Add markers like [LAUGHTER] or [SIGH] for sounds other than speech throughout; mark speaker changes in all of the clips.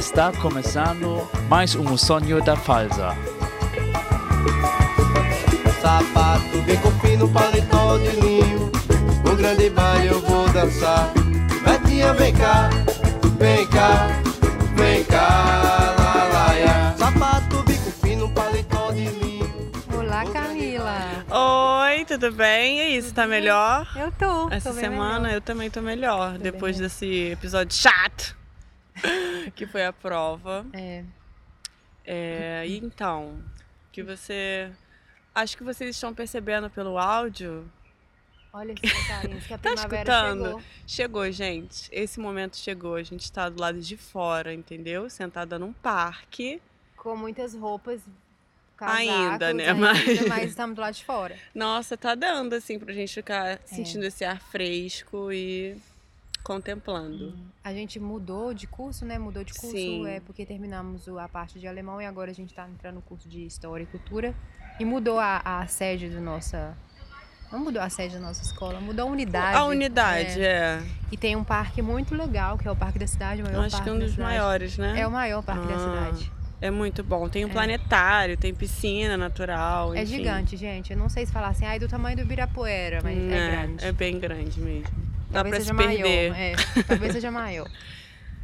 Speaker 1: Está começando mais um sonho da Falsa.
Speaker 2: Sapato bem fino, paletó de linho. Um grande baile eu vou dançar. Betinha, vem cá, vem cá, vem cá, lá, lá. Sapato bico fino, paletó de linho.
Speaker 3: Olá, Camila.
Speaker 4: Oi, tudo bem? E aí, você tá melhor?
Speaker 3: Eu tô.
Speaker 4: Essa
Speaker 3: tô
Speaker 4: semana
Speaker 3: melhor.
Speaker 4: eu também tô melhor,
Speaker 3: Tô
Speaker 4: depois
Speaker 3: bem
Speaker 4: desse episódio chato [LAUGHS] que foi a prova.
Speaker 3: É,
Speaker 4: É, e então, que você. Acho que vocês estão percebendo pelo áudio.
Speaker 3: olha carinho, que a
Speaker 4: Tá escutando?
Speaker 3: chegou.
Speaker 4: Chegou, gente. Esse momento chegou. A gente tá do lado de fora, entendeu? Sentada num parque.
Speaker 3: Com muitas roupas, casacos,
Speaker 4: Ainda, né?
Speaker 3: ainda,
Speaker 4: Mas-
Speaker 3: mas estamos do lado de fora. [LAUGHS]
Speaker 4: Nossa, tá dando assim pra gente
Speaker 3: É.
Speaker 4: ficar sentindo esse ar fresco e contemplando.
Speaker 3: A gente mudou de curso, né? Mudou de curso,
Speaker 4: Sim.
Speaker 3: é porque terminamos a parte de alemão e agora a gente tá entrando no curso de História e Cultura. E mudou a, a sede da nossa... Não mudou a sede da nossa escola, mudou a unidade.
Speaker 4: A unidade, é.
Speaker 3: E tem um parque muito legal, que é o Parque da Cidade, o maior
Speaker 4: Acho que é um
Speaker 3: da
Speaker 4: dos maiores, né?
Speaker 3: É o maior parque da
Speaker 4: Ah,
Speaker 3: cidade.
Speaker 4: É muito bom. Tem um planetário, tem piscina natural.
Speaker 3: É
Speaker 4: enfim.
Speaker 3: gigante, gente. Eu não sei se falar assim, ai, do tamanho do Ibirapuera, mas é, grande.
Speaker 4: É bem grande mesmo. Dá
Speaker 3: Talvez
Speaker 4: pra se
Speaker 3: seja
Speaker 4: perder.
Speaker 3: maior. É, talvez seja maior. [LAUGHS]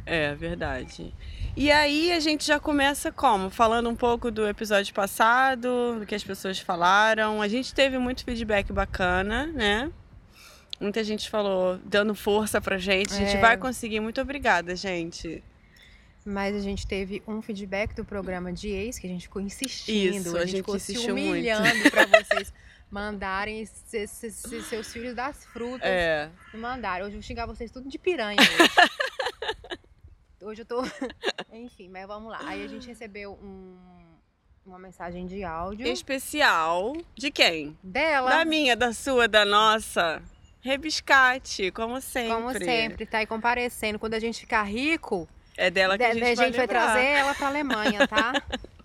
Speaker 4: É, verdade. E aí a gente já começa como? Falando um pouco do episódio passado, do que as pessoas falaram. A gente teve muito feedback bacana, né? Muita gente falou, dando força pra gente. A gente
Speaker 3: É.
Speaker 4: vai conseguir. Muito obrigada, gente.
Speaker 3: Mas a gente teve um feedback do programa de ex, que a gente ficou insistindo.
Speaker 4: Isso, a gente
Speaker 3: ficou se
Speaker 4: insistiu muito.
Speaker 3: humilhando pra vocês [LAUGHS] mandarem se- se- se- seus filhos das frutas
Speaker 4: É.
Speaker 3: mandarem. Hoje eu vou xingar vocês tudo de piranha hoje. hoje eu tô... [LAUGHS] Enfim, mas vamos lá. Aí a gente recebeu um- uma mensagem de áudio
Speaker 4: Especial de quem?
Speaker 3: dela.
Speaker 4: Da minha, da sua, da nossa. Rebiscate, como sempre.
Speaker 3: Como sempre, tá aí comparecendo. Quando a gente ficar rico,
Speaker 4: É dela que a
Speaker 3: de-
Speaker 4: gente,
Speaker 3: de-
Speaker 4: vai,
Speaker 3: vai
Speaker 4: lembrar.
Speaker 3: trazer ela pra Alemanha, tá? [LAUGHS]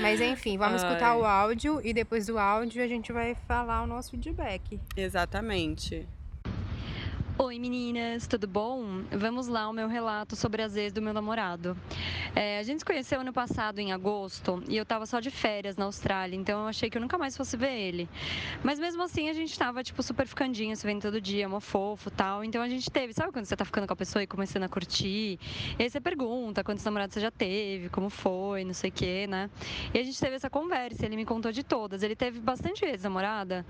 Speaker 3: Mas enfim, vamos
Speaker 4: Ai.
Speaker 3: escutar o áudio e depois do áudio a gente vai falar o nosso feedback.
Speaker 4: Exatamente.
Speaker 5: Oi meninas, tudo bom? Vamos lá o meu relato sobre as ex do meu namorado. É, a gente se conheceu ano passado, em agosto, e eu tava só de férias na Austrália, então eu achei que eu nunca mais fosse ver ele. Mas mesmo assim a gente tava, tipo, super ficandinho, se vendo todo dia, mó fofo tal. Então a gente teve, sabe quando você tá ficando com a pessoa e começando a curtir? E aí você pergunta quantos namorados você já teve, como foi, não sei o quê, né? E a gente teve essa conversa, ele me contou de todas. Ele teve bastante ex-namorada,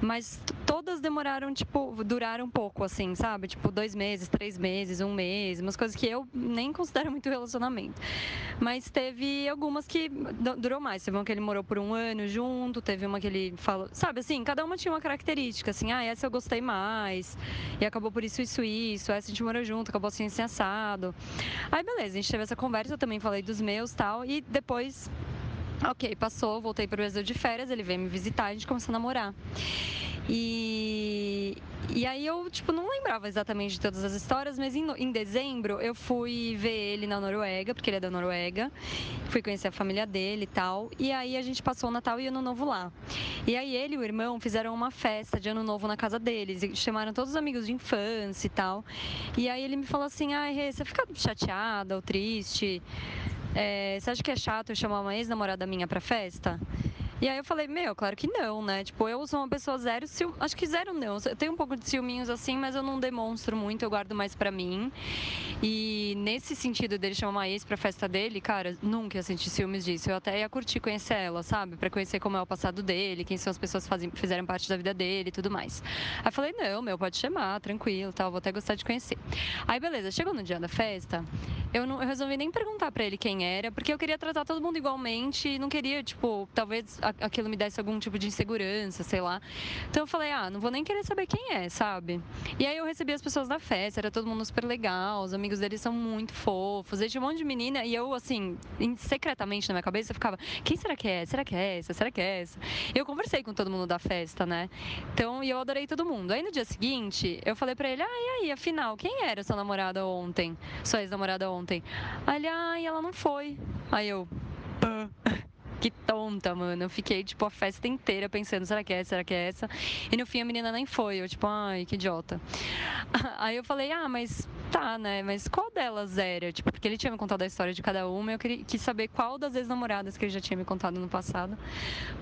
Speaker 5: mas todas demoraram, tipo, duraram pouco, assim, sabe? Tipo, dois meses, três meses, um mês, umas coisas que eu nem considero muito relacionamento. Mas teve algumas que du- durou mais. Teve uma que ele morou por um ano junto, teve uma que ele falou. Sabe assim, cada uma tinha uma característica, assim, ah, essa eu gostei mais, e acabou por isso, isso, isso, essa a gente morou junto, acabou assim, assim, assado. Aí beleza, a gente teve essa conversa, eu também falei dos meus tal, e depois. Ok, passou, voltei para o Brasil de férias, ele veio me visitar a gente começou a namorar. E, e aí eu, tipo, não lembrava exatamente de todas as histórias, mas em, em dezembro eu fui ver ele na Noruega, porque ele é da Noruega. Fui conhecer a família dele e tal. E aí a gente passou o Natal e Ano Novo lá. E aí ele e o irmão fizeram uma festa de Ano Novo na casa deles. E chamaram todos os amigos de infância e tal. E aí ele me falou assim, ai, Rê, você fica chateada ou triste? É, você acha que é chato eu chamar uma ex-namorada minha pra festa? E aí eu falei, meu, claro que não, né? Tipo, eu sou uma pessoa zero ciúme. Acho que zero não. Eu tenho um pouco de ciúminhos assim, mas eu não demonstro muito, eu guardo mais pra mim. E nesse sentido dele chamar uma ex pra festa dele, cara, nunca ia sentir ciúmes disso. Eu até ia curtir conhecer ela, sabe? Pra conhecer como é o passado dele, quem são as pessoas que fizeram parte da vida dele e tudo mais. Aí eu falei, não, meu, pode chamar, tranquilo, tal, vou até gostar de conhecer. Aí beleza, chegou no dia da festa, eu, não, eu resolvi nem perguntar pra ele quem era, porque eu queria tratar todo mundo igualmente não queria, tipo, talvez a- aquilo me desse algum tipo de insegurança, sei lá. Então eu falei, ah, não vou nem querer saber quem é, sabe? E aí eu recebi as pessoas da festa, era todo mundo super legal, os amigos deles são muito fofos, tinha um monte de menina e eu, assim, secretamente na minha cabeça eu ficava, quem será que é? Será que é essa? Será que é essa? Eu conversei com todo mundo da festa, né? Então, e eu adorei todo mundo. Aí no dia seguinte, eu falei pra ele, ah, e aí, afinal, quem era sua namorada ontem? Sua ex-namorada ontem? Aí ele, ah, e ela não foi. Aí eu, "Pã." Que tonta, mano. Eu fiquei, tipo, a festa inteira pensando, será que é essa, será que é essa? E no fim a menina nem foi. Eu, tipo, ai, que idiota. [LAUGHS] Aí eu falei, ah, mas tá, né? Mas qual delas era? Tipo, porque ele tinha me contado a história de cada uma, eu queria, quis saber qual das ex-namoradas que ele já tinha me contado no passado,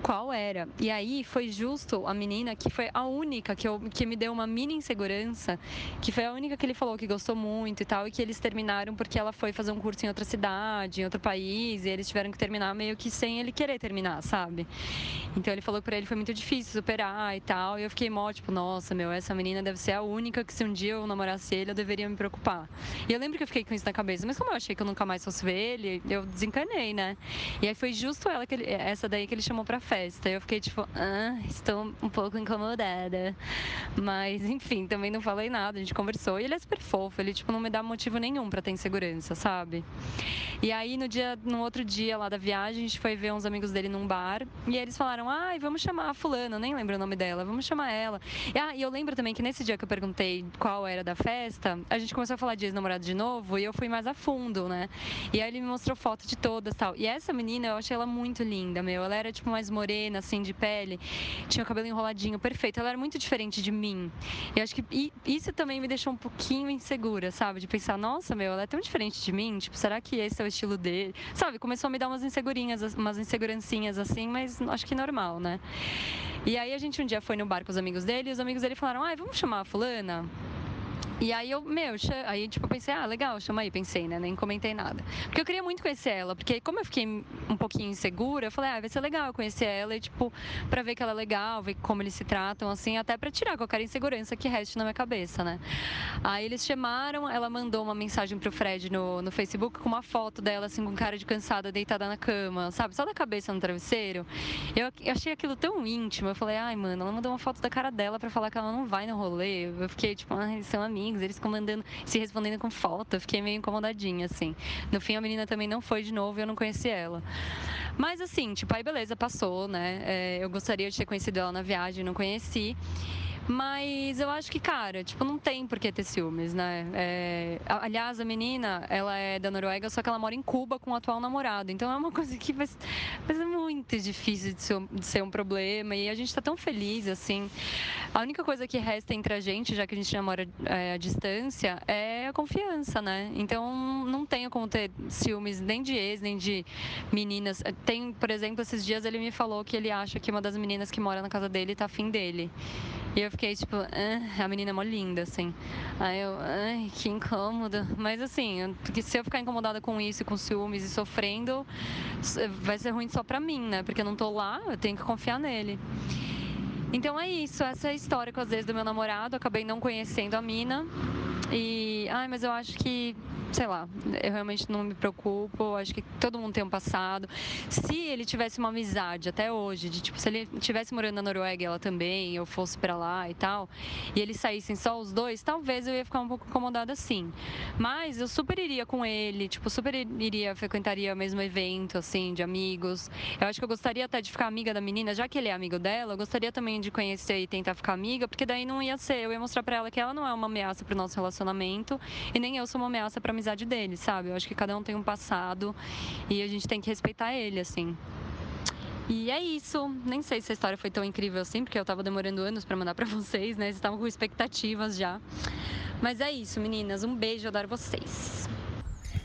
Speaker 5: qual era. E aí foi justo a menina que foi a única que, eu, que me deu uma mini insegurança, que foi a única que ele falou que gostou muito e tal, e que eles terminaram porque ela foi fazer um curso em outra cidade, em outro país, e eles tiveram que terminar meio que sem ele querer terminar, sabe? Então ele falou que pra ele foi muito difícil superar e tal, e eu fiquei mó, tipo, nossa, meu, essa menina deve ser a única que se um dia eu namorasse ele, eu deveria me preocupar. E eu lembro que eu fiquei com isso na cabeça, mas como eu achei que eu nunca mais fosse ver ele, eu desencanei, né? E aí foi justo ela que ele, essa daí que ele chamou pra festa. Eu fiquei tipo, ah, estou um pouco incomodada. Mas, enfim, também não falei nada, a gente conversou. E ele é super fofo, ele, tipo, não me dá motivo nenhum pra ter insegurança, sabe? E aí, no dia, no outro dia lá da viagem, a gente foi ver uns amigos dele num bar. E eles falaram, ai, vamos chamar a fulana, nem lembro o nome dela, vamos chamar ela. E, ah, e eu lembro também que nesse dia que eu perguntei qual era da festa, a gente começou a falar de ex-namorado de novo e eu fui mais a fundo, né? E aí ele me mostrou foto de todas tal. E essa menina, eu achei ela muito linda, meu. Ela era, tipo, mais morena, assim, de pele. Tinha o cabelo enroladinho, perfeito. Ela era muito diferente de mim. E acho que isso também me deixou um pouquinho insegura, sabe? De pensar, nossa, meu, ela é tão diferente de mim. Tipo, será que esse é o estilo dele? Sabe? Começou a me dar umas insegurinhas, umas insegurancinhas, assim, mas acho que normal, né? E aí a gente um dia foi no bar com os amigos dele e os amigos dele falaram, ai, vamos chamar a fulana? E aí eu, meu, aí tipo, pensei, ah, legal, chama aí, pensei, né? Nem comentei nada. Porque eu queria muito conhecer ela, porque como eu fiquei um pouquinho insegura, eu falei, ah, vai ser legal conhecer ela e, tipo, pra ver que ela é legal, ver como eles se tratam, assim, até pra tirar qualquer insegurança que reste na minha cabeça, né? Aí eles chamaram, ela mandou uma mensagem pro Fred no, no Facebook com uma foto dela, assim, com cara de cansada, deitada na cama, sabe? Só da cabeça no travesseiro. Eu, eu achei aquilo tão íntimo, eu falei, ai, mano, ela mandou uma foto da cara dela pra falar que ela não vai no rolê. Eu fiquei, tipo, ah, eles são amigos amigos, eles comandando, se respondendo com foto. Eu fiquei meio incomodadinha, assim. No fim, a menina também não foi de novo e eu não conheci ela. Mas assim, tipo, aí beleza, passou, né? É, eu gostaria de ter conhecido ela na viagem, não conheci. Mas eu acho que, cara, tipo, não tem por que ter ciúmes, né? É... Aliás, a menina, ela é da Noruega, só que ela mora em Cuba com o atual namorado. Então é uma [LAUGHS] coisa que vai, vai ser muito difícil de ser, de ser, um problema. E a gente tá tão feliz, assim. A única coisa que resta entre a gente, já que a gente namora é, à distância, é a confiança, né? Então não tenho como ter ciúmes nem de ex, nem de meninas. Tem, por exemplo, esses dias ele me falou que ele acha que uma das meninas que mora na casa dele tá afim dele. E eu fiquei tipo, ah, a menina é mó linda, assim. Aí eu, ai, que incômodo. Mas assim, porque se eu ficar incomodada com isso, com ciúmes e sofrendo, vai ser ruim só pra mim, né? Porque eu não tô lá, eu tenho que confiar nele. Então é isso, essa é a história com as vezes do meu namorado. Acabei não conhecendo a mina. E, ai, mas eu acho que sei lá, eu realmente não me preocupo, acho que todo mundo tem um passado. Se ele tivesse uma amizade até hoje, de tipo, se ele tivesse morando na Noruega ela também, eu fosse para lá e tal, e eles saíssem só os dois, talvez eu ia ficar um pouco incomodada assim. Mas eu super iria com ele, tipo, super iria, frequentaria o mesmo evento, assim, de amigos. Eu acho que eu gostaria até de ficar amiga da menina, já que ele é amigo dela, eu gostaria também de conhecer e tentar ficar amiga, porque daí não ia ser, eu ia mostrar para ela que ela não é uma ameaça pro nosso relacionamento e nem eu sou uma ameaça pra amizade dele, sabe? Eu acho que cada um tem um passado e a gente tem que respeitar ele, assim. E é isso. Nem sei se a história foi tão incrível assim, porque eu tava demorando anos para mandar para [LAUGHS] vocês, né? Vocês estavam com expectativas já. Mas é isso, meninas. Um beijo, adoro vocês.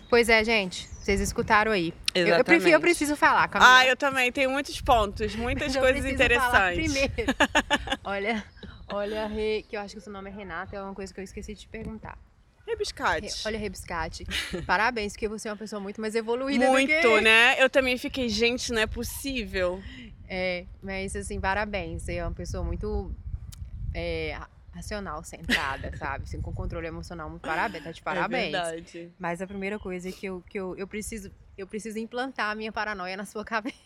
Speaker 3: Pois é, gente. Vocês escutaram aí. Exatamente. Eu, eu, prefiro, eu preciso falar, Camila.
Speaker 4: Ah, eu também. Tem muitos pontos, [LAUGHS] muitas coisas interessantes.
Speaker 3: primeiro. [LAUGHS] olha, olha, que eu acho que o seu nome é Renata, é uma coisa que eu esqueci de te perguntar.
Speaker 4: Rebiscate.
Speaker 3: Olha, Rebiscate. [LAUGHS] Parabéns, porque você é uma pessoa muito mais evoluída
Speaker 4: Muito,
Speaker 3: que...
Speaker 4: né? Eu também fiquei, gente, não é possível.
Speaker 3: É, mas assim, parabéns. Você é uma pessoa muito é, racional, centrada, [LAUGHS] sabe? Assim, com controle emocional, muito [LAUGHS] parabéns. Tá de é parabéns.
Speaker 4: É verdade.
Speaker 3: Mas a primeira coisa que eu, que eu, eu preciso eu preciso implantar a minha paranoia na sua [LAUGHS] cabeça.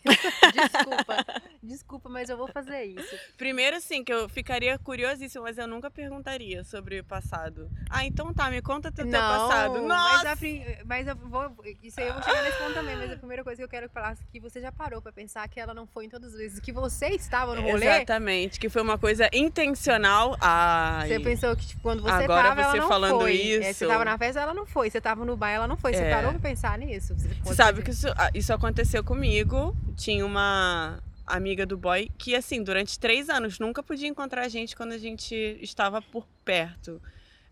Speaker 3: desculpa, desculpa, mas eu vou fazer isso.
Speaker 4: Primeiro, assim, que eu ficaria curiosíssima, mas eu nunca perguntaria sobre o passado. Ah, então tá, me conta teu, Não, teu passado. Nossa!
Speaker 3: Mas, a, mas eu vou. Isso aí eu vou chegar nesse ponto também, mas a primeira coisa que eu quero falar é que você já parou pra pensar que ela não foi em todas as vezes que você estava no rolê.
Speaker 4: Exatamente, que foi uma coisa intencional. Ai,
Speaker 3: você pensou que tipo, quando você
Speaker 4: agora
Speaker 3: tava,
Speaker 4: você
Speaker 3: ela não
Speaker 4: falando
Speaker 3: foi.
Speaker 4: Isso.
Speaker 3: É, você tava na festa, ela não foi. Você tava no bar, ela não foi. Você é. parou pra pensar nisso?
Speaker 4: Você Sabe que isso, ah, isso aconteceu comigo. Tinha uma amiga do boy que, assim, durante três anos nunca podia encontrar a gente quando a gente estava por perto.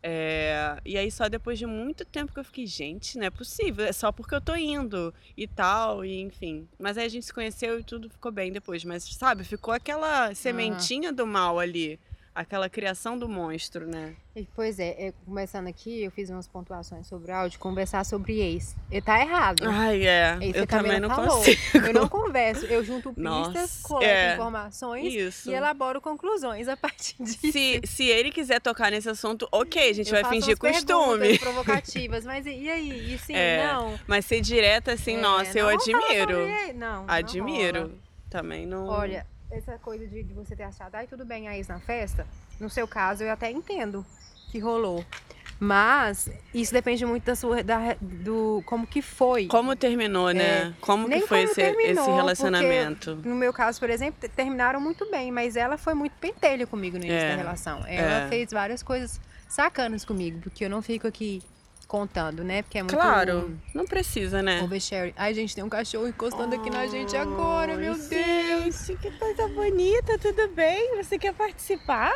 Speaker 4: É, e aí só depois de muito tempo que eu fiquei, gente, não é possível, é só porque eu tô indo e tal, e enfim. Mas aí a gente se conheceu e tudo ficou bem depois. Mas, sabe, ficou aquela sementinha do mal ali. Aquela criação do monstro, né?
Speaker 3: Pois é, é, começando aqui, eu fiz umas pontuações sobre o áudio, conversar sobre ex. E tá errado.
Speaker 4: Ai, é.
Speaker 3: Isso
Speaker 4: eu
Speaker 3: a
Speaker 4: também não
Speaker 3: falou.
Speaker 4: consigo.
Speaker 3: Eu não converso, eu junto pistas, coleto
Speaker 4: é.
Speaker 3: informações
Speaker 4: Isso.
Speaker 3: e elaboro conclusões a partir [LAUGHS] disso.
Speaker 4: Se, se ele quiser tocar nesse assunto, ok, a gente
Speaker 3: Eu
Speaker 4: vai fingir costume. [LAUGHS]
Speaker 3: provocativas, mas e, e aí? E sim,
Speaker 4: É,
Speaker 3: não?
Speaker 4: Mas ser direta assim,
Speaker 3: É,
Speaker 4: nossa, eu
Speaker 3: não falar
Speaker 4: admiro.
Speaker 3: sobre- Não,
Speaker 4: Admiro. Também não.
Speaker 3: Olha, essa coisa de, de você ter achado, ai, tudo bem, a ex na festa, no seu caso eu até entendo que rolou. Mas isso depende muito da sua, da, do como que foi.
Speaker 4: Como terminou, né? Como
Speaker 3: É. Nem
Speaker 4: que foi
Speaker 3: como
Speaker 4: esse,
Speaker 3: terminou,
Speaker 4: esse relacionamento?
Speaker 3: No meu caso, por exemplo, te- terminaram muito bem, mas ela foi muito pentelha comigo no início
Speaker 4: É,
Speaker 3: da relação. Ela
Speaker 4: é.
Speaker 3: fez várias coisas sacanas comigo, porque eu não fico aqui contando, né? Porque é muito
Speaker 4: Claro, não precisa, né?
Speaker 3: oversharing. Ai, gente, tem um cachorro encostando aqui na gente agora, meu
Speaker 4: Ai,
Speaker 3: Deus.
Speaker 4: Gente, que coisa bonita, tudo bem? Você quer participar?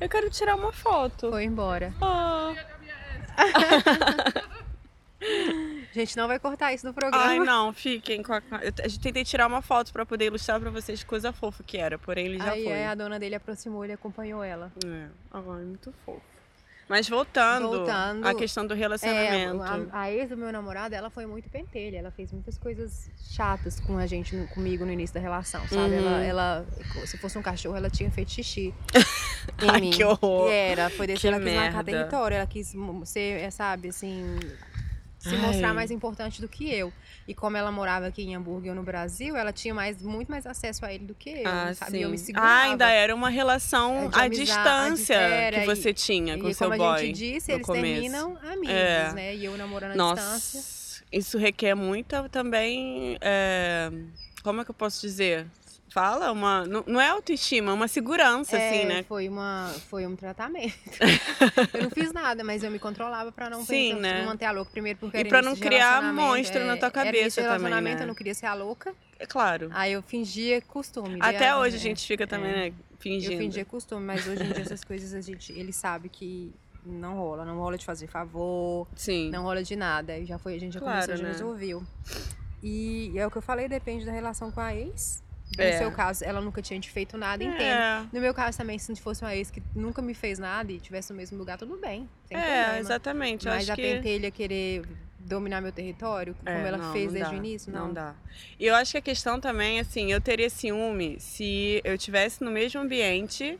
Speaker 4: Eu quero tirar uma foto.
Speaker 3: Foi embora.
Speaker 4: Ah.
Speaker 3: A [LAUGHS] gente não vai cortar isso no programa.
Speaker 4: Ai, não, fiquem com a. Eu tentei tirar uma foto pra poder ilustrar pra vocês que coisa fofa que era, porém ele já
Speaker 3: Aí
Speaker 4: foi.
Speaker 3: é, a dona dele aproximou, ele acompanhou ela.
Speaker 4: É. Ai, muito fofo. Mas voltando,
Speaker 3: Voltando,
Speaker 4: à questão do
Speaker 3: É,
Speaker 4: relacionamento.
Speaker 3: a, a ex do meu namorado, ela foi muito pentelha. Ela fez muitas coisas chatas com a gente, comigo no início da relação, sabe?
Speaker 4: Uhum.
Speaker 3: Ela, ela, se fosse um cachorro, ela tinha feito xixi [LAUGHS] em
Speaker 4: Ai,
Speaker 3: mim.
Speaker 4: que horror.
Speaker 3: E era, foi desse
Speaker 4: Que
Speaker 3: ela quis marcar território. Ela quis ser, é, sabe, assim, se
Speaker 4: Ai.
Speaker 3: mostrar mais importante do que eu. E como ela morava aqui em Hamburgo eu no Brasil, ela tinha mais, muito mais acesso a ele do que eu,
Speaker 4: Ah,
Speaker 3: sabe? E eu me
Speaker 4: sim.
Speaker 3: segurava.
Speaker 4: Ah, ainda era uma relação
Speaker 3: É,
Speaker 4: à distância
Speaker 3: era,
Speaker 4: que você
Speaker 3: e-
Speaker 4: tinha com
Speaker 3: e
Speaker 4: seu
Speaker 3: como
Speaker 4: boy.
Speaker 3: a gente disse, eles
Speaker 4: começo.
Speaker 3: terminam amigos,
Speaker 4: É.
Speaker 3: né? E eu namorando à
Speaker 4: Nossa,
Speaker 3: distância.
Speaker 4: isso requer muita também. é, Como é que eu posso dizer? Fala, uma. Não não é autoestima, é uma segurança,
Speaker 3: É,
Speaker 4: assim, né?
Speaker 3: Foi, uma, foi um tratamento. [LAUGHS] eu não fiz nada, mas eu me controlava pra não,
Speaker 4: Sim,
Speaker 3: pensar-
Speaker 4: né?
Speaker 3: não manter a louca. Primeiro porque
Speaker 4: E
Speaker 3: era
Speaker 4: pra não criar monstro na tua
Speaker 3: Era
Speaker 4: cabeça também,
Speaker 3: relacionamento,
Speaker 4: né?
Speaker 3: eu não queria ser a louca.
Speaker 4: É claro.
Speaker 3: Aí eu fingia costume.
Speaker 4: Até
Speaker 3: né?
Speaker 4: hoje a
Speaker 3: É.
Speaker 4: gente fica também, né? Fingindo.
Speaker 3: Eu fingia costume, mas hoje em dia essas coisas a gente, ele sabe que não rola, não rola de fazer favor,
Speaker 4: Sim.
Speaker 3: não rola de nada. Aí já foi, a gente já
Speaker 4: Claro,
Speaker 3: começou, já
Speaker 4: né?
Speaker 3: resolveu. E é o que eu falei, depende da relação com a ex. No
Speaker 4: É.
Speaker 3: seu caso, ela nunca tinha te feito nada, entendo.
Speaker 4: É,
Speaker 3: No meu caso também, se fosse uma ex que nunca me fez nada e tivesse no mesmo lugar, tudo bem. Sem
Speaker 4: é
Speaker 3: problema.
Speaker 4: exatamente. Eu
Speaker 3: Mas a
Speaker 4: que...
Speaker 3: pentelha querer dominar meu território, como
Speaker 4: É,
Speaker 3: ela
Speaker 4: não,
Speaker 3: fez
Speaker 4: não
Speaker 3: desde
Speaker 4: dá,
Speaker 3: o início, não.
Speaker 4: dá. E eu acho que a questão também, assim, eu teria ciúme se eu tivesse no mesmo ambiente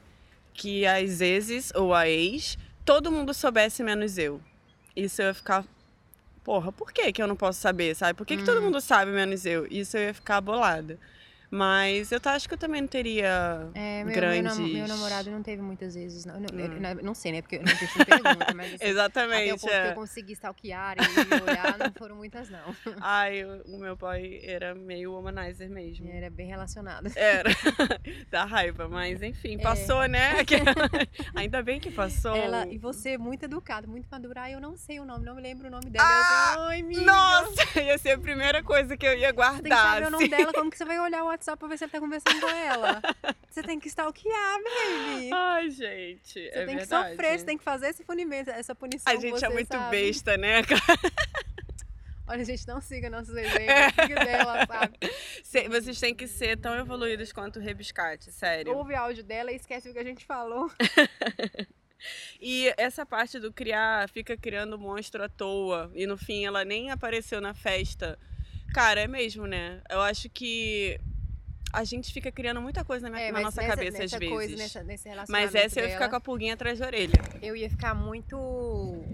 Speaker 4: que as exes ou a ex, todo mundo soubesse menos eu. Isso eu ia ficar. Porra, por que, que eu não posso saber, sabe? Por que, que todo
Speaker 3: Uhum.
Speaker 4: mundo sabe menos eu? Isso eu ia ficar bolada. Mas eu acho que eu também não teria.
Speaker 3: É, meu, meu,
Speaker 4: Grandes.
Speaker 3: nam- meu namorado não teve muitas vezes. Não, não,
Speaker 4: Hum.
Speaker 3: não- não sei, né? Porque gente não pergunta, mas assim, [LAUGHS] até o
Speaker 4: Exatamente.
Speaker 3: ponto que
Speaker 4: é.
Speaker 3: eu consegui stalkear e olhar, não foram muitas, não. [LAUGHS]
Speaker 4: Ai, o o meu boy era meio womanizer mesmo.
Speaker 3: Era bem relacionado.
Speaker 4: Era. [LAUGHS] Dá raiva, mas enfim,
Speaker 3: É.
Speaker 4: passou, né? Que- Ainda bem que passou.
Speaker 3: Ela, e você, muito educada, muito madura. Ai, eu não sei o nome, não me lembro o nome dela. eu assim, Ai, amiga.
Speaker 4: Nossa, ia ser a primeira coisa que eu ia guardar.
Speaker 3: Você tem que saber o nome
Speaker 4: assim.
Speaker 3: dela, como que você vai olhar o WhatsApp pra ver se ele tá conversando com ela? [LAUGHS] Você tem que stalkear, baby.
Speaker 4: Ai, gente.
Speaker 3: Você
Speaker 4: é
Speaker 3: tem
Speaker 4: verdade.
Speaker 3: que sofrer, você tem que fazer esse punimento, essa punição.
Speaker 4: A gente
Speaker 3: você,
Speaker 4: é muito
Speaker 3: sabe?
Speaker 4: besta, né, [LAUGHS] cara?
Speaker 3: Olha, gente, não siga nossos [LAUGHS] exemplos, siga dela, sabe?
Speaker 4: Cê- Vocês têm que ser tão evoluídos quanto o Rebiscate, sério.
Speaker 3: Ouve o áudio dela e esquece o que a gente falou.
Speaker 4: E essa parte do criar, fica criando monstro à toa. E no fim ela nem apareceu na festa. Cara, é mesmo, né? Eu acho que a gente fica criando muita coisa na, minha-
Speaker 3: É,
Speaker 4: na nossa
Speaker 3: nessa,
Speaker 4: cabeça
Speaker 3: nessa
Speaker 4: às vezes.
Speaker 3: coisa, nessa, nesse relacionamento
Speaker 4: Mas essa eu ia
Speaker 3: dela,
Speaker 4: ficar com a pulguinha atrás da orelha.
Speaker 3: eu ia ficar muito...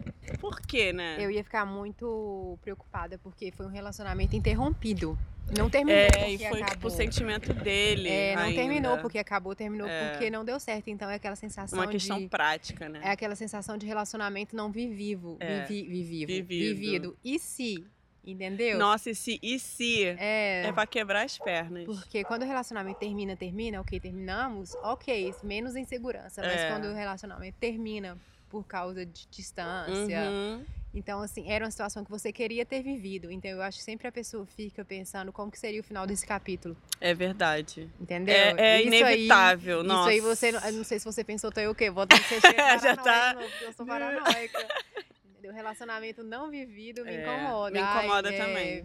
Speaker 4: Por quê, né?
Speaker 3: Eu ia ficar muito preocupada, porque foi um relacionamento interrompido. Não terminou
Speaker 4: É,
Speaker 3: porque
Speaker 4: e foi tipo
Speaker 3: acabou.
Speaker 4: o sentimento dele.
Speaker 3: É, não
Speaker 4: ainda.
Speaker 3: terminou porque acabou, terminou
Speaker 4: É.
Speaker 3: porque não deu certo. Então é aquela sensação
Speaker 4: Uma questão
Speaker 3: de...
Speaker 4: prática, né?
Speaker 3: É aquela sensação de relacionamento não vivivo,
Speaker 4: É.
Speaker 3: vivi, vivivo,
Speaker 4: Vivido.
Speaker 3: vivido. E se, entendeu?
Speaker 4: Nossa, e se, e se
Speaker 3: É,
Speaker 4: é pra quebrar as pernas.
Speaker 3: porque quando o relacionamento termina, termina, ok, terminamos, ok, menos insegurança. Mas
Speaker 4: É.
Speaker 3: quando o relacionamento termina por causa de distância
Speaker 4: Uhum.
Speaker 3: Então, assim, era uma situação que você queria ter vivido. Então, eu acho que sempre a pessoa fica pensando como que seria o final desse capítulo.
Speaker 4: É verdade.
Speaker 3: Entendeu?
Speaker 4: É, é
Speaker 3: Isso aí-
Speaker 4: inevitável, nossa.
Speaker 3: Isso aí você, não sei se você pensou, tô eu o quê? Vou ter que ser
Speaker 4: Já tá.
Speaker 3: novo, eu sou paranoica. [LAUGHS] Entendeu? Relacionamento não vivido me
Speaker 4: É,
Speaker 3: incomoda.
Speaker 4: me incomoda
Speaker 3: Ai, é,
Speaker 4: também.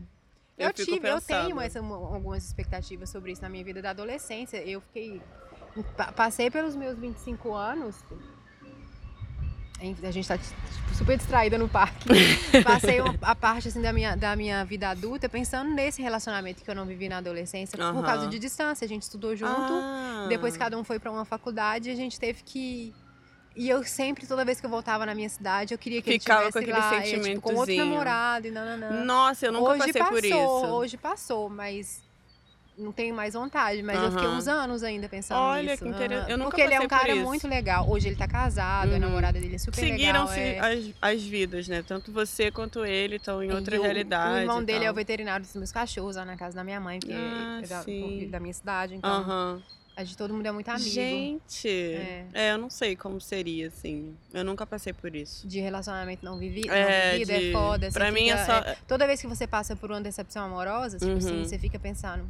Speaker 3: Eu,
Speaker 4: Eu fico
Speaker 3: tive, eu
Speaker 4: pensando.
Speaker 3: tenho essa- algumas expectativas sobre isso na minha vida da adolescência. Eu fiquei. pa- Passei pelos meus 25 anos. A gente tá tipo, super distraída no parque. [LAUGHS] Passei a parte assim, da, minha, da minha vida adulta pensando nesse relacionamento que eu não vivi na adolescência
Speaker 4: Aham.
Speaker 3: por causa de distância. A gente estudou junto.
Speaker 4: Ah.
Speaker 3: Depois cada um foi pra uma faculdade e a gente teve que. E eu sempre, toda vez que eu voltava na minha cidade, eu queria que
Speaker 4: Ficava
Speaker 3: ele
Speaker 4: com
Speaker 3: estivesse
Speaker 4: aquele
Speaker 3: lá, e, tipo, com outro namorado e nananã.
Speaker 4: Nossa, eu nunca
Speaker 3: hoje
Speaker 4: passei
Speaker 3: passou,
Speaker 4: por isso.
Speaker 3: hoje passou, mas não tenho mais vontade. Mas eu fiquei uns anos ainda pensando
Speaker 4: Olha,
Speaker 3: nisso.
Speaker 4: que interess-
Speaker 3: aham.
Speaker 4: eu nunca
Speaker 3: Porque ele é um cara muito legal. Hoje ele tá casado, a
Speaker 4: Uhum.
Speaker 3: namorada dele é super legal.
Speaker 4: Seguiram-se
Speaker 3: é...
Speaker 4: as, as vidas, né? Tanto você quanto ele estão em outra
Speaker 3: E
Speaker 4: realidade.
Speaker 3: O irmão dele é o veterinário dos meus cachorros lá na casa da minha mãe, que
Speaker 4: Ah,
Speaker 3: é da, da minha cidade. Então,
Speaker 4: Aham.
Speaker 3: A gente todo mundo é muito amigo.
Speaker 4: Gente,
Speaker 3: É.
Speaker 4: é. eu não sei como seria, assim. Eu nunca passei por isso.
Speaker 3: de relacionamento não vivido,
Speaker 4: É,
Speaker 3: não vivido
Speaker 4: de-
Speaker 3: é foda.
Speaker 4: pra mim é
Speaker 3: fica-
Speaker 4: só-
Speaker 3: é, toda vez que você passa por uma decepção amorosa, tipo assim,
Speaker 4: Uhum.
Speaker 3: você fica pensando.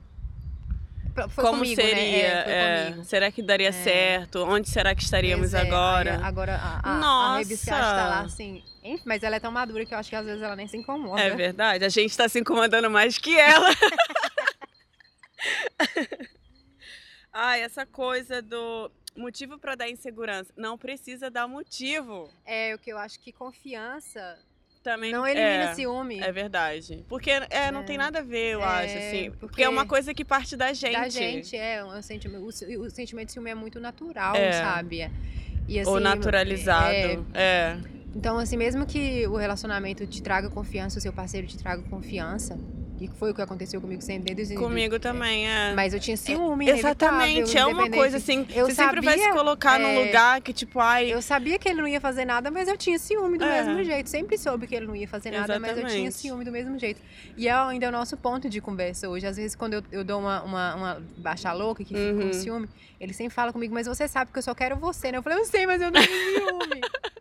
Speaker 3: Foi
Speaker 4: como
Speaker 3: comigo,
Speaker 4: seria?
Speaker 3: né? É,
Speaker 4: é, será que daria certo? Onde será que estaríamos
Speaker 3: é,
Speaker 4: agora?
Speaker 3: agora a, a, a
Speaker 4: Nossa!
Speaker 3: rebiscate tá lá assim. Mas ela é tão madura que eu acho que às vezes ela nem se incomoda.
Speaker 4: É verdade, a gente tá se incomodando mais que ela. [LAUGHS] Ai, essa coisa do motivo pra dar insegurança. Não precisa dar motivo.
Speaker 3: É o que eu acho que confiança
Speaker 4: Também
Speaker 3: não elimina
Speaker 4: é,
Speaker 3: ciúme.
Speaker 4: É verdade. Porque é, não
Speaker 3: É.
Speaker 4: tem nada a ver, eu
Speaker 3: É,
Speaker 4: acho, assim. Porque...
Speaker 3: porque
Speaker 4: é uma coisa que parte da gente.
Speaker 3: Da gente, é. O sentimento, o, o sentimento de ciúme é muito natural,
Speaker 4: É.
Speaker 3: sabe? E,
Speaker 4: Ou
Speaker 3: assim,
Speaker 4: naturalizado.
Speaker 3: é,
Speaker 4: É.
Speaker 3: Então, assim, mesmo que o relacionamento te traga confiança, o seu parceiro te traga confiança, e foi o que aconteceu comigo sempre desde o
Speaker 4: Comigo também, é.
Speaker 3: Mas eu tinha ciúme,
Speaker 4: Exatamente, é uma coisa assim.
Speaker 3: Eu
Speaker 4: você sempre vai se
Speaker 3: sabia,
Speaker 4: colocar num
Speaker 3: é,
Speaker 4: lugar que, tipo, ai.
Speaker 3: Eu sabia que ele não ia fazer nada, mas eu tinha ciúme do
Speaker 4: É.
Speaker 3: mesmo jeito. Sempre soube que ele não ia fazer nada, mas eu tinha
Speaker 4: Exatamente.
Speaker 3: ciúme do mesmo jeito. E é ainda o nosso ponto de conversa hoje. Às vezes, quando eu, eu dou uma, uma, uma baixa louca que fica
Speaker 4: Uhum.
Speaker 3: com ciúme, ele sempre fala comigo, mas você sabe que eu só quero você, né? Eu falei, eu sei, mas eu não tenho ciúme. [LAUGHS]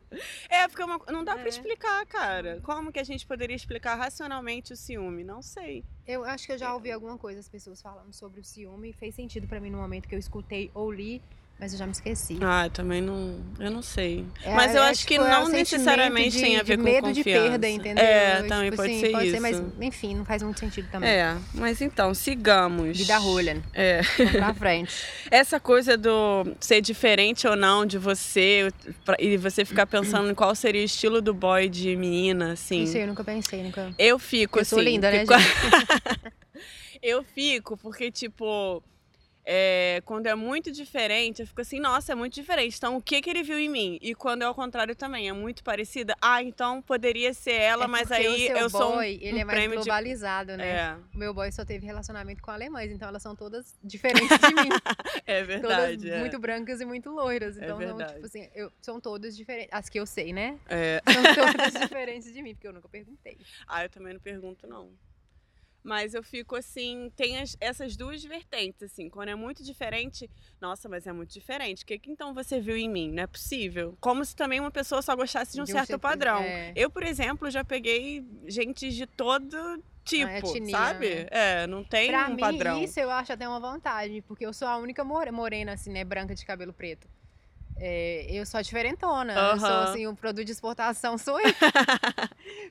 Speaker 4: É, porque é uma- não dá
Speaker 3: É.
Speaker 4: pra explicar, cara. Como que a gente poderia explicar racionalmente o ciúme? Não sei.
Speaker 3: Eu acho que eu já ouvi alguma coisa as pessoas falando sobre o ciúme. Fez sentido pra mim no momento que eu escutei ou li, mas eu já me esqueci.
Speaker 4: Ah, eu também não. Eu não sei.
Speaker 3: É,
Speaker 4: Mas eu
Speaker 3: é,
Speaker 4: acho que
Speaker 3: tipo, é
Speaker 4: não
Speaker 3: o sentimento
Speaker 4: necessariamente
Speaker 3: de-
Speaker 4: tem a
Speaker 3: de
Speaker 4: ver com
Speaker 3: medo de
Speaker 4: confiança.
Speaker 3: perda, entendeu?
Speaker 4: É,
Speaker 3: Tipo
Speaker 4: também pode
Speaker 3: assim,
Speaker 4: ser
Speaker 3: pode
Speaker 4: isso.
Speaker 3: mas enfim, não faz muito sentido também.
Speaker 4: É, mas então, sigamos.
Speaker 3: Vida rolha,
Speaker 4: É.
Speaker 3: vamos pra frente. [LAUGHS]
Speaker 4: Essa coisa do ser diferente ou não de você e você ficar pensando em qual seria o estilo do boy de menina, assim.
Speaker 3: Isso eu nunca pensei, nunca.
Speaker 4: Eu fico
Speaker 3: Eu
Speaker 4: assim.
Speaker 3: sou linda, né,
Speaker 4: fico-
Speaker 3: gente? [LAUGHS]
Speaker 4: eu fico porque, tipo, é, quando é muito diferente, eu fico assim, nossa, é muito diferente. Então, o que que ele viu em mim? E quando é ao contrário também, é muito parecida. Ah, então poderia ser ela,
Speaker 3: É
Speaker 4: mas aí eu sou um,
Speaker 3: boy, ele
Speaker 4: um
Speaker 3: é mais
Speaker 4: prêmio de...
Speaker 3: globalizado, né?
Speaker 4: É,
Speaker 3: O meu boy só teve relacionamento com alemães, então elas são todas diferentes de mim. [LAUGHS]
Speaker 4: é
Speaker 3: todas
Speaker 4: verdade. é.
Speaker 3: muito brancas e muito loiras.
Speaker 4: É
Speaker 3: Então,
Speaker 4: verdade.
Speaker 3: tipo assim, eu, são todas diferentes. As que eu sei, né?
Speaker 4: É.
Speaker 3: São [LAUGHS] todas diferentes de mim, porque eu nunca perguntei.
Speaker 4: Ah, eu também não pergunto, não. Mas eu fico assim, tem as- essas duas vertentes, assim. Quando é muito diferente, nossa, mas é muito diferente. O que, que então você viu em mim? Não é possível. Como se também uma pessoa só gostasse de um
Speaker 3: De um
Speaker 4: certo
Speaker 3: certo-
Speaker 4: padrão.
Speaker 3: é.
Speaker 4: Eu, por exemplo, já peguei gente de todo tipo,
Speaker 3: etnia,
Speaker 4: sabe?
Speaker 3: né?
Speaker 4: É, não tem
Speaker 3: pra
Speaker 4: um
Speaker 3: mim,
Speaker 4: padrão.
Speaker 3: isso eu acho até uma vantagem, porque eu sou a única more- morena, assim, né, branca de cabelo preto. É, eu sou a diferentona. Eu sou, assim, o produto de exportação [LAUGHS] sou eu.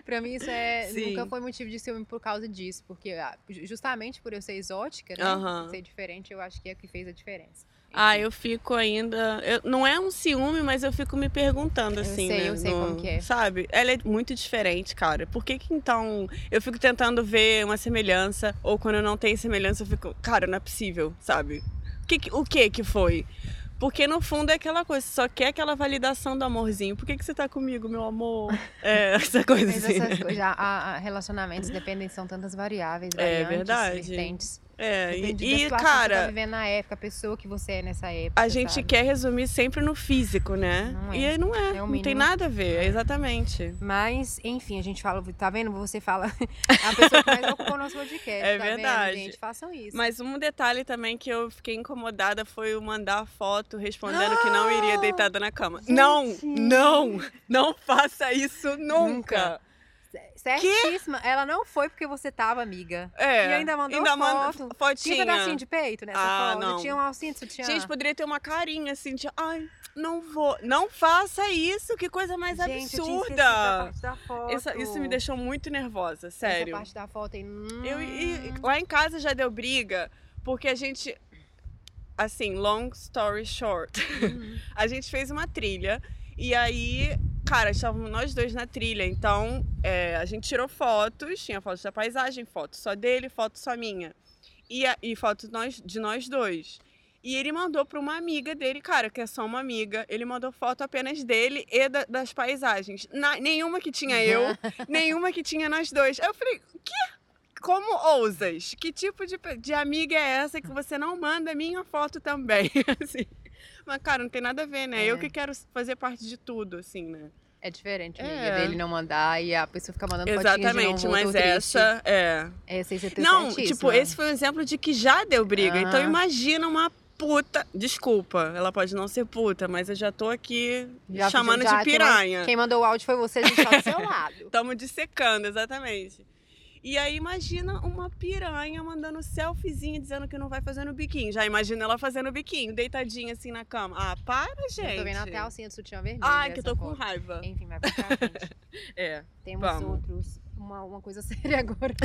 Speaker 3: pra mim, isso é,
Speaker 4: Sim.
Speaker 3: nunca foi motivo de ciúme por causa disso. Porque, ah, ju- justamente por eu ser exótica, né, ser diferente, eu acho que é o que fez a diferença.
Speaker 4: Ah, eu fico ainda. eu- não é um ciúme, mas eu fico me perguntando
Speaker 3: Eu
Speaker 4: assim.
Speaker 3: sei,
Speaker 4: né,
Speaker 3: eu sei
Speaker 4: no-
Speaker 3: como que é.
Speaker 4: Sabe? Ela é muito diferente, cara. Por que, que então. Eu fico tentando ver uma semelhança, ou quando eu não tenho semelhança, eu fico. Cara, não é possível, sabe? O que- o que que foi? Porque no fundo é aquela coisa, você só quer aquela validação do amorzinho. Por que, que você tá comigo, meu amor? É, [LAUGHS] essa coisa
Speaker 3: Mas
Speaker 4: assim.
Speaker 3: essas coisas, a- a- relacionamentos dependem, são tantas variáveis,
Speaker 4: É
Speaker 3: variantes,
Speaker 4: verdade.
Speaker 3: vertentes.
Speaker 4: É,
Speaker 3: Depende
Speaker 4: e, e,
Speaker 3: que você tá
Speaker 4: cara,
Speaker 3: vivendo na época, a pessoa que você é nessa época.
Speaker 4: a gente
Speaker 3: sabe?
Speaker 4: quer resumir sempre no físico, né?
Speaker 3: Não é.
Speaker 4: E aí não é,
Speaker 3: É o
Speaker 4: não tem nada a ver, é exatamente.
Speaker 3: Mas, enfim, a gente fala, tá vendo? Você fala [LAUGHS] a pessoa que mais ocupou nosso podcast.
Speaker 4: É
Speaker 3: tá
Speaker 4: verdade.
Speaker 3: Vendo, gente? Façam isso.
Speaker 4: Mas um detalhe também que eu fiquei incomodada foi o mandar foto respondendo que não iria deitada na cama. Não, não, não faça isso nunca.
Speaker 3: Nunca. Certíssima. Ela não foi porque você tava, amiga.
Speaker 4: É.
Speaker 3: E ainda mandou
Speaker 4: ainda manda
Speaker 3: foto.
Speaker 4: fotinha.
Speaker 3: Tinha pedacinho de peito nessa
Speaker 4: Ah,
Speaker 3: foto?
Speaker 4: não.
Speaker 3: Tinha um alcinho de sutiã?
Speaker 4: Gente, poderia ter uma carinha assim de, ai, não vou. Não faça isso, que coisa mais
Speaker 3: Gente, da
Speaker 4: absurda.
Speaker 3: parte da foto.
Speaker 4: Essa- isso me deixou muito nervosa,
Speaker 3: Essa
Speaker 4: sério.
Speaker 3: parte da foto aí. hum.
Speaker 4: Eu, e- lá em casa já deu briga, porque a gente. Assim, long story short.
Speaker 3: Uhum. [LAUGHS]
Speaker 4: a gente fez uma trilha e aí, cara, estávamos nós dois na trilha. Então, é, a gente tirou fotos, tinha fotos da paisagem, foto só dele, foto só minha. E, a, e foto nós, de nós dois. E ele mandou para uma amiga dele, cara, que é só uma amiga. Ele mandou foto apenas dele e da- das paisagens. Na- nenhuma que tinha eu, [LAUGHS] nenhuma que tinha nós dois. Eu falei, que? Como ousas? Que tipo de, de amiga é essa que você não manda minha foto também? [LAUGHS] assim. Mas, cara, não tem nada a ver, né?
Speaker 3: É.
Speaker 4: Eu que quero fazer parte de tudo, assim, né?
Speaker 3: É diferente, amiga,
Speaker 4: É.
Speaker 3: dele não mandar e a pessoa fica mandando fotinhas de não
Speaker 4: Exatamente, mas essa é.
Speaker 3: Essa tá
Speaker 4: Não, tipo, esse foi um exemplo de que já deu briga. Então
Speaker 3: Aham.
Speaker 4: imagina uma puta. Desculpa, ela pode não ser puta, mas eu já tô aqui
Speaker 3: Já-
Speaker 4: chamando
Speaker 3: já-
Speaker 4: de piranha.
Speaker 3: Quem mandou o áudio foi você, a gente tá do seu [LAUGHS] lado.
Speaker 4: Estamos dissecando, exatamente. E aí imagina uma piranha mandando selfiezinho dizendo que não vai fazendo biquinho. Já imagina ela fazendo biquinho, deitadinha assim na cama. Ah, para, gente.
Speaker 3: Eu tô vendo até a alcinha do sutiã vermelho.
Speaker 4: Ai, que eu tô com
Speaker 3: foto.
Speaker 4: raiva.
Speaker 3: Enfim, vai pra frente. [LAUGHS]
Speaker 4: É.
Speaker 3: Temos
Speaker 4: Vamos.
Speaker 3: outros. Uma, uma coisa [LAUGHS] séria agora.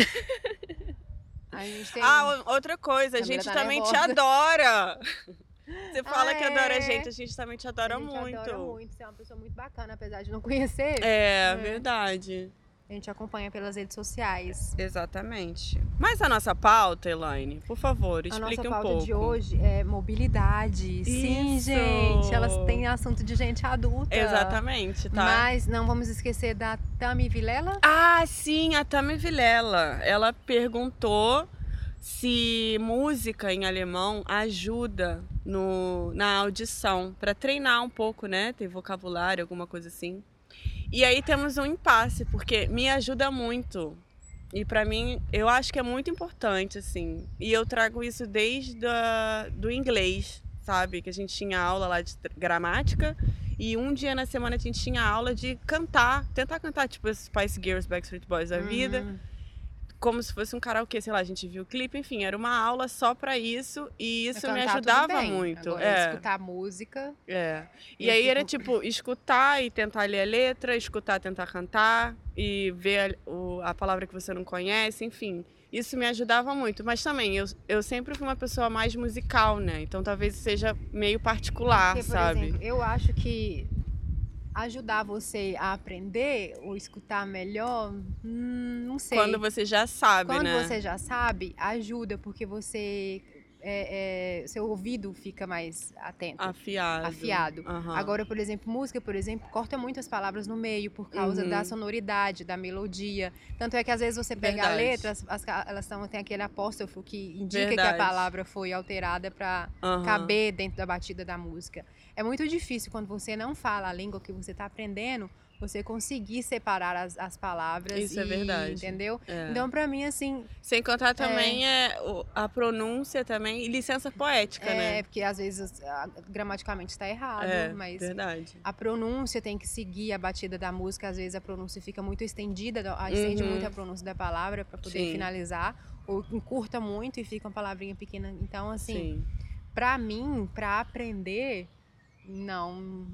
Speaker 3: a gente tem.
Speaker 4: Ah, outra coisa, a
Speaker 3: Camila
Speaker 4: gente
Speaker 3: tá
Speaker 4: também te
Speaker 3: nervosa.
Speaker 4: adora. [LAUGHS] Você fala
Speaker 3: Ah,
Speaker 4: que adora a
Speaker 3: é?
Speaker 4: gente, a gente também te adora
Speaker 3: a gente
Speaker 4: muito.
Speaker 3: adora muito. Você é uma pessoa muito bacana, apesar de não conhecer.
Speaker 4: É,
Speaker 3: É.
Speaker 4: verdade.
Speaker 3: A gente acompanha pelas redes sociais.
Speaker 4: Exatamente. Mas a nossa pauta, Elaine, por favor,
Speaker 3: A
Speaker 4: explique
Speaker 3: nossa
Speaker 4: um
Speaker 3: pauta
Speaker 4: pouco.
Speaker 3: de hoje é mobilidade. Sim,
Speaker 4: Isso.
Speaker 3: gente. Elas têm assunto de gente adulta.
Speaker 4: Exatamente, tá?
Speaker 3: Mas não vamos esquecer da Tami Vilela.
Speaker 4: Ah, sim, a Tami Vilela. Ela perguntou se música em alemão ajuda no, na audição, para treinar um pouco, né? Ter vocabulário, alguma coisa assim. E aí temos um impasse, porque me ajuda muito. E para mim, eu acho que é muito importante, assim. E eu trago isso desde a, do inglês, sabe? Que a gente tinha aula lá de gramática. E um dia na semana a gente tinha aula de cantar, tentar cantar, tipo, Spice Girls, Backstreet Boys da vida
Speaker 3: Uhum.
Speaker 4: Como se fosse um karaokê, sei lá, a gente viu o clipe, enfim, era uma aula só pra isso e isso me ajudava muito.
Speaker 3: Agora,
Speaker 4: é,
Speaker 3: escutar música.
Speaker 4: é. E
Speaker 3: eu
Speaker 4: aí era tipo escutar e tentar ler a letra, escutar, tentar cantar e ver a, o- a palavra que você não conhece, enfim. Isso me ajudava muito, mas também eu, eu sempre fui uma pessoa mais musical, né? Então talvez seja meio particular,
Speaker 3: Porque, por
Speaker 4: sabe?
Speaker 3: exemplo, eu acho que ajudar você a aprender ou escutar melhor, hum, não sei.
Speaker 4: Quando você já sabe,
Speaker 3: Quando
Speaker 4: né?
Speaker 3: você já sabe, ajuda, porque você. É, é, seu ouvido fica mais atento.
Speaker 4: Afiado.
Speaker 3: Afiado.
Speaker 4: Aham.
Speaker 3: Agora, por exemplo, música, por exemplo, corta muitas palavras no meio por causa
Speaker 4: Uhum.
Speaker 3: da sonoridade, da melodia. Tanto é que às vezes você pega a
Speaker 4: Verdade.
Speaker 3: letra, as, elas tão, tem aquele apóstrofo que indica que
Speaker 4: Verdade.
Speaker 3: a palavra foi alterada para
Speaker 4: Aham.
Speaker 3: caber dentro da batida da música. É muito difícil quando você não fala a língua que você está aprendendo, você conseguir separar as, as palavras.
Speaker 4: Isso é
Speaker 3: e-
Speaker 4: verdade.
Speaker 3: Entendeu?
Speaker 4: É.
Speaker 3: Então, pra mim, assim,
Speaker 4: Sem contar também é. a pronúncia também e licença poética,
Speaker 3: é
Speaker 4: né?
Speaker 3: porque às vezes gramaticalmente está errado,
Speaker 4: É,
Speaker 3: mas
Speaker 4: verdade.
Speaker 3: a pronúncia tem que seguir a batida da música. Às vezes a pronúncia fica muito estendida, estende
Speaker 4: Uhum.
Speaker 3: muito a pronúncia da palavra para poder
Speaker 4: Sim.
Speaker 3: finalizar, ou encurta muito e fica uma palavrinha pequena. Então, assim,
Speaker 4: Sim.
Speaker 3: pra mim, pra aprender, não.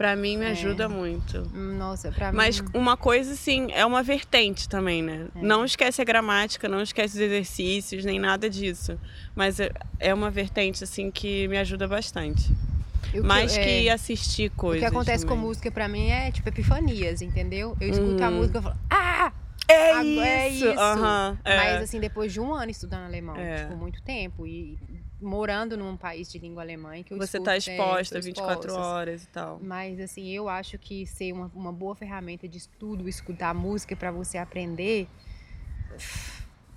Speaker 4: Pra mim me
Speaker 3: É.
Speaker 4: ajuda muito.
Speaker 3: Nossa, pra
Speaker 4: Mas
Speaker 3: mim.
Speaker 4: uma coisa, assim, é uma vertente também, né?
Speaker 3: É.
Speaker 4: Não esquece a gramática, não esquece os exercícios, nem nada disso. Mas é- é uma vertente, assim, que me ajuda bastante.
Speaker 3: o que
Speaker 4: Mais
Speaker 3: eu-
Speaker 4: que
Speaker 3: é,
Speaker 4: assistir
Speaker 3: O
Speaker 4: coisas.
Speaker 3: que acontece com
Speaker 4: também.
Speaker 3: música pra mim é tipo epifanias, entendeu? Eu escuto a
Speaker 4: Uhum.
Speaker 3: música e falo, ah!
Speaker 4: É
Speaker 3: Agora é
Speaker 4: isso!
Speaker 3: isso.
Speaker 4: é.
Speaker 3: Mas assim, depois de um ano estudando alemão,
Speaker 4: É.
Speaker 3: tipo, muito tempo, e morando num país de língua alemã em que
Speaker 4: Você
Speaker 3: escuto,
Speaker 4: tá
Speaker 3: é,
Speaker 4: exposta
Speaker 3: tô
Speaker 4: 24
Speaker 3: exposta.
Speaker 4: horas e tal.
Speaker 3: Mas assim, eu acho que ser uma, uma boa ferramenta de estudo, escutar música pra você aprender,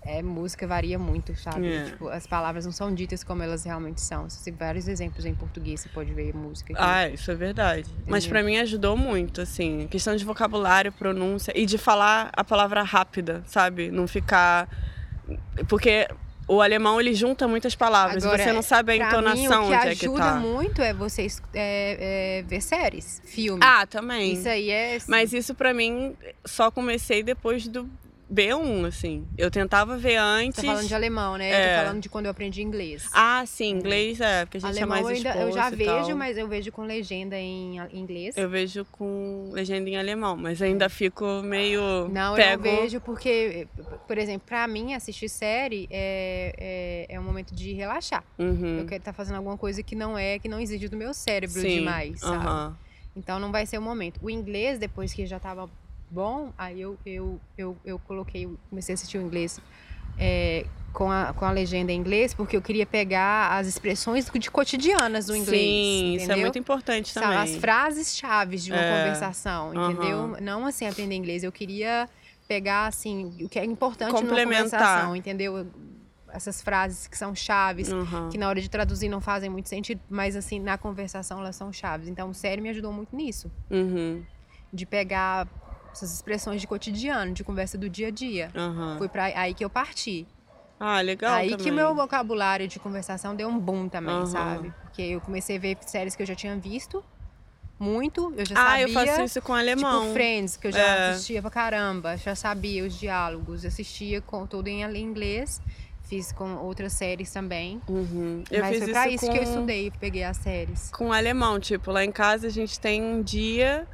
Speaker 3: é música varia muito, sabe?
Speaker 4: É.
Speaker 3: Tipo, as palavras não são ditas como elas realmente são. Você tem vários exemplos em português, você pode ver música. que-
Speaker 4: Ah, isso é verdade. Mas
Speaker 3: Entendeu?
Speaker 4: pra mim ajudou muito, assim, questão de vocabulário, pronúncia e de falar a palavra rápida, sabe? Não ficar porque o alemão ele junta muitas palavras
Speaker 3: Agora,
Speaker 4: você não sabe a entonação
Speaker 3: mim, o que
Speaker 4: onde é que
Speaker 3: ajuda
Speaker 4: tá.
Speaker 3: muito é você é, é, ver séries, filmes.
Speaker 4: Ah, também.
Speaker 3: Isso aí é.
Speaker 4: Mas isso pra mim só comecei depois do B1, assim. Eu tentava ver antes.
Speaker 3: Tô falando de alemão, né?
Speaker 4: É.
Speaker 3: Eu tô falando de quando eu aprendi inglês.
Speaker 4: Ah, sim, inglês é, porque a gente
Speaker 3: alemão
Speaker 4: é
Speaker 3: eu,
Speaker 4: mais
Speaker 3: ainda,
Speaker 4: exposto
Speaker 3: eu já
Speaker 4: e
Speaker 3: vejo,
Speaker 4: tal.
Speaker 3: mas eu vejo com legenda em inglês.
Speaker 4: Eu vejo com legenda em alemão, mas ainda fico meio.
Speaker 3: Não,
Speaker 4: pego...
Speaker 3: eu não vejo porque, por exemplo, pra mim assistir série é, é, é um momento de relaxar.
Speaker 4: Uhum.
Speaker 3: Eu quero estar fazendo alguma coisa que não é, que não exige do meu cérebro
Speaker 4: Sim,
Speaker 3: demais, sabe?
Speaker 4: aham.
Speaker 3: Então não vai ser o momento. O inglês, depois que já tava bom, aí eu, eu, eu, eu coloquei, comecei a assistir o inglês é, com, a, com a legenda em inglês, porque eu queria pegar as expressões de cotidianas do inglês.
Speaker 4: Sim, isso é
Speaker 3: entendeu?
Speaker 4: muito importante também.
Speaker 3: as frases chaves de uma
Speaker 4: É,
Speaker 3: conversação, entendeu? Não assim aprender inglês. Eu queria pegar assim o que é importante numa
Speaker 4: Complementar.
Speaker 3: conversação, entendeu? Essas frases que são chaves,
Speaker 4: Uhum.
Speaker 3: que na hora de traduzir não fazem muito sentido, mas assim na conversação elas são chaves. Então o série me ajudou muito nisso,
Speaker 4: Uhum.
Speaker 3: de pegar essas expressões de cotidiano, de conversa do dia a dia.
Speaker 4: Aham.
Speaker 3: Foi para aí que eu parti.
Speaker 4: Ah, legal.
Speaker 3: aí que
Speaker 4: também.
Speaker 3: o meu vocabulário de conversação deu um boom também,
Speaker 4: Aham.
Speaker 3: sabe? Porque eu comecei a ver séries que eu já tinha visto muito, eu já
Speaker 4: Ah,
Speaker 3: sabia.
Speaker 4: eu faço isso com alemão.
Speaker 3: Tipo Friends, que eu já
Speaker 4: É.
Speaker 3: assistia pra caramba, já sabia os diálogos, assistia com tudo em inglês, fiz com outras séries também.
Speaker 4: Uhum. Eu
Speaker 3: Mas foi pra
Speaker 4: isso
Speaker 3: isso
Speaker 4: com...
Speaker 3: que eu estudei, peguei as séries.
Speaker 4: com alemão, tipo, lá em casa a gente tem um dia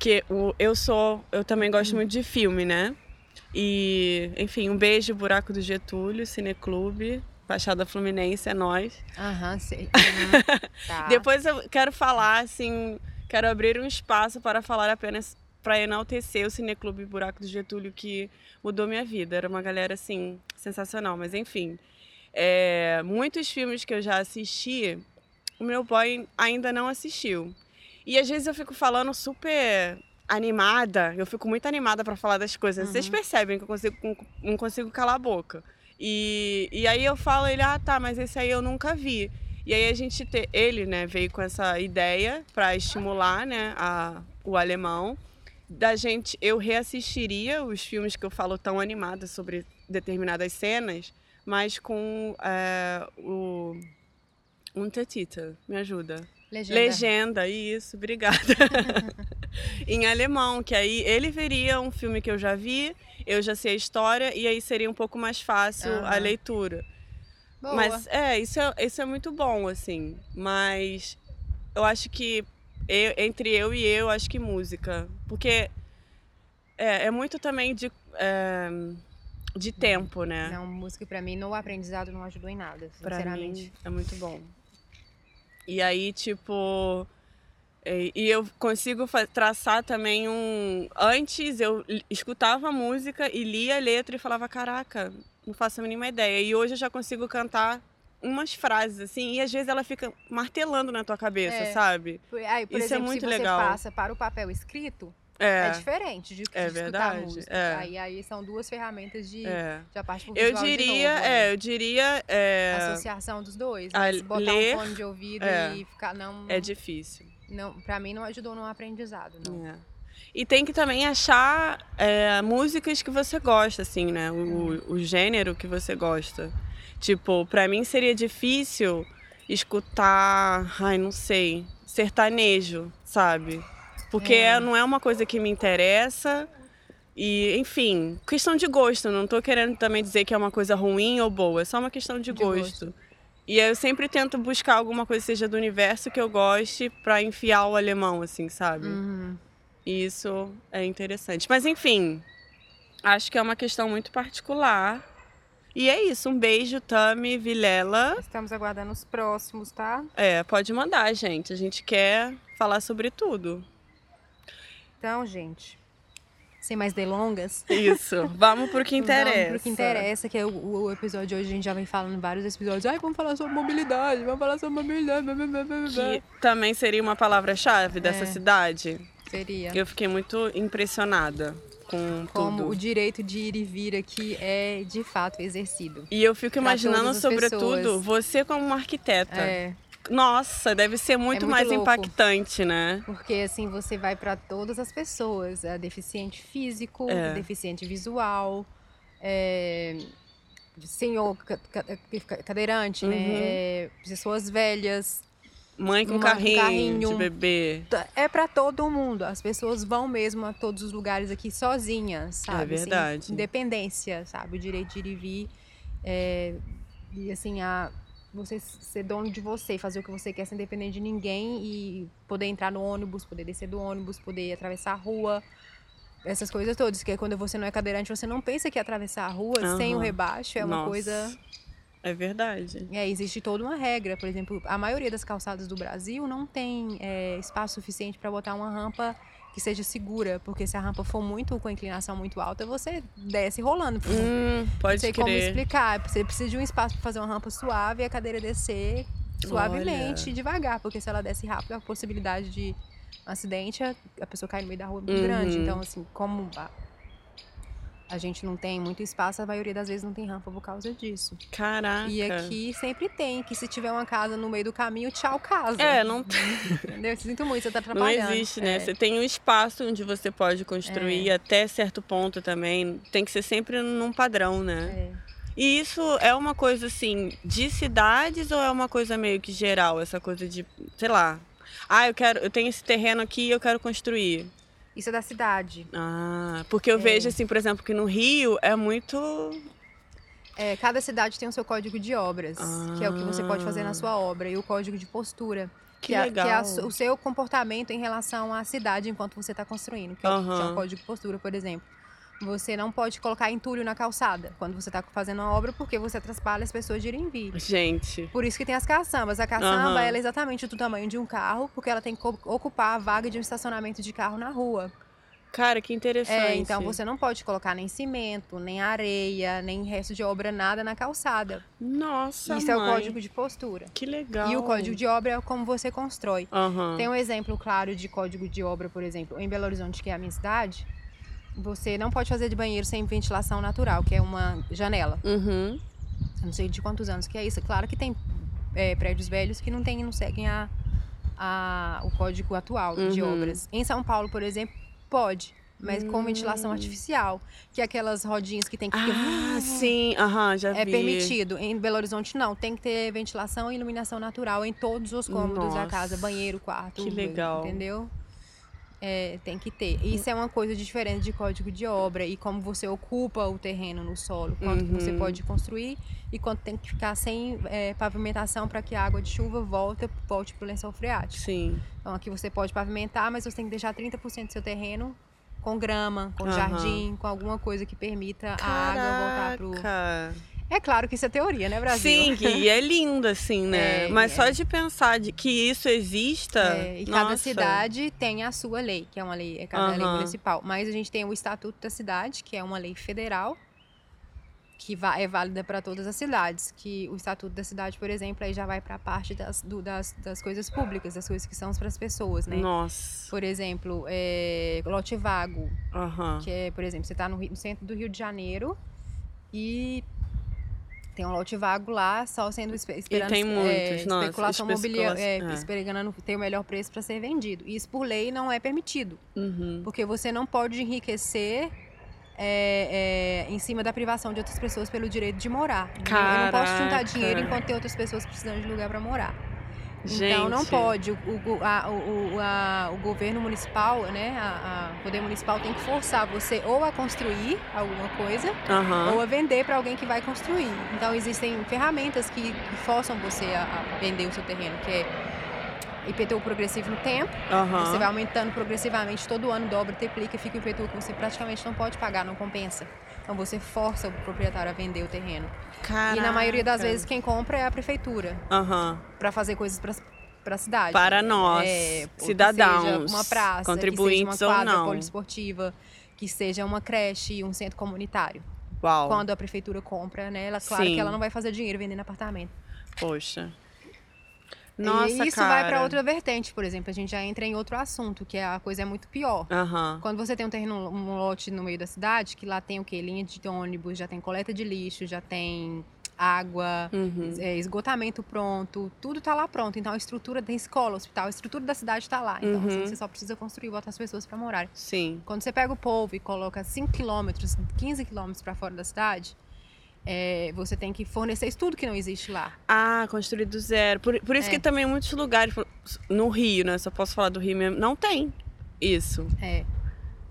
Speaker 4: que o, eu sou, eu também gosto muito de filme, né? E, enfim, um beijo, Buraco do Getúlio, Cineclube, Baixada Fluminense, é nós.
Speaker 3: Aham, sei. Uhum, [LAUGHS] tá.
Speaker 4: Depois eu quero falar, assim, quero abrir um espaço para falar apenas para enaltecer o Cineclube Buraco do Getúlio, que mudou minha vida. Era uma galera, assim, sensacional. Mas, enfim, é, muitos filmes que eu já assisti, o meu boy ainda não assistiu. E às vezes eu fico falando super animada, eu fico muito animada para falar das coisas. Vocês percebem que eu consigo, não consigo calar a boca. E, e aí eu falo, ele, ah tá, mas esse aí eu nunca vi. E aí a gente, te, ele, né, veio com essa ideia para estimular, né, a, o alemão. Da gente, eu reassistiria os filmes que eu falo tão animada sobre determinadas cenas, mas com é, o Untertitel, me ajuda.
Speaker 3: Legenda.
Speaker 4: Legenda, isso, obrigada. [LAUGHS] em alemão, que aí ele veria um filme que eu já vi, eu já sei a história, e aí seria um pouco mais fácil a
Speaker 3: Aham.
Speaker 4: leitura.
Speaker 3: Boa.
Speaker 4: Mas é isso, é, isso é muito bom, assim. Mas eu acho que eu- entre eu e eu, acho que música. Porque é, é muito também de, é, de tempo, né?
Speaker 3: Não, música pra mim no aprendizado não ajudou em nada,
Speaker 4: Pra
Speaker 3: sinceramente.
Speaker 4: mim é muito bom. E aí, tipo. E e eu consigo traçar também um. Antes eu escutava a música e lia a letra e falava: caraca, não faço a mínima ideia. E hoje eu já consigo cantar umas frases assim, e às vezes ela fica martelando na tua cabeça,
Speaker 3: É.
Speaker 4: sabe?
Speaker 3: Aí,
Speaker 4: Isso é
Speaker 3: exemplo,
Speaker 4: muito
Speaker 3: se você
Speaker 4: legal.
Speaker 3: passa para o papel escrito, é,
Speaker 4: É.
Speaker 3: diferente de, de
Speaker 4: É
Speaker 3: escutar
Speaker 4: verdade,
Speaker 3: música.
Speaker 4: é.
Speaker 3: Aí, aí são duas ferramentas de,
Speaker 4: É.
Speaker 3: de a parte pro
Speaker 4: Eu
Speaker 3: de
Speaker 4: diria,
Speaker 3: novo,
Speaker 4: é,
Speaker 3: né?
Speaker 4: eu diria. É,
Speaker 3: associação dos dois.
Speaker 4: a
Speaker 3: Mas botar
Speaker 4: ler,
Speaker 3: um fone de ouvido
Speaker 4: é.
Speaker 3: e ficar. Não,
Speaker 4: é difícil.
Speaker 3: não, pra mim não ajudou no aprendizado, não.
Speaker 4: É. E tem que também achar é, músicas que você gosta, assim, né? O, o gênero que você gosta. Tipo, pra mim seria difícil escutar, ai, não sei, sertanejo, sabe? Porque
Speaker 3: É.
Speaker 4: não é uma coisa que me interessa. E, enfim, questão de gosto. Não tô querendo também dizer que é uma coisa ruim ou boa. É só uma questão de,
Speaker 3: De
Speaker 4: gosto.
Speaker 3: gosto.
Speaker 4: E eu sempre tento buscar alguma coisa seja do universo que eu goste pra enfiar o alemão, assim, sabe?
Speaker 3: Uhum.
Speaker 4: E Isso é interessante. Mas enfim, acho que é uma questão muito particular. E é isso. Um beijo, Tami, Vilela.
Speaker 3: Estamos aguardando os próximos, tá?
Speaker 4: É, pode mandar, gente. A gente quer falar sobre tudo.
Speaker 3: Então, gente, sem mais delongas.
Speaker 4: Isso. Vamos pro que interessa.
Speaker 3: Vamos pro que interessa, que é o, o episódio de hoje. A gente já vem falando em vários episódios. Ai, vamos falar sobre mobilidade, vamos falar sobre mobilidade. blá, blá, blá, blá, blá.
Speaker 4: Que também seria uma palavra-chave dessa
Speaker 3: É.
Speaker 4: cidade.
Speaker 3: Seria.
Speaker 4: Eu fiquei muito impressionada com
Speaker 3: Como
Speaker 4: tudo.
Speaker 3: o direito de ir e vir aqui é de fato exercido.
Speaker 4: E eu fico imaginando, sobretudo,
Speaker 3: pessoas.
Speaker 4: você como uma arquiteta.
Speaker 3: É,
Speaker 4: Nossa, deve ser muito,
Speaker 3: muito
Speaker 4: mais
Speaker 3: louco.
Speaker 4: impactante, né?
Speaker 3: porque assim você vai para todas as pessoas, a deficiente físico,
Speaker 4: É.
Speaker 3: deficiente visual, é, senhor ca- ca- ca- cadeirante,
Speaker 4: Uhum.
Speaker 3: né? É, pessoas velhas.
Speaker 4: Mãe com
Speaker 3: Mãe com
Speaker 4: carrinho,
Speaker 3: carrinho.
Speaker 4: de bebê.
Speaker 3: É pra todo mundo. As pessoas vão mesmo a todos os lugares aqui sozinhas, sabe? Assim,
Speaker 4: verdade.
Speaker 3: independência, sabe? O direito de ir e vir. é, e assim, a você ser dono de você, fazer o que você quer sem depender de ninguém e poder entrar no ônibus, poder descer do ônibus, poder atravessar a rua. Essas coisas todas, que quando você não é cadeirante, você não pensa que atravessar a rua sem o rebaixo é uma
Speaker 4: Nossa.
Speaker 3: coisa
Speaker 4: É verdade.
Speaker 3: é, existe toda uma regra. Por exemplo, a maioria das calçadas do Brasil não tem é, espaço suficiente para botar uma rampa que seja segura, porque se a rampa for muito com a inclinação muito alta, você desce rolando.
Speaker 4: Hum,
Speaker 3: não
Speaker 4: pode
Speaker 3: sei como
Speaker 4: crer.
Speaker 3: explicar. Você precisa de um espaço para fazer uma rampa suave e a cadeira descer suavemente,
Speaker 4: Olha.
Speaker 3: devagar, porque se ela desce rápido, a possibilidade de um acidente, a a pessoa cai no meio da rua é muito
Speaker 4: Uhum.
Speaker 3: grande. Então, assim, como a, gente não tem muito espaço, a maioria das vezes não tem rampa por causa disso.
Speaker 4: Caraca.
Speaker 3: E aqui sempre tem, que se tiver uma casa no meio do caminho, tchau casa.
Speaker 4: É, não,
Speaker 3: Entendeu? Sinto muito, você tá
Speaker 4: não
Speaker 3: atrapalhando.
Speaker 4: existe, né?
Speaker 3: É.
Speaker 4: Você tem um espaço onde você pode construir até certo ponto também. Tem que ser sempre num padrão, né?
Speaker 3: É.
Speaker 4: E isso é uma coisa assim de cidades ou é uma coisa meio que geral, essa coisa de, sei lá, ah, eu quero, eu tenho esse terreno aqui e eu quero construir.
Speaker 3: Isso é da cidade.
Speaker 4: Ah, porque eu
Speaker 3: É.
Speaker 4: vejo assim, por exemplo, que no Rio é muito
Speaker 3: É, cada cidade tem o seu código de obras, que é o que você pode fazer
Speaker 4: Ah.
Speaker 3: na sua obra, e o código de postura.
Speaker 4: que,
Speaker 3: é, que é a su- o seu comportamento em relação à cidade enquanto você está construindo. Que é, que é o código de postura, por exemplo. Você não pode colocar entulho na calçada quando você está fazendo uma obra, porque você atrapalha as pessoas de irem vir.
Speaker 4: Gente,
Speaker 3: Por isso que tem as caçambas. A caçamba
Speaker 4: Aham.
Speaker 3: ela é exatamente do tamanho de um carro, porque ela tem que ocupar a vaga de um estacionamento de carro na rua.
Speaker 4: cara, que interessante.
Speaker 3: É, então você não pode colocar nem cimento, nem areia, nem resto de obra, nada na calçada.
Speaker 4: Nossa,
Speaker 3: Isso é o
Speaker 4: mãe,
Speaker 3: código de postura.
Speaker 4: Que legal.
Speaker 3: E o código de obra é como você constrói.
Speaker 4: Aham.
Speaker 3: Tem um exemplo claro de código de obra, por exemplo, em Belo Horizonte, que é a minha cidade. Você não pode fazer de banheiro sem ventilação natural, que é uma janela.
Speaker 4: Uhum.
Speaker 3: Eu não sei de quantos anos que é isso. Claro que tem é, prédios velhos que não, tem, não seguem a, a- o código atual de
Speaker 4: Uhum.
Speaker 3: obras. Em São Paulo, por exemplo, pode, mas com ventilação
Speaker 4: Hum.
Speaker 3: artificial, que é aquelas rodinhas que tem que.
Speaker 4: Ah, sim, aham, já
Speaker 3: É
Speaker 4: vi.
Speaker 3: permitido. Em Belo Horizonte, não. Tem que ter ventilação e iluminação natural em todos os cômodos da
Speaker 4: Nossa,
Speaker 3: casa. Banheiro, quarto.
Speaker 4: que legal.
Speaker 3: Entendeu? É, tem que ter. Isso é uma coisa diferente de código de obra e como você ocupa o terreno no solo. Quanto que você
Speaker 4: Uhum.
Speaker 3: pode construir e quanto tem que ficar sem é, pavimentação para que a água de chuva volte, volte para o lençol freático.
Speaker 4: Sim.
Speaker 3: Então aqui você pode pavimentar, mas você tem que deixar 30% do seu terreno com grama, com
Speaker 4: Aham.
Speaker 3: jardim, com alguma coisa que permita a água voltar pro.
Speaker 4: Caraca.
Speaker 3: É claro que isso é teoria, né, Brasil?
Speaker 4: Sim, e [LAUGHS] é lindo, assim, né?
Speaker 3: É,
Speaker 4: Mas
Speaker 3: é.
Speaker 4: só de pensar de que isso exista.
Speaker 3: É, e cada
Speaker 4: nossa.
Speaker 3: cidade tem a sua lei, que é uma lei, é cada lei
Speaker 4: Aham.
Speaker 3: municipal. Mas a gente tem o Estatuto da Cidade, que é uma lei federal, que é válida para todas as cidades. Que o Estatuto da Cidade, por exemplo, aí já vai para a parte das, do- das, das coisas públicas, das coisas que são para as pessoas, né?
Speaker 4: Nossa.
Speaker 3: Por exemplo, é, lote vago,
Speaker 4: Aham.
Speaker 3: que é, por exemplo, você está no, no centro do Rio de Janeiro e tem um lote vago lá, só sendo espe- esperando
Speaker 4: tem
Speaker 3: é,
Speaker 4: muitos, nossa,
Speaker 3: especulação
Speaker 4: especula-
Speaker 3: imobiliária, é,
Speaker 4: é.
Speaker 3: esperando ter o melhor preço para ser vendido. E isso por lei não é permitido,
Speaker 4: Uhum.
Speaker 3: porque você não pode enriquecer é, é, em cima da privação de outras pessoas pelo direito de morar. entendeu? Eu não posso juntar
Speaker 4: Caraca.
Speaker 3: dinheiro enquanto tem outras pessoas precisando de lugar para morar.
Speaker 4: Gente.
Speaker 3: Então não pode. O, o, a- o, a- o governo municipal, né, a, a- o poder municipal tem que forçar você ou a construir alguma coisa
Speaker 4: Aham.
Speaker 3: ou a vender para alguém que vai construir. Então existem ferramentas que, forçam você a, a vender o seu terreno, que é IPTU progressivo no tempo.
Speaker 4: Aham.
Speaker 3: Você vai aumentando progressivamente todo ano, dobra, triplica, fica o IPTU que você praticamente não pode pagar, não compensa. Então você força o proprietário a vender o terreno. E na maioria das
Speaker 4: Caraca.
Speaker 3: vezes quem compra é a prefeitura
Speaker 4: Aham.
Speaker 3: para fazer coisas para a cidade.
Speaker 4: Para nós,
Speaker 3: É, que
Speaker 4: cidadãos,
Speaker 3: seja uma praça,
Speaker 4: contribuintes
Speaker 3: que seja uma quadra
Speaker 4: não.
Speaker 3: poliesportiva, que seja uma creche, um centro comunitário.
Speaker 4: Uau.
Speaker 3: Quando a prefeitura compra, né? Ela, claro
Speaker 4: Sim.
Speaker 3: que ela não vai fazer dinheiro vendendo apartamento.
Speaker 4: Poxa. Nossa,
Speaker 3: e isso
Speaker 4: cara.
Speaker 3: vai para outra vertente, por exemplo, a gente já entra em outro assunto, que é a coisa é muito pior.
Speaker 4: Aham.
Speaker 3: Quando você tem um terreno, um lote no meio da cidade, que lá tem o quê? Linha de ônibus, já tem coleta de lixo, já tem água,
Speaker 4: Uhum.
Speaker 3: é, esgotamento pronto, tudo tá lá pronto. Então a estrutura tem escola, hospital, a estrutura da cidade tá lá. Então assim,
Speaker 4: Uhum.
Speaker 3: você só precisa construir e botar as pessoas para morar.
Speaker 4: Sim.
Speaker 3: Quando você pega o povo e coloca 5 quilômetros, 15 quilômetros para fora da cidade, é, você tem que fornecer isso tudo que não existe lá.
Speaker 4: Ah, construir do zero. Por, por isso
Speaker 3: É.
Speaker 4: que também muitos lugares, no Rio, né? Só posso falar do Rio mesmo, não tem isso.
Speaker 3: É,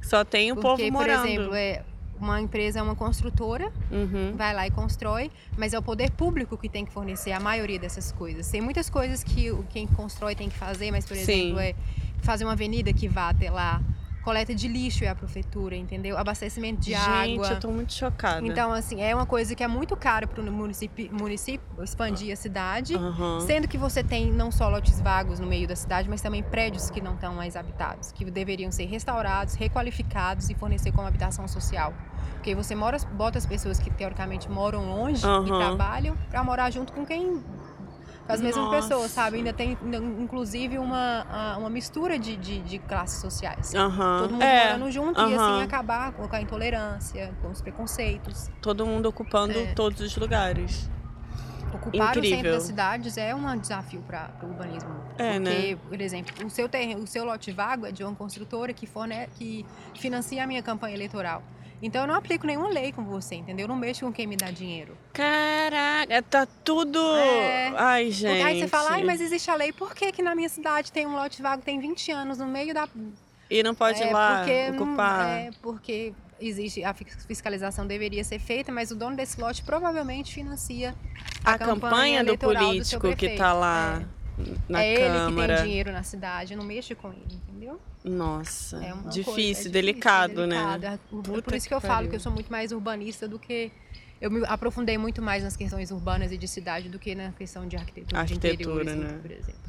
Speaker 4: Só tem o
Speaker 3: porque,
Speaker 4: povo
Speaker 3: por
Speaker 4: morando.
Speaker 3: exemplo, é, uma empresa é uma construtora,
Speaker 4: Uhum.
Speaker 3: vai lá e constrói, mas é o poder público que tem que fornecer a maioria dessas coisas. Tem muitas coisas que o- quem constrói tem que fazer, mas, por
Speaker 4: Sim.
Speaker 3: exemplo, é fazer uma avenida que vá até lá. Coleta de lixo é a prefeitura, entendeu? Abastecimento de
Speaker 4: Gente,
Speaker 3: água.
Speaker 4: eu tô muito chocada.
Speaker 3: Então, assim, é uma coisa que é muito cara para o município, município expandir a cidade.
Speaker 4: Aham.
Speaker 3: Sendo que você tem não só lotes vagos no meio da cidade, mas também prédios que não estão mais habitados, que deveriam ser restaurados, requalificados e fornecer como habitação social. Porque você mora, bota as pessoas que teoricamente moram longe e
Speaker 4: Aham.
Speaker 3: trabalham para morar junto com quem. Com as mesmas
Speaker 4: Nossa.
Speaker 3: pessoas, sabe? Ainda tem, inclusive, uma, uma mistura de, de, de classes sociais. Todo mundo
Speaker 4: é,
Speaker 3: morando junto e assim acabar com a intolerância, com os preconceitos.
Speaker 4: todo mundo ocupando
Speaker 3: É.
Speaker 4: todos os lugares.
Speaker 3: Ocupar o centro
Speaker 4: Incrível.
Speaker 3: das cidades é um desafio para o urbanismo.
Speaker 4: É,
Speaker 3: porque,
Speaker 4: né?
Speaker 3: por exemplo, o seu, terreno, o seu lote vago é de uma construtora que, forne, que financia a minha campanha eleitoral. Então eu não aplico nenhuma lei com você, entendeu? Eu não mexo com quem me dá dinheiro.
Speaker 4: Caraca, tá tudo.
Speaker 3: É.
Speaker 4: Ai, gente.
Speaker 3: Porque aí você fala, ai, mas existe a lei, por que, que na minha cidade tem um lote vago tem 20 anos no meio da.
Speaker 4: E não pode
Speaker 3: é,
Speaker 4: ir lá
Speaker 3: porque não-
Speaker 4: ocupar.
Speaker 3: é, porque existe, a fis- fiscalização deveria ser feita, mas o dono desse lote provavelmente financia
Speaker 4: a, campanha, do
Speaker 3: eleitoral do
Speaker 4: político
Speaker 3: seu
Speaker 4: que
Speaker 3: prefeito.
Speaker 4: tá lá na
Speaker 3: é ele que
Speaker 4: Câmara.
Speaker 3: tem dinheiro na cidade, não mexo com ele, entendeu?
Speaker 4: Nossa,
Speaker 3: É
Speaker 4: difícil,
Speaker 3: é
Speaker 4: delicado,
Speaker 3: é
Speaker 4: né?
Speaker 3: delicado. É Por,
Speaker 4: Puta
Speaker 3: por isso que,
Speaker 4: que
Speaker 3: eu falo que eu sou muito mais urbanista do que. Eu me aprofundei muito mais nas questões urbanas e de cidade do que na questão de arquitetura,
Speaker 4: Arquitetura,
Speaker 3: de interiores,
Speaker 4: né?
Speaker 3: por exemplo.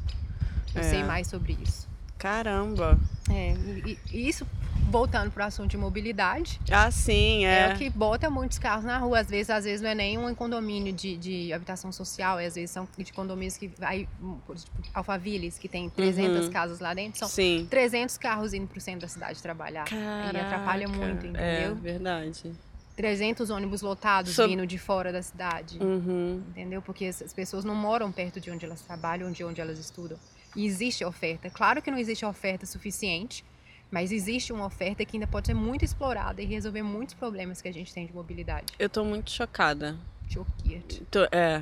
Speaker 3: Eu
Speaker 4: É.
Speaker 3: sei mais sobre isso.
Speaker 4: Caramba.
Speaker 3: É, e, e isso, voltando para o assunto de mobilidade,
Speaker 4: Ah, sim,
Speaker 3: é.
Speaker 4: é.
Speaker 3: o que bota muitos carros na rua. Às vezes, às vezes não é nem um condomínio de, de habitação social, é, às vezes são de condomínios que vai, tipo, Alphavilles, que tem 300
Speaker 4: Uhum.
Speaker 3: casas lá dentro, são
Speaker 4: Sim.
Speaker 3: 300 carros indo pro centro da cidade trabalhar. E atrapalha
Speaker 4: Caraca,
Speaker 3: muito,
Speaker 4: É,
Speaker 3: entendeu?
Speaker 4: verdade.
Speaker 3: 300 ônibus lotados
Speaker 4: Sob-
Speaker 3: vindo de fora da cidade.
Speaker 4: Uhum.
Speaker 3: Entendeu? Porque as pessoas não moram perto de onde elas trabalham, de onde elas estudam. E existe oferta. Claro que não existe oferta suficiente, mas existe uma oferta que ainda pode ser muito explorada e resolver muitos problemas que a gente tem de mobilidade.
Speaker 4: Eu tô muito chocada.
Speaker 3: Choquiert.
Speaker 4: Tô, é.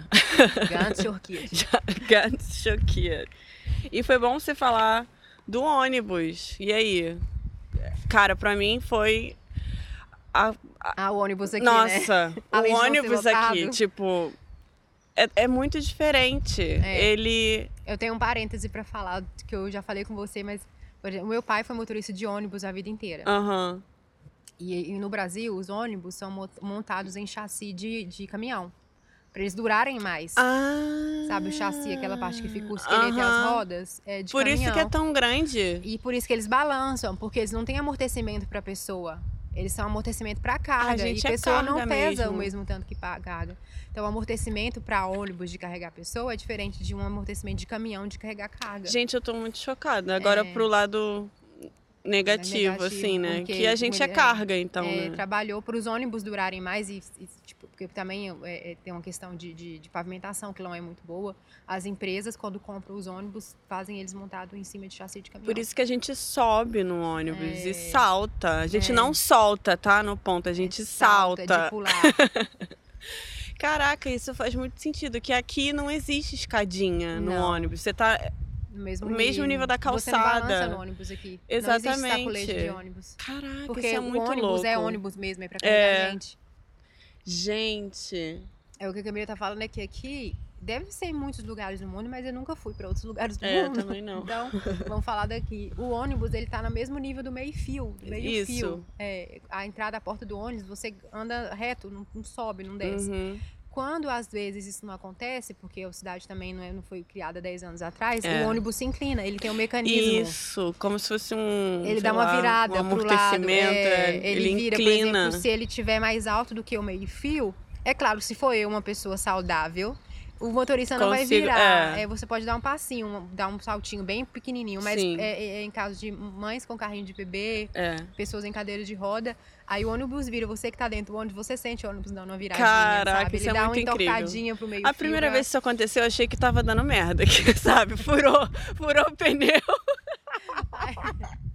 Speaker 3: Ganz choquiert.
Speaker 4: Ganz. E foi bom você falar do ônibus. E aí? Cara, pra mim foi. a-
Speaker 3: Ah, o ônibus aqui, né?
Speaker 4: Nossa, [LAUGHS]
Speaker 3: Além
Speaker 4: o ônibus aqui, tipo. É, é muito diferente.
Speaker 3: É.
Speaker 4: Ele.
Speaker 3: Eu tenho um parêntese pra falar, que eu já falei com você, mas por exemplo, o meu pai foi motorista de ônibus a vida inteira.
Speaker 4: Aham.
Speaker 3: E, e no Brasil, os ônibus são mo- montados em chassi de, de caminhão. Pra eles durarem mais.
Speaker 4: Ah.
Speaker 3: Sabe o chassi, aquela parte que fica o esqueleto e as rodas? É de
Speaker 4: Por
Speaker 3: caminhão.
Speaker 4: isso que é tão grande.
Speaker 3: E por isso que eles balançam, porque eles não têm amortecimento pra pessoa. Eles são amortecimento para carga.
Speaker 4: gente,
Speaker 3: e
Speaker 4: é
Speaker 3: pessoa não pesa
Speaker 4: mesmo.
Speaker 3: o mesmo tanto que carga. Então, o amortecimento para ônibus de carregar pessoa é diferente de um amortecimento de caminhão de carregar carga.
Speaker 4: Gente, eu tô muito chocada. Agora
Speaker 3: É.
Speaker 4: pro lado negativo,
Speaker 3: Negativo,
Speaker 4: assim, né? Que a gente é
Speaker 3: mulher-
Speaker 4: carga, então,
Speaker 3: É,
Speaker 4: né?
Speaker 3: Trabalhou para os ônibus durarem mais e, e, tipo, porque também é, é, tem uma questão de, de- de pavimentação que não é muito boa. As empresas, quando compram os ônibus, fazem eles montados em cima de chassi de caminhão.
Speaker 4: Por isso que a gente sobe no ônibus
Speaker 3: É.
Speaker 4: e salta. A gente
Speaker 3: É.
Speaker 4: não solta, tá? No ponto, a gente salta.
Speaker 3: de pular. [LAUGHS]
Speaker 4: Caraca, isso faz muito sentido. Que aqui não existe escadinha no
Speaker 3: Não.
Speaker 4: ônibus. Você tá.
Speaker 3: No mesmo,
Speaker 4: O mesmo nível da
Speaker 3: Você não
Speaker 4: calçada.
Speaker 3: no ônibus aqui.
Speaker 4: Exatamente.
Speaker 3: Não existe de ônibus.
Speaker 4: Caraca,
Speaker 3: Porque
Speaker 4: isso é
Speaker 3: o
Speaker 4: muito
Speaker 3: ônibus
Speaker 4: louco.
Speaker 3: é ônibus mesmo, é pra
Speaker 4: É.
Speaker 3: gente.
Speaker 4: Gente.
Speaker 3: É o que a Camila tá falando é que aqui deve ser em muitos lugares do mundo, mas eu nunca fui pra outros lugares do
Speaker 4: É,
Speaker 3: mundo.
Speaker 4: também não. [LAUGHS]
Speaker 3: Então, vamos falar daqui. O ônibus, ele tá no mesmo nível do meio-fio. Meio
Speaker 4: Isso.
Speaker 3: É, a entrada, a porta do ônibus, você anda reto, não, não sobe, não desce.
Speaker 4: Uhum.
Speaker 3: Quando, às vezes, isso não acontece, porque a cidade também não, é, não foi criada 10 anos atrás,
Speaker 4: É.
Speaker 3: o ônibus se inclina, ele tem um mecanismo.
Speaker 4: Isso, como se fosse um.
Speaker 3: Ele dá uma
Speaker 4: lá,
Speaker 3: virada
Speaker 4: um
Speaker 3: pro lado.
Speaker 4: amortecimento.
Speaker 3: é,
Speaker 4: é,
Speaker 3: ele, vira, por
Speaker 4: inclina.
Speaker 3: exemplo, se ele tiver mais alto do que o meio-fio, é claro, se for eu, uma pessoa saudável, o motorista não vai
Speaker 4: Consigo-
Speaker 3: virar.
Speaker 4: é.
Speaker 3: É, você pode dar um passinho, um- dar um saltinho bem pequenininho, mas é, é- é em caso de mães com carrinho de bebê,
Speaker 4: É.
Speaker 3: pessoas em cadeira de roda, aí o ônibus vira, você que tá dentro do ônibus, você sente o ônibus dando uma viradinha,
Speaker 4: Caraca,
Speaker 3: sabe? Ele
Speaker 4: isso é
Speaker 3: dá
Speaker 4: muito
Speaker 3: uma
Speaker 4: incrível.
Speaker 3: entortadinha pro meio
Speaker 4: A primeira vez que isso aconteceu, eu achei que tava dando merda, aqui, [LAUGHS] sabe? Furou, furou o pneu. [LAUGHS]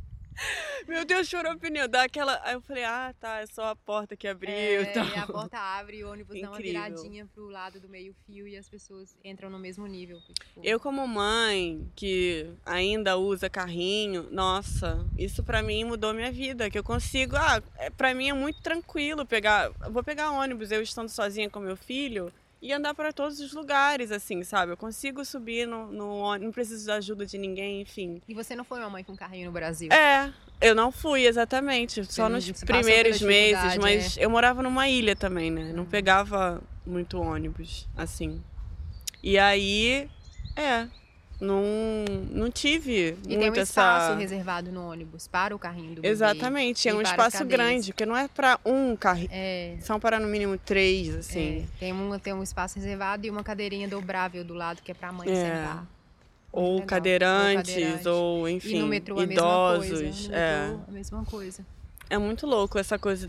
Speaker 4: Meu Deus, chorou o pneu. Dá aquela. Aí eu falei, ah, tá, é só a porta que abriu.
Speaker 3: É,
Speaker 4: e tal.
Speaker 3: e a porta abre e o ônibus dá uma
Speaker 4: Incrível.
Speaker 3: viradinha pro lado do meio-fio e as pessoas entram no mesmo nível. tipo,
Speaker 4: Eu, como mãe, que ainda usa carrinho, nossa, isso pra mim mudou minha vida. Que eu consigo. Ah, é, pra mim é muito tranquilo pegar. Vou pegar ônibus, eu estando sozinha com meu filho. E andar para todos os lugares, assim, sabe? Eu consigo subir no, no não preciso da ajuda de ninguém, enfim.
Speaker 3: E você não foi uma mãe com carrinho no Brasil?
Speaker 4: É, eu não fui exatamente, só
Speaker 3: não-
Speaker 4: nos primeiros meses, mas eu morava numa ilha também, né? Não pegava muito ônibus, assim. E aí, é, não, não tive
Speaker 3: E tem
Speaker 4: muito
Speaker 3: um espaço
Speaker 4: essa.
Speaker 3: reservado no ônibus para o carrinho do bebê.
Speaker 4: Exatamente, é
Speaker 3: e
Speaker 4: um
Speaker 3: para
Speaker 4: espaço grande, porque não é pra um carrinho,
Speaker 3: É,
Speaker 4: são para no mínimo três, assim.
Speaker 3: é, tem, um, tem um espaço reservado e uma cadeirinha dobrável do lado que é para a mãe
Speaker 4: É.
Speaker 3: sentar.
Speaker 4: Ou
Speaker 3: legal.
Speaker 4: cadeirantes,
Speaker 3: Ou
Speaker 4: ou,
Speaker 3: E
Speaker 4: enfim,
Speaker 3: no metrô a
Speaker 4: idosos.
Speaker 3: mesma coisa. No
Speaker 4: é.
Speaker 3: metrô a mesma coisa.
Speaker 4: É muito louco essa coisa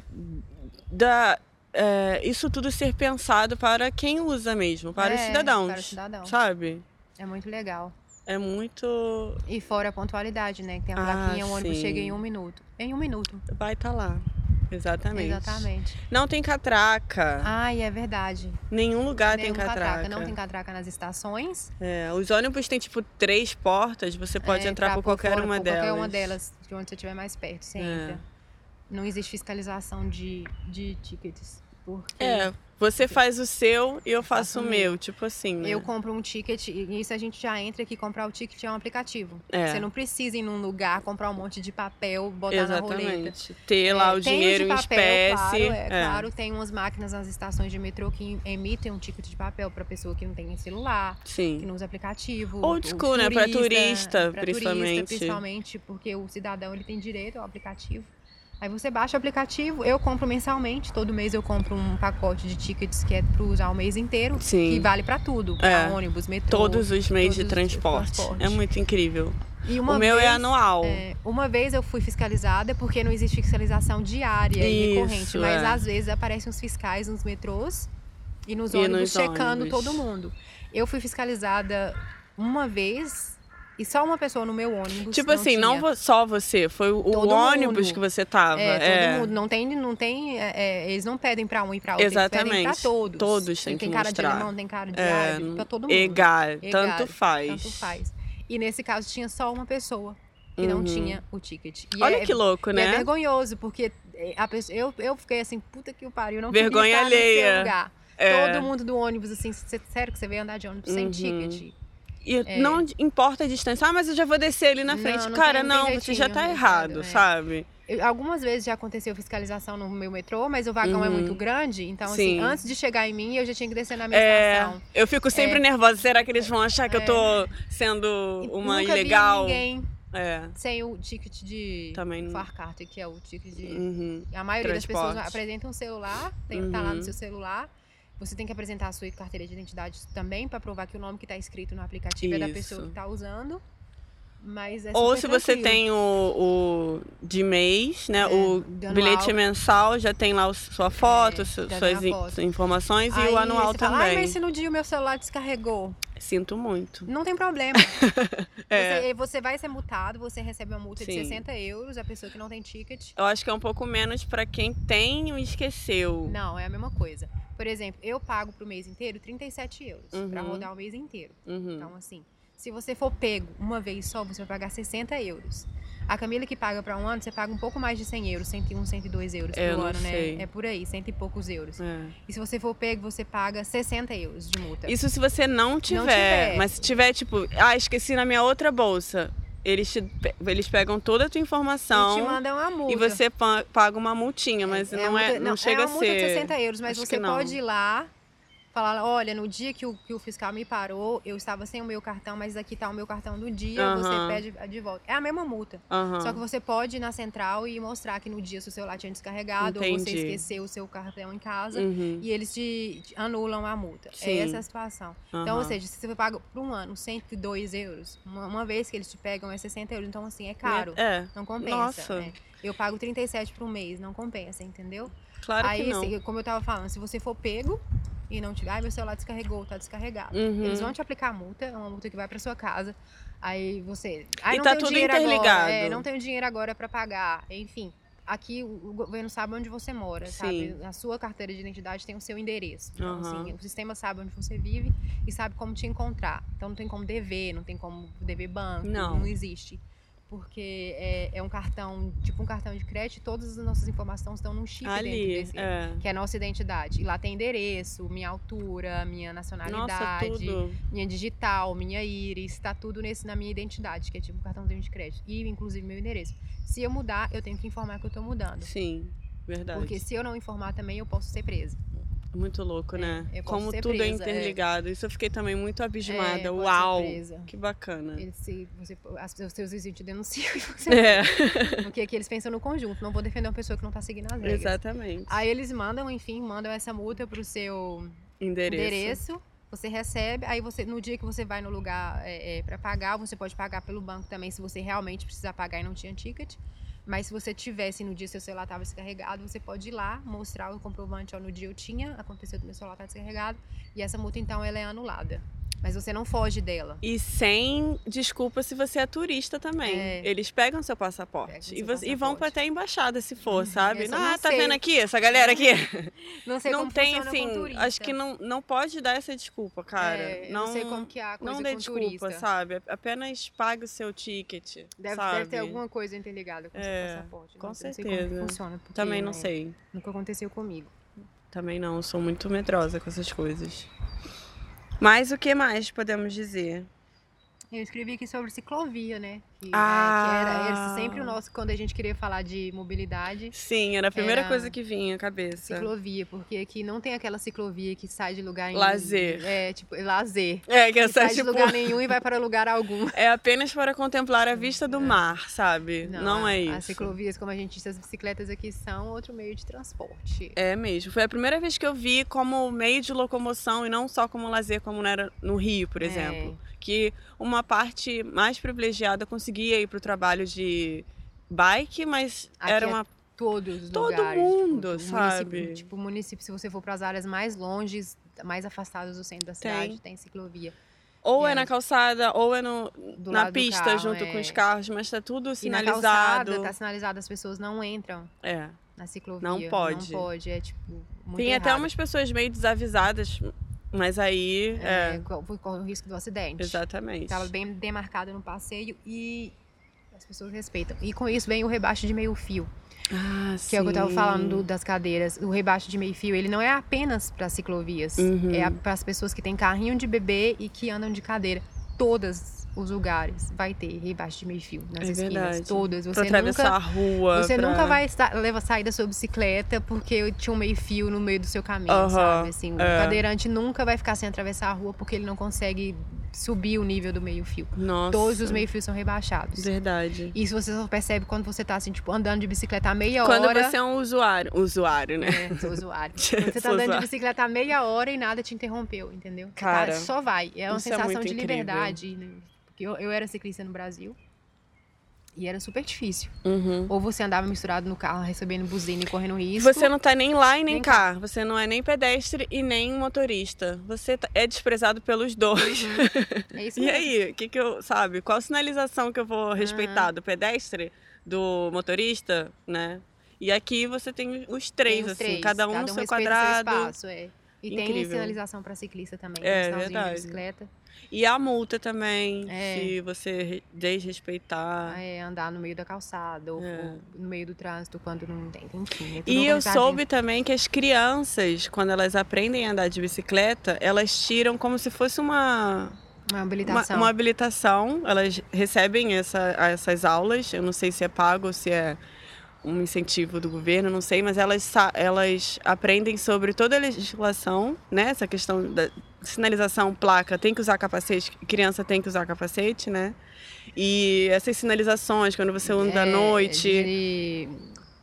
Speaker 4: da é, isso tudo ser pensado para quem usa mesmo, para os
Speaker 3: É,
Speaker 4: cidadãos,
Speaker 3: Para o cidadão.
Speaker 4: sabe?
Speaker 3: É muito legal.
Speaker 4: É muito
Speaker 3: E fora a pontualidade, né? Que tem a
Speaker 4: Ah,
Speaker 3: plaquinha, o ônibus
Speaker 4: sim.
Speaker 3: chega em um minuto. Em um minuto.
Speaker 4: vai estar lá. Exatamente.
Speaker 3: Exatamente.
Speaker 4: Não tem catraca.
Speaker 3: Ai, é verdade.
Speaker 4: Nenhum lugar
Speaker 3: Nenhum
Speaker 4: tem catraca.
Speaker 3: Não tem catraca nas estações.
Speaker 4: É, os ônibus têm tipo três portas, você pode
Speaker 3: É,
Speaker 4: entrar por qualquer
Speaker 3: fora,
Speaker 4: uma
Speaker 3: por
Speaker 4: delas.
Speaker 3: Qualquer uma delas, de onde você estiver mais perto, você
Speaker 4: É.
Speaker 3: entra. Não existe fiscalização de, de tickets. Porque
Speaker 4: É, você faz o seu e eu faço
Speaker 3: faço
Speaker 4: o
Speaker 3: o
Speaker 4: meu, tipo assim, né?
Speaker 3: eu compro um ticket, e isso a gente já entra aqui, comprar o ticket é um aplicativo.
Speaker 4: É.
Speaker 3: Você não precisa ir num lugar, comprar um monte de papel, botar na roleta.
Speaker 4: Exatamente. Ter lá
Speaker 3: É,
Speaker 4: o dinheiro em espécie.
Speaker 3: Claro, é, claro, tem umas máquinas nas estações de metrô que emitem um ticket de papel para pessoa que não tem celular, que
Speaker 4: Sim.
Speaker 3: não usa aplicativo.
Speaker 4: Old school, né? Pra turista,
Speaker 3: pra
Speaker 4: principalmente.
Speaker 3: Turista, principalmente, porque o cidadão ele tem direito ao aplicativo. Aí você baixa o aplicativo, eu compro mensalmente, todo mês eu compro um pacote de tickets que é para usar o mês inteiro,
Speaker 4: Sim.
Speaker 3: que vale para tudo, pra
Speaker 4: É.
Speaker 3: ônibus, metrô.
Speaker 4: Todos os meios de
Speaker 3: todos os
Speaker 4: transporte.
Speaker 3: transporte.
Speaker 4: É muito incrível.
Speaker 3: E
Speaker 4: o meu é
Speaker 3: vez-
Speaker 4: anual.
Speaker 3: é, uma vez eu fui fiscalizada porque não existe fiscalização diária e recorrente, mas
Speaker 4: é.
Speaker 3: às vezes aparecem os fiscais nos metrôs e nos
Speaker 4: E
Speaker 3: ônibus
Speaker 4: nos
Speaker 3: checando
Speaker 4: ônibus.
Speaker 3: todo mundo. Eu fui fiscalizada uma vez e só uma pessoa no meu ônibus.
Speaker 4: Tipo assim, não
Speaker 3: tinha.
Speaker 4: vo- só você, foi o
Speaker 3: Todo
Speaker 4: ônibus
Speaker 3: mundo.
Speaker 4: que você tava.
Speaker 3: É, todo
Speaker 4: é.
Speaker 3: mundo. Não tem, não tem. é, é, eles não pedem pra um e pra outro. Eles pedem
Speaker 4: Exatamente.
Speaker 3: pra todos.
Speaker 4: Todos têm
Speaker 3: tem
Speaker 4: que
Speaker 3: cara
Speaker 4: mostrar.
Speaker 3: de alemão, tem cara de
Speaker 4: É,
Speaker 3: árabe,
Speaker 4: não-
Speaker 3: pra todo mundo.
Speaker 4: Egar,
Speaker 3: Egar,
Speaker 4: tanto faz.
Speaker 3: Tanto faz. E nesse caso tinha só uma pessoa que não
Speaker 4: Uhum.
Speaker 3: tinha o ticket. E
Speaker 4: Olha
Speaker 3: é,
Speaker 4: que louco, né?
Speaker 3: é vergonhoso, porque é, a pessoa, eu, eu fiquei assim, puta que o pariu, não
Speaker 4: Vergonha alheia. É.
Speaker 3: Todo mundo do ônibus, assim, sério que você veio andar de ônibus sem
Speaker 4: Uhum.
Speaker 3: ticket?
Speaker 4: E não importa a distância. Ah, mas eu já vou descer ali na
Speaker 3: É. Não,
Speaker 4: frente.
Speaker 3: não
Speaker 4: Cara,
Speaker 3: não
Speaker 4: você já tá errado,
Speaker 3: é.
Speaker 4: sabe?
Speaker 3: Algumas vezes já aconteceu fiscalização no meu metrô, mas o vagão é
Speaker 4: Uhum.
Speaker 3: muito grande, então
Speaker 4: Sim.
Speaker 3: assim, antes de chegar em mim, eu já tinha que descer na minha
Speaker 4: É,
Speaker 3: estação.
Speaker 4: eu fico sempre nervosa. Será que eles vão achar que eu tô sendo uma
Speaker 3: nunca
Speaker 4: ilegal?
Speaker 3: vi ninguém
Speaker 4: É.
Speaker 3: sem o ticket de
Speaker 4: Também não-
Speaker 3: Far Carter, que é o ticket de
Speaker 4: Uhum.
Speaker 3: A maioria das pessoas
Speaker 4: Transporte.
Speaker 3: apresenta um celular, tem que estar lá
Speaker 4: Uhum.
Speaker 3: no seu celular. Você tem que apresentar a sua carteira de identidade também para provar que o nome que está escrito no aplicativo é da pessoa
Speaker 4: Isso.
Speaker 3: que está usando. É
Speaker 4: Ou se você
Speaker 3: tranquilo.
Speaker 4: tem o, o de mês, né?
Speaker 3: É,
Speaker 4: o
Speaker 3: de anual.
Speaker 4: bilhete mensal já tem lá sua foto,
Speaker 3: É,
Speaker 4: su- suas in-
Speaker 3: foto.
Speaker 4: informações e
Speaker 3: Aí
Speaker 4: o anual
Speaker 3: você fala,
Speaker 4: também.
Speaker 3: Ai, mas se no dia o meu celular descarregou.
Speaker 4: Sinto muito.
Speaker 3: Não tem problema. [LAUGHS]
Speaker 4: É.
Speaker 3: você, você vai ser multado, você recebe uma multa
Speaker 4: Sim.
Speaker 3: de 60 euros, a pessoa que não tem ticket.
Speaker 4: Eu acho que é um pouco menos pra quem tem e esqueceu.
Speaker 3: Não, é a mesma coisa. Por exemplo, eu pago pro mês inteiro 37 euros para
Speaker 4: Uhum.
Speaker 3: rodar o mês inteiro.
Speaker 4: Uhum.
Speaker 3: Então, assim, se você for pego uma vez só, você vai pagar 60 euros. A Camila que paga para um ano, você paga um pouco mais de 100 euros, 101, 102 euros
Speaker 4: Eu
Speaker 3: por
Speaker 4: não
Speaker 3: ano,
Speaker 4: sei.
Speaker 3: né? É por aí, cento e poucos euros.
Speaker 4: É.
Speaker 3: E se você for pego, você paga 60 euros de multa.
Speaker 4: Isso se você não tiver.
Speaker 3: tiver.
Speaker 4: Mas se tiver, tipo, ah, esqueci na minha outra bolsa. Eles, te, eles pegam toda a tua
Speaker 3: E
Speaker 4: informação
Speaker 3: te mandam uma multa.
Speaker 4: e você pa- paga uma multinha, mas
Speaker 3: É,
Speaker 4: não,
Speaker 3: a
Speaker 4: é,
Speaker 3: multa-
Speaker 4: não, chega
Speaker 3: é
Speaker 4: a
Speaker 3: uma multa
Speaker 4: ser.
Speaker 3: de 60 euros, mas
Speaker 4: Acho
Speaker 3: você
Speaker 4: não.
Speaker 3: pode ir lá, falar, olha, no dia que o, que o fiscal me parou, eu estava sem o meu cartão, mas aqui está o meu cartão do dia,
Speaker 4: Aham.
Speaker 3: você pede de volta. É a mesma multa.
Speaker 4: Aham.
Speaker 3: Só que você pode ir na central e mostrar que no dia seu celular tinha descarregado, ou você
Speaker 4: Entendi.
Speaker 3: esqueceu o seu cartão em casa.
Speaker 4: Uhum.
Speaker 3: E eles te, te anulam a multa.
Speaker 4: Sim.
Speaker 3: É essa a situação. Então, ou seja, se você paga por um ano 102 euros, uma, uma vez que eles te pegam é 60 euros. Então, assim, é caro.
Speaker 4: É,
Speaker 3: Não compensa.
Speaker 4: Nossa.
Speaker 3: né? Eu pago 37 por um mês, não compensa, entendeu?
Speaker 4: claro
Speaker 3: Aí,
Speaker 4: que não.
Speaker 3: assim, como eu tava falando, se você for pego, e não te. Ai, meu celular descarregou, tá descarregado.
Speaker 4: Uhum.
Speaker 3: Eles vão te aplicar a multa, é uma multa que vai pra sua casa. Aí você. Ai,
Speaker 4: E
Speaker 3: não
Speaker 4: tá
Speaker 3: tenho
Speaker 4: tudo
Speaker 3: dinheiro
Speaker 4: interligado.
Speaker 3: Agora, é, não tenho dinheiro agora pra pagar. Enfim. Aqui o governo sabe onde você mora, sabe?
Speaker 4: Sim.
Speaker 3: A sua carteira de identidade tem o seu endereço. Então,
Speaker 4: Aham.
Speaker 3: assim, o sistema sabe onde você vive e sabe como te encontrar. Então não tem como dever, não tem como dever banco,
Speaker 4: Não.
Speaker 3: não, existe. Porque é, é um cartão, tipo um cartão de crédito, todas as nossas informações estão num chip dentro
Speaker 4: Ali,
Speaker 3: desse.
Speaker 4: é.
Speaker 3: Que é a nossa identidade. E lá tem endereço, minha altura, minha
Speaker 4: Nossa,
Speaker 3: nacionalidade,
Speaker 4: tudo.
Speaker 3: minha digital, minha íris, tá tudo nesse na minha identidade, que é tipo um cartãozinho de crédito. E inclusive meu endereço. Se eu mudar, eu tenho que informar que eu tô mudando.
Speaker 4: Sim, verdade.
Speaker 3: Porque se eu não informar também, eu posso ser presa.
Speaker 4: Muito louco,
Speaker 3: É,
Speaker 4: né? Como tudo é
Speaker 3: é.
Speaker 4: interligado. Isso eu fiquei também muito abismada.
Speaker 3: É,
Speaker 4: Uau! Que bacana.
Speaker 3: Eles, se você, as, os seus vizinhos te denunciam e você.
Speaker 4: É, [LAUGHS]
Speaker 3: Porque aqui eles pensam no conjunto, não vou defender uma pessoa que não tá seguindo as regras.
Speaker 4: exatamente.
Speaker 3: Aí eles mandam, enfim, mandam essa multa pro seu
Speaker 4: Endereço.
Speaker 3: endereço. Você recebe, aí você no dia que você vai no lugar é, para pagar, você pode pagar pelo banco também, se você realmente precisar pagar e não tinha ticket. Mas se você tivesse no dia seu celular estava descarregado, você pode ir lá mostrar o comprovante, ó, no dia eu tinha, aconteceu do meu celular tá descarregado, e essa multa então ela é anulada. Mas você não foge dela.
Speaker 4: E sem desculpa se você é turista também.
Speaker 3: É.
Speaker 4: Eles pegam seu passaporte.
Speaker 3: Pegam
Speaker 4: e,
Speaker 3: seu
Speaker 4: você- e vão
Speaker 3: passaporte.
Speaker 4: pra até a embaixada se for, [LAUGHS] sabe?
Speaker 3: essa eu
Speaker 4: Ah,
Speaker 3: não
Speaker 4: tá
Speaker 3: sei.
Speaker 4: vendo aqui? Essa galera aqui. [LAUGHS]
Speaker 3: Não sei
Speaker 4: não
Speaker 3: como
Speaker 4: tem,
Speaker 3: funciona
Speaker 4: assim.
Speaker 3: com turista.
Speaker 4: Acho que não, não pode dar essa desculpa, cara.
Speaker 3: É, eu
Speaker 4: não,
Speaker 3: não sei como que é a coisa
Speaker 4: não dê
Speaker 3: com
Speaker 4: desculpa,
Speaker 3: turista.
Speaker 4: sabe? Apenas pague o seu ticket.
Speaker 3: Deve,
Speaker 4: sabe?
Speaker 3: deve ter alguma coisa interligada com o
Speaker 4: É,
Speaker 3: seu passaporte.
Speaker 4: com
Speaker 3: não, sei
Speaker 4: certeza.
Speaker 3: como que funciona. porque,
Speaker 4: Também não
Speaker 3: né,
Speaker 4: sei.
Speaker 3: Nunca aconteceu comigo.
Speaker 4: Também não, sou muito medrosa com essas coisas. Mas o que mais podemos dizer?
Speaker 3: Eu escrevi aqui sobre ciclovia, né? Que, é,
Speaker 4: Ah.
Speaker 3: que era, era sempre o nosso, quando a gente queria falar de mobilidade,
Speaker 4: Sim, era a primeira
Speaker 3: Era
Speaker 4: coisa que vinha à cabeça.
Speaker 3: ciclovia, porque aqui não tem aquela ciclovia que sai de lugar nenhum.
Speaker 4: Lazer.
Speaker 3: É, tipo, lazer.
Speaker 4: É, que
Speaker 3: Que sai de
Speaker 4: tipo.
Speaker 3: lugar nenhum e vai para lugar algum. [LAUGHS]
Speaker 4: É apenas para contemplar a vista do mar, sabe? Não,
Speaker 3: a-
Speaker 4: é isso.
Speaker 3: As ciclovias, como a gente diz, as bicicletas aqui são outro meio de transporte.
Speaker 4: É mesmo. Foi a primeira vez que eu vi como meio de locomoção e não só como lazer, como era no Rio, por
Speaker 3: É.
Speaker 4: exemplo. Que uma parte mais privilegiada conseguia ir para o trabalho de bike, mas
Speaker 3: Aqui
Speaker 4: era
Speaker 3: é
Speaker 4: uma.
Speaker 3: Todos os
Speaker 4: Todo
Speaker 3: lugares.
Speaker 4: mundo,
Speaker 3: tipo,
Speaker 4: sabe?
Speaker 3: Município, tipo, município, se você for para as áreas mais longes, mais afastadas do centro da cidade, tem, ciclovia.
Speaker 4: Ou
Speaker 3: E
Speaker 4: é na calçada, ou é no,
Speaker 3: Do
Speaker 4: na pista
Speaker 3: carro,
Speaker 4: junto
Speaker 3: é.
Speaker 4: com os carros, mas tá tudo
Speaker 3: E na
Speaker 4: sinalizado.
Speaker 3: calçada, tá sinalizado, as pessoas não entram
Speaker 4: É.
Speaker 3: na ciclovia.
Speaker 4: Não pode.
Speaker 3: Não pode, é tipo.
Speaker 4: Tem até
Speaker 3: errado.
Speaker 4: umas pessoas meio desavisadas, mas aí.
Speaker 3: É,
Speaker 4: É,
Speaker 3: co- corre o risco do acidente.
Speaker 4: exatamente.
Speaker 3: Tava bem demarcado no passeio e as pessoas respeitam. E com isso vem o rebaixo de meio fio,
Speaker 4: Ah,
Speaker 3: que é o que eu tava
Speaker 4: sim.
Speaker 3: falando do- das cadeiras. O rebaixo de meio fio, ele não é apenas para ciclovias,
Speaker 4: Uhum.
Speaker 3: é para as pessoas que têm carrinho de bebê e que andam de cadeira. Todos os lugares vai ter rebaixo de meio fio nas
Speaker 4: É
Speaker 3: esquinas,
Speaker 4: verdade.
Speaker 3: todas.
Speaker 4: Pra
Speaker 3: Você
Speaker 4: atravessar
Speaker 3: nunca
Speaker 4: a rua.
Speaker 3: Você
Speaker 4: pra-
Speaker 3: nunca vai estar, leva sair da sua bicicleta porque tinha um meio fio no meio do seu caminho,
Speaker 4: Aham,
Speaker 3: sabe? Assim, o
Speaker 4: é.
Speaker 3: cadeirante nunca vai ficar sem atravessar a rua porque ele não consegue subir o nível do meio fio.
Speaker 4: Nossa.
Speaker 3: Todos os meio fios são rebaixados.
Speaker 4: Verdade.
Speaker 3: Isso você só percebe quando você tá assim, tipo, andando de bicicleta a meia
Speaker 4: Quando
Speaker 3: hora.
Speaker 4: você é um usuário. Usuário, né?
Speaker 3: É, sou [LAUGHS] usuário. Quando você tá andando de bicicleta a meia hora e nada te interrompeu, entendeu? Tá-
Speaker 4: Cara,
Speaker 3: só vai. É uma
Speaker 4: é
Speaker 3: sensação
Speaker 4: muito
Speaker 3: de
Speaker 4: incrível.
Speaker 3: liberdade. né? Porque eu, eu era ciclista no Brasil e era super difícil.
Speaker 4: Uhum.
Speaker 3: Ou você andava misturado no carro, recebendo buzina e correndo
Speaker 4: E
Speaker 3: risco.
Speaker 4: você não tá nem lá e nem,
Speaker 3: Nem
Speaker 4: cá. Você não é nem pedestre e nem motorista. Você tá- é desprezado pelos dois. [LAUGHS]
Speaker 3: É isso
Speaker 4: E
Speaker 3: mesmo.
Speaker 4: aí, o que que eu, sabe? Qual sinalização que eu vou respeitar? Do pedestre? Do motorista, né? E aqui você tem os três,
Speaker 3: Tem os
Speaker 4: assim,
Speaker 3: três,
Speaker 4: cada um no seu
Speaker 3: respeita
Speaker 4: quadrado.
Speaker 3: Seu espaço, é. E tem
Speaker 4: Incrível.
Speaker 3: sinalização para ciclista também.
Speaker 4: É,
Speaker 3: tem
Speaker 4: verdade.
Speaker 3: de bicicleta.
Speaker 4: E a multa também,
Speaker 3: É.
Speaker 4: se você re- desrespeitar.
Speaker 3: É, andar no meio da calçada ou,
Speaker 4: É.
Speaker 3: ou no meio do trânsito quando não tem. Enfim, é
Speaker 4: E eu soube também que as crianças, quando elas aprendem a andar de bicicleta, elas tiram como se fosse uma,
Speaker 3: Uma
Speaker 4: uma,
Speaker 3: habilitação.
Speaker 4: uma habilitação. Elas recebem essa, essas aulas. Eu não sei se é pago ou se é um incentivo do governo, não sei, mas elas, elas aprendem sobre toda a legislação, né? Essa questão da sinalização, placa, tem que usar capacete, criança tem que usar capacete, né? E essas sinalizações, quando você anda à
Speaker 3: É,
Speaker 4: noite.
Speaker 3: De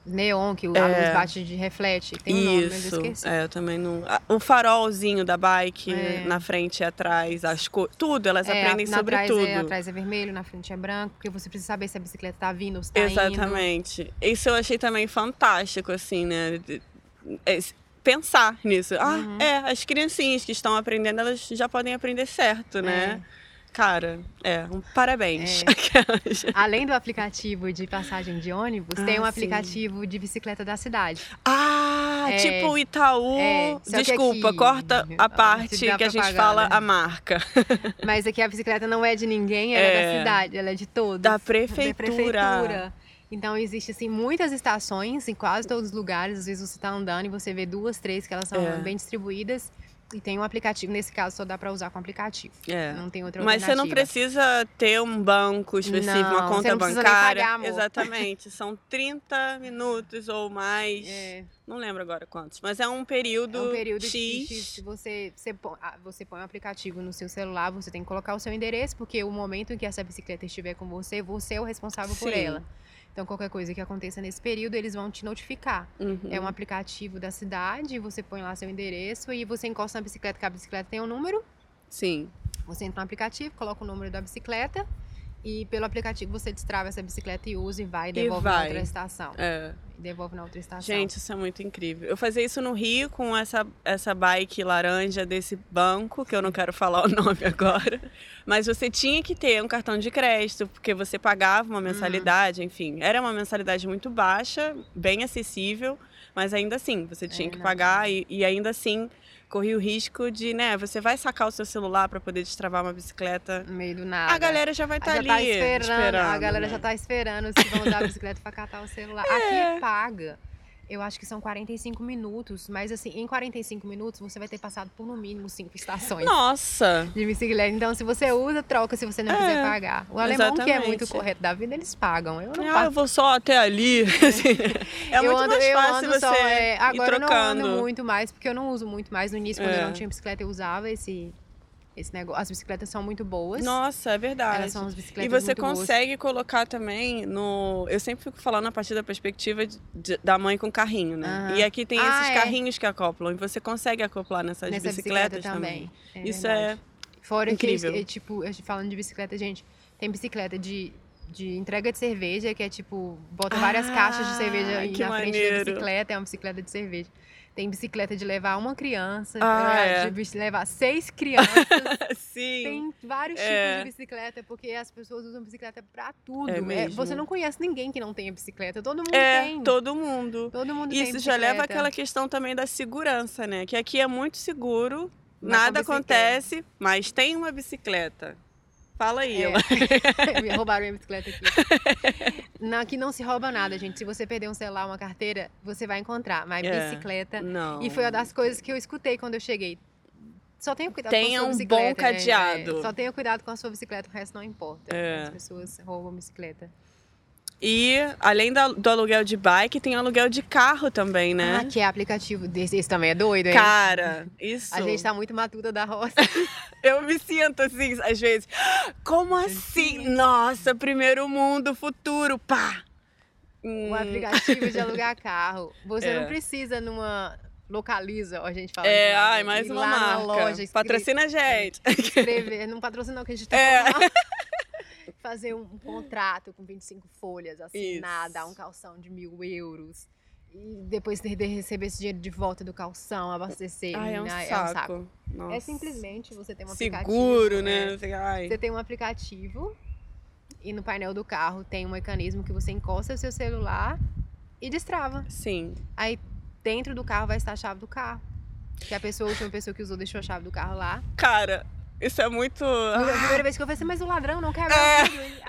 Speaker 3: neon, que o-
Speaker 4: É.
Speaker 3: luz bate de reflete. Tem um nome, mas eu
Speaker 4: Isso,
Speaker 3: esqueci.
Speaker 4: é, eu também não. a- O farolzinho da bike
Speaker 3: É.
Speaker 4: na frente e atrás, as co... tudo, elas
Speaker 3: É,
Speaker 4: aprendem
Speaker 3: na
Speaker 4: sobre
Speaker 3: trás
Speaker 4: tudo.
Speaker 3: É, atrás é vermelho, na frente é branco, porque você precisa saber se a bicicleta tá vindo ou se tá indo.
Speaker 4: Exatamente. Isso eu achei também fantástico, assim, né? É, pensar nisso. Ah,
Speaker 3: Uhum.
Speaker 4: é, as criancinhas que estão aprendendo, elas já podem aprender certo, né? Cara, é, um parabéns.
Speaker 3: Além do aplicativo de passagem de ônibus,
Speaker 4: Ah,
Speaker 3: tem um
Speaker 4: sim.
Speaker 3: aplicativo de bicicleta da cidade.
Speaker 4: ah,
Speaker 3: É.
Speaker 4: tipo o Itaú.
Speaker 3: É,
Speaker 4: Desculpa,
Speaker 3: aqui-
Speaker 4: corta a
Speaker 3: Ah,
Speaker 4: parte que a gente fala a marca. [LAUGHS]
Speaker 3: Mas aqui a bicicleta não é de ninguém, ela é,
Speaker 4: É.
Speaker 3: da cidade, ela é de todos.
Speaker 4: Da
Speaker 3: Da
Speaker 4: prefeitura.
Speaker 3: prefeitura. Então existe assim muitas estações em quase todos os lugares. Às vezes você está andando e você vê duas, três que elas são
Speaker 4: É.
Speaker 3: bem distribuídas e tem um aplicativo. Nesse caso só dá para usar com aplicativo.
Speaker 4: É.
Speaker 3: Não tem outra
Speaker 4: Mas você não precisa ter um banco específico, uma
Speaker 3: Não,
Speaker 4: conta
Speaker 3: precisa nem
Speaker 4: bancária.
Speaker 3: pagar.
Speaker 4: Exatamente. [LAUGHS] São 30 minutos ou mais.
Speaker 3: É,
Speaker 4: Não lembro agora quantos. Mas é um período,
Speaker 3: é um período
Speaker 4: X.
Speaker 3: X. Se você, você, põe, ah, você põe um aplicativo no seu celular, você tem que colocar o seu endereço, porque o momento em que essa bicicleta estiver com você, você é o responsável por
Speaker 4: Sim.
Speaker 3: ela. Então, qualquer coisa que aconteça nesse período, eles vão te notificar.
Speaker 4: Uhum.
Speaker 3: É um aplicativo da cidade, você põe lá seu endereço e você encosta na bicicleta, que a bicicleta tem um número.
Speaker 4: Sim.
Speaker 3: Você entra no aplicativo, coloca o número da bicicleta e pelo aplicativo você destrava essa bicicleta e usa e vai e devolve
Speaker 4: vai.
Speaker 3: outra estação.
Speaker 4: É.
Speaker 3: E devolve na outra estação.
Speaker 4: Gente, isso é muito incrível. Eu fazia isso no Rio com essa, essa bike laranja desse banco, que eu não quero falar o [LAUGHS] nome agora. Mas você tinha que ter um cartão de crédito, porque você pagava uma mensalidade, enfim. Era uma mensalidade muito baixa, bem acessível, mas ainda assim, você tinha
Speaker 3: É,
Speaker 4: que pagar e, e ainda assim corria o risco de, né, você vai sacar o seu celular para poder destravar uma bicicleta.
Speaker 3: no meio do nada.
Speaker 4: A galera já vai estar
Speaker 3: já
Speaker 4: ali
Speaker 3: tá esperando, a galera
Speaker 4: né?
Speaker 3: já tá esperando se vão usar a bicicleta pra catar o celular.
Speaker 4: É.
Speaker 3: Aqui paga. Eu acho que são 45 minutos, mas assim, em 45 minutos você vai ter passado por no mínimo cinco estações.
Speaker 4: Nossa!
Speaker 3: de bicicleta. Então, se você usa, troca se você não
Speaker 4: É,
Speaker 3: quiser pagar. O alemão, que é
Speaker 4: exatamente.
Speaker 3: muito correto da vida, eles pagam. Eu não
Speaker 4: Ah, eu
Speaker 3: pago.
Speaker 4: vou só até ali. [LAUGHS] É
Speaker 3: eu
Speaker 4: muito
Speaker 3: ando,
Speaker 4: mais
Speaker 3: eu
Speaker 4: fácil você
Speaker 3: só, é, agora eu não ando muito mais, porque eu não uso muito mais. No início, quando
Speaker 4: É.
Speaker 3: eu não tinha bicicleta, eu usava esse, esse negócio. As bicicletas são muito boas.
Speaker 4: Nossa, é verdade.
Speaker 3: Elas são as
Speaker 4: E
Speaker 3: bicicletas
Speaker 4: você
Speaker 3: muito boas.
Speaker 4: consegue colocar também no. Eu sempre fico falando a partir da perspectiva de- de- da mãe com carrinho, né?
Speaker 3: Aham.
Speaker 4: E aqui tem
Speaker 3: Ah,
Speaker 4: esses
Speaker 3: é.
Speaker 4: carrinhos que acoplam. E você consegue acoplar nessas
Speaker 3: Nessa
Speaker 4: bicicletas
Speaker 3: bicicleta
Speaker 4: também.
Speaker 3: também.
Speaker 4: Isso
Speaker 3: verdade.
Speaker 4: é.
Speaker 3: Fora
Speaker 4: incrível.
Speaker 3: que, é, tipo, falando de bicicleta, gente, tem bicicleta de, de entrega de cerveja, que é tipo, bota várias
Speaker 4: Ah,
Speaker 3: caixas de cerveja
Speaker 4: que
Speaker 3: na frente da
Speaker 4: maneiro.
Speaker 3: bicicleta, é uma bicicleta de cerveja. Tem bicicleta de levar uma criança,
Speaker 4: Ah,
Speaker 3: é, de levar seis crianças. [LAUGHS]
Speaker 4: Sim.
Speaker 3: Tem vários
Speaker 4: É.
Speaker 3: tipos de bicicleta, porque as pessoas usam bicicleta pra tudo.
Speaker 4: É
Speaker 3: É, você não conhece ninguém que não tenha bicicleta. Todo mundo
Speaker 4: É,
Speaker 3: tem.
Speaker 4: todo mundo.
Speaker 3: Todo mundo tem
Speaker 4: Isso já leva àquela questão também da segurança, né? Que aqui é muito seguro,
Speaker 3: Mas
Speaker 4: nada acontece, mas tem uma bicicleta. Fala aí,
Speaker 3: É. [LAUGHS] Me Roubaram minha bicicleta aqui. [LAUGHS] Não, aqui não se rouba nada, gente. Se você perder um celular, uma carteira, você vai encontrar. Mas
Speaker 4: É.
Speaker 3: bicicleta.
Speaker 4: Não.
Speaker 3: E foi uma das coisas que eu escutei quando eu cheguei. Só tenha cuidado
Speaker 4: Tenha
Speaker 3: com a
Speaker 4: um
Speaker 3: sua
Speaker 4: bom
Speaker 3: bicicleta. né?
Speaker 4: cadeado.
Speaker 3: É, só tenha cuidado com a sua bicicleta, o resto não importa.
Speaker 4: É.
Speaker 3: As pessoas roubam bicicleta.
Speaker 4: E além da- do aluguel de bike, tem aluguel de carro também, né?
Speaker 3: Ah, que é aplicativo desse. Esse também é doido, hein?
Speaker 4: Cara, isso.
Speaker 3: A gente tá muito matuta da roça. [LAUGHS]
Speaker 4: Eu me sinto assim, às vezes. Como assim? Nossa, primeiro mundo, futuro, pá! Hum,
Speaker 3: Um aplicativo de [LAUGHS] alugar carro. Você
Speaker 4: É.
Speaker 3: não precisa numa. Localiza, a gente fala.
Speaker 4: É,
Speaker 3: lá,
Speaker 4: ai, mais uma
Speaker 3: lá
Speaker 4: marca.
Speaker 3: Loja, escre-
Speaker 4: Patrocina a gente.
Speaker 3: escrever, não patrocina que a gente tá
Speaker 4: É. [LAUGHS]
Speaker 3: Fazer um, um contrato com 25 folhas, assinar,
Speaker 4: Isso.
Speaker 3: dar um calção de mil euros. E depois de, de receber esse dinheiro de volta do calção, abastecer.
Speaker 4: Ai, é um
Speaker 3: né?
Speaker 4: saco. Nossa.
Speaker 3: É simplesmente você tem um aplicativo.
Speaker 4: Seguro, né?
Speaker 3: é.
Speaker 4: Ai.
Speaker 3: Você tem um aplicativo e no painel do carro tem um mecanismo que você encosta o seu celular e destrava.
Speaker 4: Sim.
Speaker 3: Aí dentro do carro vai estar a chave do carro. Que a pessoa, a última pessoa que usou, deixou a chave do carro lá.
Speaker 4: Cara, isso é muito.
Speaker 3: A primeira vez que eu falei assim, mas o ladrão não quer
Speaker 4: É.
Speaker 3: Aí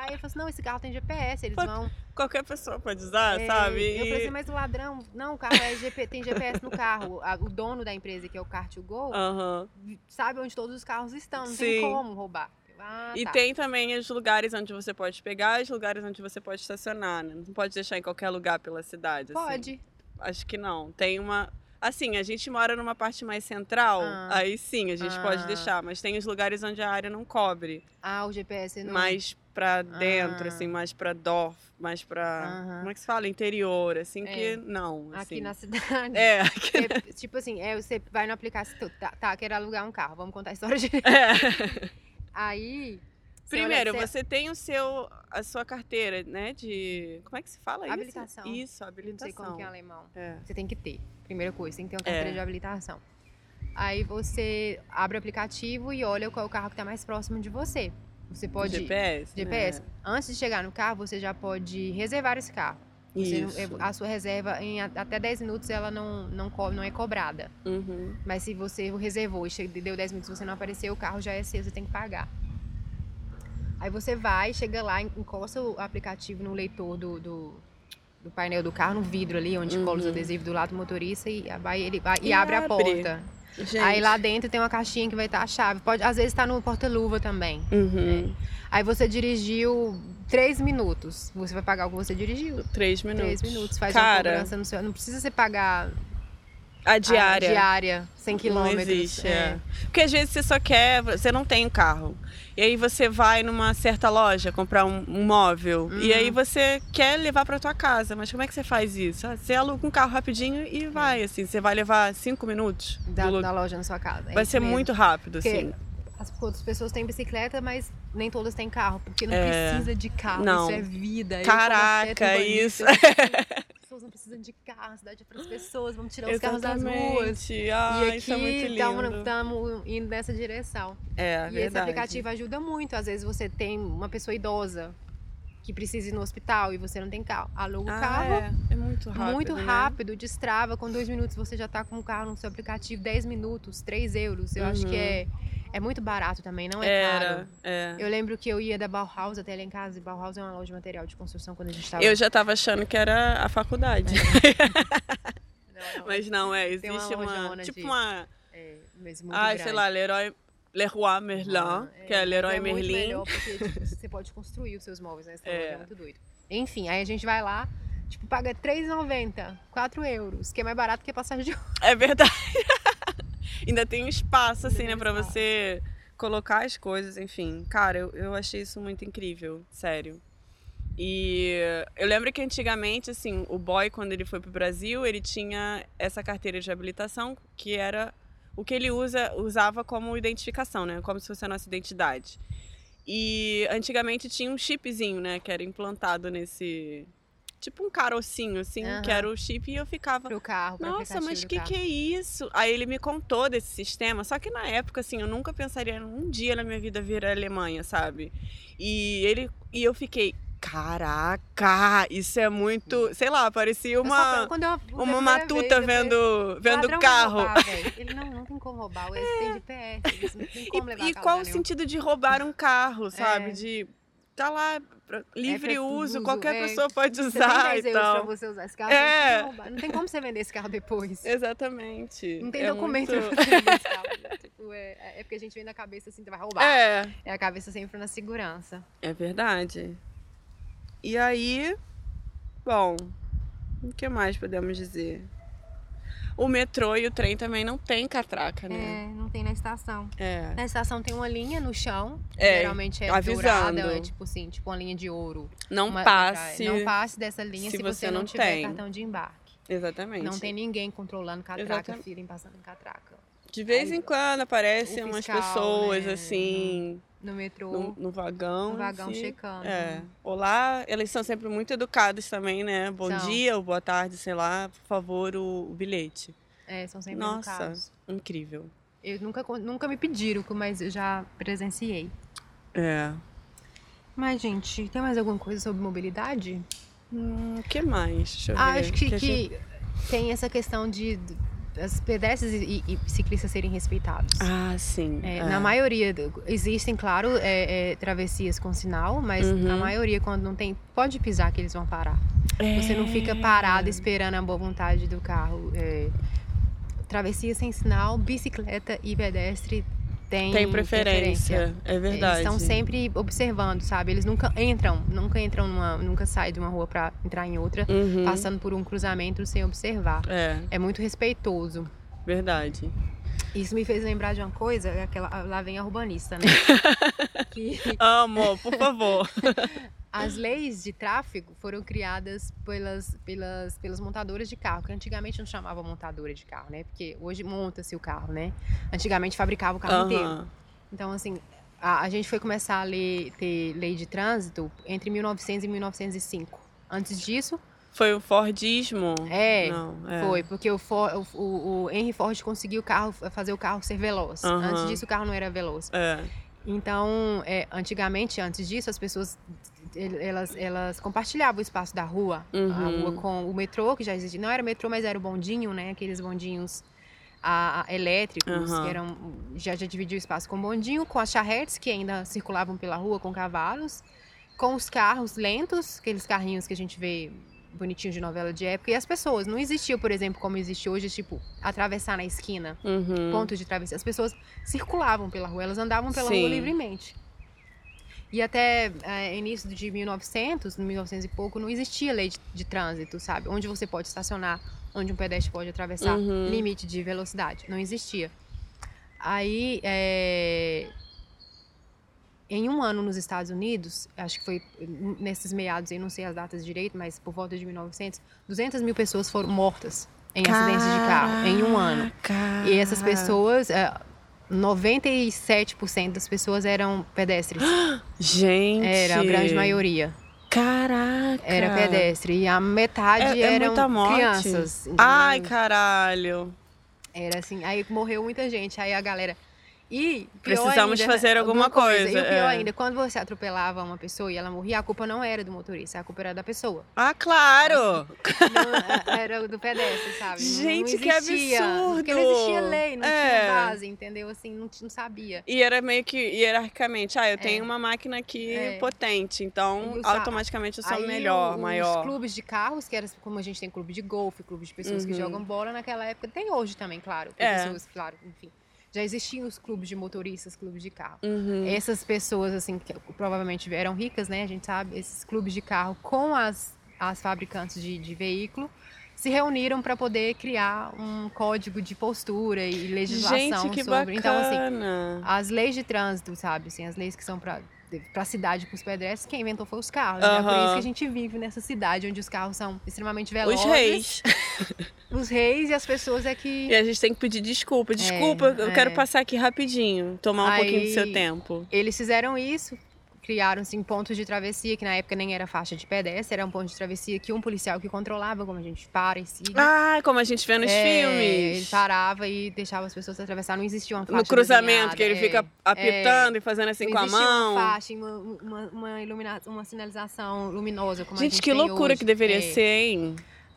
Speaker 3: ele falou assim, não, esse carro tem GPS, eles
Speaker 4: Pode-
Speaker 3: vão...
Speaker 4: Qualquer pessoa pode usar,
Speaker 3: é,
Speaker 4: sabe?
Speaker 3: Eu falei
Speaker 4: E-
Speaker 3: assim, mas o ladrão... Não, o carro é GP, tem GPS no carro. A- O dono da empresa, que é o Car2Go,
Speaker 4: Aham.
Speaker 3: sabe onde todos os carros estão. Não
Speaker 4: Sim.
Speaker 3: tem como roubar. Ah,
Speaker 4: E
Speaker 3: tá.
Speaker 4: tem também os lugares onde você pode pegar e os lugares onde você pode estacionar, né? Não pode deixar em qualquer lugar pela cidade. assim.
Speaker 3: Pode.
Speaker 4: Acho que não. Tem uma. Assim, a gente mora numa parte mais central,
Speaker 3: Ah.
Speaker 4: aí sim, a gente pode
Speaker 3: Ah.
Speaker 4: deixar. Mas tem os lugares onde a área não cobre.
Speaker 3: Ah, o GPS não...
Speaker 4: Mais pra dentro,
Speaker 3: Ah.
Speaker 4: assim, mais pra dorf, mais pra. Como é que se fala? Interior, assim,
Speaker 3: É.
Speaker 4: que não.
Speaker 3: Aqui
Speaker 4: Assim.
Speaker 3: na cidade.
Speaker 4: É, aqui.
Speaker 3: É, [LAUGHS] tipo assim, é, você vai no aplicativo, tá, tá, quero alugar um carro, vamos contar a história de... [LAUGHS]
Speaker 4: É. [LAUGHS]
Speaker 3: Aí,
Speaker 4: Primeiro,
Speaker 3: olha,
Speaker 4: você tem o seu, a sua carteira, né? De. Como é que se fala isso?
Speaker 3: Habilitação.
Speaker 4: Isso,
Speaker 3: Não
Speaker 4: habilitação.
Speaker 3: sei como que é em alemão.
Speaker 4: É.
Speaker 3: Você tem que ter. Primeira coisa, tem que ter uma carteira
Speaker 4: É.
Speaker 3: de habilitação. Aí você abre o aplicativo e olha qual é o carro que está mais próximo de você. Você pode.
Speaker 4: GPS?
Speaker 3: GPS.
Speaker 4: né?
Speaker 3: Antes de chegar no carro, você já pode reservar esse carro. Você não-
Speaker 4: Isso.
Speaker 3: a sua reserva em até 10 minutos ela não, não, não é cobrada.
Speaker 4: Uhum.
Speaker 3: Mas se você reservou e deu 10 minutos e você não apareceu, o carro já é seu, você tem que pagar. Aí você vai, chega lá, en- encosta o aplicativo no leitor do, do, do painel do carro, no vidro ali, onde cola os
Speaker 4: Uhum.
Speaker 3: adesivos do lado do motorista e, vai, ele, vai, e,
Speaker 4: E
Speaker 3: abre, a porta.
Speaker 4: Gente.
Speaker 3: Aí lá dentro tem uma caixinha que vai estar a chave. Pode, às vezes está no porta-luva também.
Speaker 4: Uhum.
Speaker 3: Aí você dirigiu 3 minutos. Você vai pagar o que você dirigiu.
Speaker 4: Três minutos.
Speaker 3: 3 minutos. Faz uma
Speaker 4: Cara,
Speaker 3: cobrança no seu. Não precisa você pagar
Speaker 4: a
Speaker 3: a
Speaker 4: diária.
Speaker 3: diária 100
Speaker 4: Não
Speaker 3: quilômetros.
Speaker 4: existe, é. Porque às vezes você só quer, você não tem um carro. E aí você vai numa certa loja comprar um, um móvel. E
Speaker 3: Uhum.
Speaker 4: aí você quer levar pra tua casa. Mas como é que você faz isso? Ah, Você aluga um carro rapidinho e vai, assim. Você vai levar cinco minutos.
Speaker 3: da, da loja na sua casa. É
Speaker 4: vai ser
Speaker 3: mesmo.
Speaker 4: muito rápido,
Speaker 3: Porque
Speaker 4: assim.
Speaker 3: as outras pessoas têm bicicleta, mas nem todas têm carro, porque não
Speaker 4: É.
Speaker 3: precisa de carro.
Speaker 4: Não.
Speaker 3: Isso é vida. Como
Speaker 4: Caraca, isso. [LAUGHS]
Speaker 3: não precisam de carro, a cidade é para as pessoas, vamos tirar os carros das ruas.
Speaker 4: Exatamente. Ah,
Speaker 3: e
Speaker 4: isso é muito
Speaker 3: aqui
Speaker 4: lindo.
Speaker 3: estamos indo nessa direção.
Speaker 4: É,
Speaker 3: e esse
Speaker 4: verdade.
Speaker 3: aplicativo ajuda muito. Às vezes você tem uma pessoa idosa que precisa ir no hospital e você não tem carro. Aluga o
Speaker 4: Ah,
Speaker 3: carro,
Speaker 4: é. É muito rápido.
Speaker 3: muito
Speaker 4: né?
Speaker 3: rápido, destrava. Com dois minutos você já tá com o carro no seu aplicativo. 10 minutos, 3 euros. Eu acho que
Speaker 4: Uhum.
Speaker 3: é, é muito barato também, não é caro.
Speaker 4: Era, é.
Speaker 3: Eu lembro que eu ia da Bauhaus até lá em casa, e Bauhaus é uma loja de material de construção quando a gente tava.
Speaker 4: Eu já tava achando que era a faculdade. [LAUGHS]
Speaker 3: Não, não,
Speaker 4: Mas não, é.
Speaker 3: Tem uma
Speaker 4: Existe uma.
Speaker 3: lojona
Speaker 4: tipo
Speaker 3: de-
Speaker 4: uma.
Speaker 3: é, mas muito
Speaker 4: Ah,
Speaker 3: grande.
Speaker 4: sei lá, Leroy. Leroy Merlin,
Speaker 3: Ah,
Speaker 4: que é Leroy
Speaker 3: é muito
Speaker 4: Merlin.
Speaker 3: melhor porque tipo, você pode construir os seus móveis nessa [LAUGHS]
Speaker 4: É.
Speaker 3: loja, é muito doido. Enfim, aí a gente vai lá, tipo, paga R$3,90, 4 euros, que é mais barato que a passagem de.
Speaker 4: É verdade. [LAUGHS] Ainda tem um espaço, assim, né, pra
Speaker 3: espaço.
Speaker 4: você colocar as coisas, enfim. Cara, eu, eu achei isso muito incrível, sério. E eu lembro que antigamente, assim, o boy, quando ele foi pro Brasil, ele tinha essa carteira de habilitação, que era o que ele usa, usava como identificação, né? Como se fosse a nossa identidade. E antigamente tinha um chipzinho, né? Que era implantado nesse. Tipo um carocinho, assim, que
Speaker 3: Aham.
Speaker 4: era o chip, e eu ficava.
Speaker 3: Pro carro, pro
Speaker 4: Nossa, mas
Speaker 3: do
Speaker 4: que
Speaker 3: carro.
Speaker 4: que é isso? Aí ele me contou desse sistema, só que na época, assim, eu nunca pensaria um dia na minha vida vir à Alemanha, sabe? E ele e eu fiquei, caraca, isso é muito, sei lá, parecia uma
Speaker 3: eu-
Speaker 4: uma matuta
Speaker 3: vez,
Speaker 4: vendo vendo
Speaker 3: "Ladrão vai
Speaker 4: carro.
Speaker 3: roubar, velho." [LAUGHS] Ele não, não tem como roubar, eles têm GPS, eles não tem como levar
Speaker 4: E, e
Speaker 3: carro
Speaker 4: qual o
Speaker 3: lugar nenhum.
Speaker 4: sentido de roubar um carro, sabe?
Speaker 3: É.
Speaker 4: De tá lá pra livre
Speaker 3: pra
Speaker 4: uso,
Speaker 3: uso,
Speaker 4: qualquer
Speaker 3: é.
Speaker 4: pessoa pode
Speaker 3: Você tem
Speaker 4: usar
Speaker 3: 10
Speaker 4: e
Speaker 3: euros pra
Speaker 4: tal.
Speaker 3: você usar esse carro,
Speaker 4: É.
Speaker 3: não, tem como roubar. não tem como você vender esse carro depois.
Speaker 4: Exatamente.
Speaker 3: Não tem
Speaker 4: É
Speaker 3: documento
Speaker 4: muito-
Speaker 3: pra você vender esse carro. né? [LAUGHS] Tipo, é, é porque a gente vem na cabeça assim, vai roubar.
Speaker 4: É,
Speaker 3: É a cabeça sempre na segurança.
Speaker 4: É verdade. E aí, bom, o que mais podemos dizer? O metrô e o trem também não tem catraca, né?
Speaker 3: É, não tem na estação.
Speaker 4: É.
Speaker 3: Na estação tem uma linha no chão,
Speaker 4: É,
Speaker 3: geralmente é
Speaker 4: avisando.
Speaker 3: dourada, é tipo assim, tipo uma linha de ouro.
Speaker 4: Não
Speaker 3: Uma-
Speaker 4: passe.
Speaker 3: Não passe dessa linha
Speaker 4: se
Speaker 3: se,
Speaker 4: você
Speaker 3: você não,
Speaker 4: não
Speaker 3: tiver
Speaker 4: tem.
Speaker 3: cartão de embarque.
Speaker 4: Exatamente.
Speaker 3: Não tem ninguém controlando catraca,
Speaker 4: Exatamente.
Speaker 3: filho passando em catraca.
Speaker 4: De vez
Speaker 3: Aí,
Speaker 4: em quando aparecem
Speaker 3: o
Speaker 4: umas
Speaker 3: fiscal,
Speaker 4: pessoas
Speaker 3: né,
Speaker 4: assim,
Speaker 3: No metrô,
Speaker 4: no, no vagão.
Speaker 3: no vagão
Speaker 4: assim.
Speaker 3: checando.
Speaker 4: É. Olá, eles são sempre muito educados também, né? Bom
Speaker 3: São.
Speaker 4: dia ou boa tarde, sei lá, por favor, o, o bilhete.
Speaker 3: É, são sempre
Speaker 4: Nossa.
Speaker 3: educados.
Speaker 4: Incrível.
Speaker 3: Eu nunca, nunca me pediram, mas eu já presenciei.
Speaker 4: É.
Speaker 3: Mas, gente, tem mais alguma coisa sobre mobilidade?
Speaker 4: Hum, O que mais? Deixa eu ver.
Speaker 3: acho que,
Speaker 4: gente-
Speaker 3: que tem essa questão de as pedestres e, e ciclistas serem respeitados.
Speaker 4: Ah, sim.
Speaker 3: É,
Speaker 4: é.
Speaker 3: Na maioria, existem, claro, é, é, travessias com sinal, mas
Speaker 4: Uhum.
Speaker 3: na maioria, quando não tem, pode pisar que eles vão parar. Você não fica
Speaker 4: É.
Speaker 3: parado esperando a boa vontade do carro. É, travessia sem sinal, bicicleta e pedestre tem,
Speaker 4: Tem preferência, é verdade.
Speaker 3: Eles estão sempre observando, sabe? Eles nunca entram, nunca entram numa, nunca saem de uma rua para entrar em outra,
Speaker 4: Uhum.
Speaker 3: passando por um cruzamento sem observar.
Speaker 4: É,
Speaker 3: É muito respeitoso.
Speaker 4: verdade.
Speaker 3: Isso me fez lembrar de uma coisa, é aquela, lá vem a urbanista, né? [LAUGHS] que
Speaker 4: Amo, por favor. [LAUGHS]
Speaker 3: as leis de tráfego foram criadas pelas, pelas, pelos montadores de carro, que antigamente não chamava montadora de carro, né? Porque hoje monta-se o carro, né? Antigamente fabricava o carro inteiro.
Speaker 4: Aham.
Speaker 3: Então, assim, a, a gente foi começar a ler, ter lei de trânsito entre 1900 e 1905. Antes disso,
Speaker 4: Foi o Fordismo?
Speaker 3: é,
Speaker 4: Não, é.
Speaker 3: foi, porque o, For- o- o- Henry Ford conseguiu o carro, fazer o carro ser veloz.
Speaker 4: Aham.
Speaker 3: Antes disso, o carro não era veloz.
Speaker 4: É.
Speaker 3: Então, é, antigamente, antes disso, as pessoas el- elas, elas compartilhavam o espaço da rua. A
Speaker 4: Uhum.
Speaker 3: rua com o metrô, que já existia. Não era metrô, mas era o bondinho, né? Aqueles bondinhos a- a- elétricos,
Speaker 4: Aham.
Speaker 3: que eram, já, já dividia o espaço com o bondinho, com as charretes, que ainda circulavam pela rua com cavalos, com os carros lentos, aqueles carrinhos que a gente vê bonitinhos de novela de época, e as pessoas. Não existia, por exemplo, como existe hoje, tipo, atravessar na esquina
Speaker 4: Uhum.
Speaker 3: ponto de travessia. As pessoas circulavam pela rua, elas andavam pela
Speaker 4: Sim.
Speaker 3: rua livremente. E até eh, início de 1900, 1900 e pouco, não existia lei de, de trânsito, sabe? Onde você pode estacionar, onde um pedestre pode atravessar,
Speaker 4: Uhum.
Speaker 3: limite de velocidade. Não existia. Aí, eh, em um ano nos Estados Unidos, acho que foi nesses meados, eu não sei as datas direito, mas por volta de 1900, 200 mil pessoas foram mortas em acidentes de carro em um ano.
Speaker 4: Caraca.
Speaker 3: E essas pessoas, é, 97% das pessoas eram pedestres. [GASPS]
Speaker 4: Gente.
Speaker 3: Era a grande maioria.
Speaker 4: Caraca.
Speaker 3: Era pedestre. E a metade
Speaker 4: É, é
Speaker 3: eram crianças.
Speaker 4: Ai, caralho.
Speaker 3: Era assim. Aí morreu muita gente. Aí a galera. E
Speaker 4: Precisamos
Speaker 3: ainda,
Speaker 4: fazer alguma coisa,
Speaker 3: E o pior
Speaker 4: é.
Speaker 3: ainda, quando você atropelava uma pessoa e ela morria, a culpa não era do motorista, a culpa era da pessoa.
Speaker 4: Ah, claro.
Speaker 3: Não, era do pedestre, sabe?
Speaker 4: Gente,
Speaker 3: não
Speaker 4: que
Speaker 3: existia,
Speaker 4: absurdo!
Speaker 3: Porque não existia lei, não
Speaker 4: É.
Speaker 3: tinha base, entendeu? Assim, não, não sabia.
Speaker 4: E era meio que hierarquicamente, ah, eu tenho
Speaker 3: É.
Speaker 4: uma máquina aqui
Speaker 3: É.
Speaker 4: potente, então
Speaker 3: E o sa-
Speaker 4: automaticamente eu sou
Speaker 3: Aí,
Speaker 4: melhor,
Speaker 3: o-
Speaker 4: maior.
Speaker 3: Os clubes de carros, que era como a gente tem clube de golfe, clube de pessoas que
Speaker 4: Uhum.
Speaker 3: jogam bola naquela época, tem hoje também, claro.
Speaker 4: É.
Speaker 3: pessoas, claro, enfim. Já existiam os clubes de motoristas, clubes de carro.
Speaker 4: Uhum.
Speaker 3: Essas pessoas, assim, que provavelmente eram ricas, né? A gente sabe, esses clubes de carro com as, as fabricantes de, de veículo se reuniram para poder criar um código de postura e legislação
Speaker 4: Gente, que
Speaker 3: sobre. Então, assim,
Speaker 4: bacana.
Speaker 3: as leis de trânsito, sabe? Assim, as leis que são para para a cidade, para os pedestres, quem inventou foi os carros. né? Por isso que a gente vive nessa cidade onde os carros são extremamente velozes.
Speaker 4: Os reis. [LAUGHS]
Speaker 3: Os reis e as pessoas é que
Speaker 4: E a gente tem que pedir desculpa. Desculpa, eu
Speaker 3: é.
Speaker 4: quero passar aqui rapidinho, tomar um
Speaker 3: Aí-
Speaker 4: pouquinho do seu tempo.
Speaker 3: eles fizeram isso, criaram assim pontos de travessia que na época nem era faixa de pedestre, era um ponto de travessia que um policial que controlava, como a gente para e siga.
Speaker 4: Ah, como a gente vê nos
Speaker 3: É, Ele
Speaker 4: filmes.
Speaker 3: parava e deixava as pessoas atravessar. Não existia uma faixa
Speaker 4: No cruzamento,
Speaker 3: desenhada,
Speaker 4: que ele
Speaker 3: é.
Speaker 4: fica apitando e fazendo assim com a mão.
Speaker 3: uma faixa, uma, uma, uma, ilumina- uma sinalização luminosa como a
Speaker 4: Gente,
Speaker 3: gente
Speaker 4: que loucura
Speaker 3: hoje.
Speaker 4: que deveria
Speaker 3: É.
Speaker 4: ser, hein?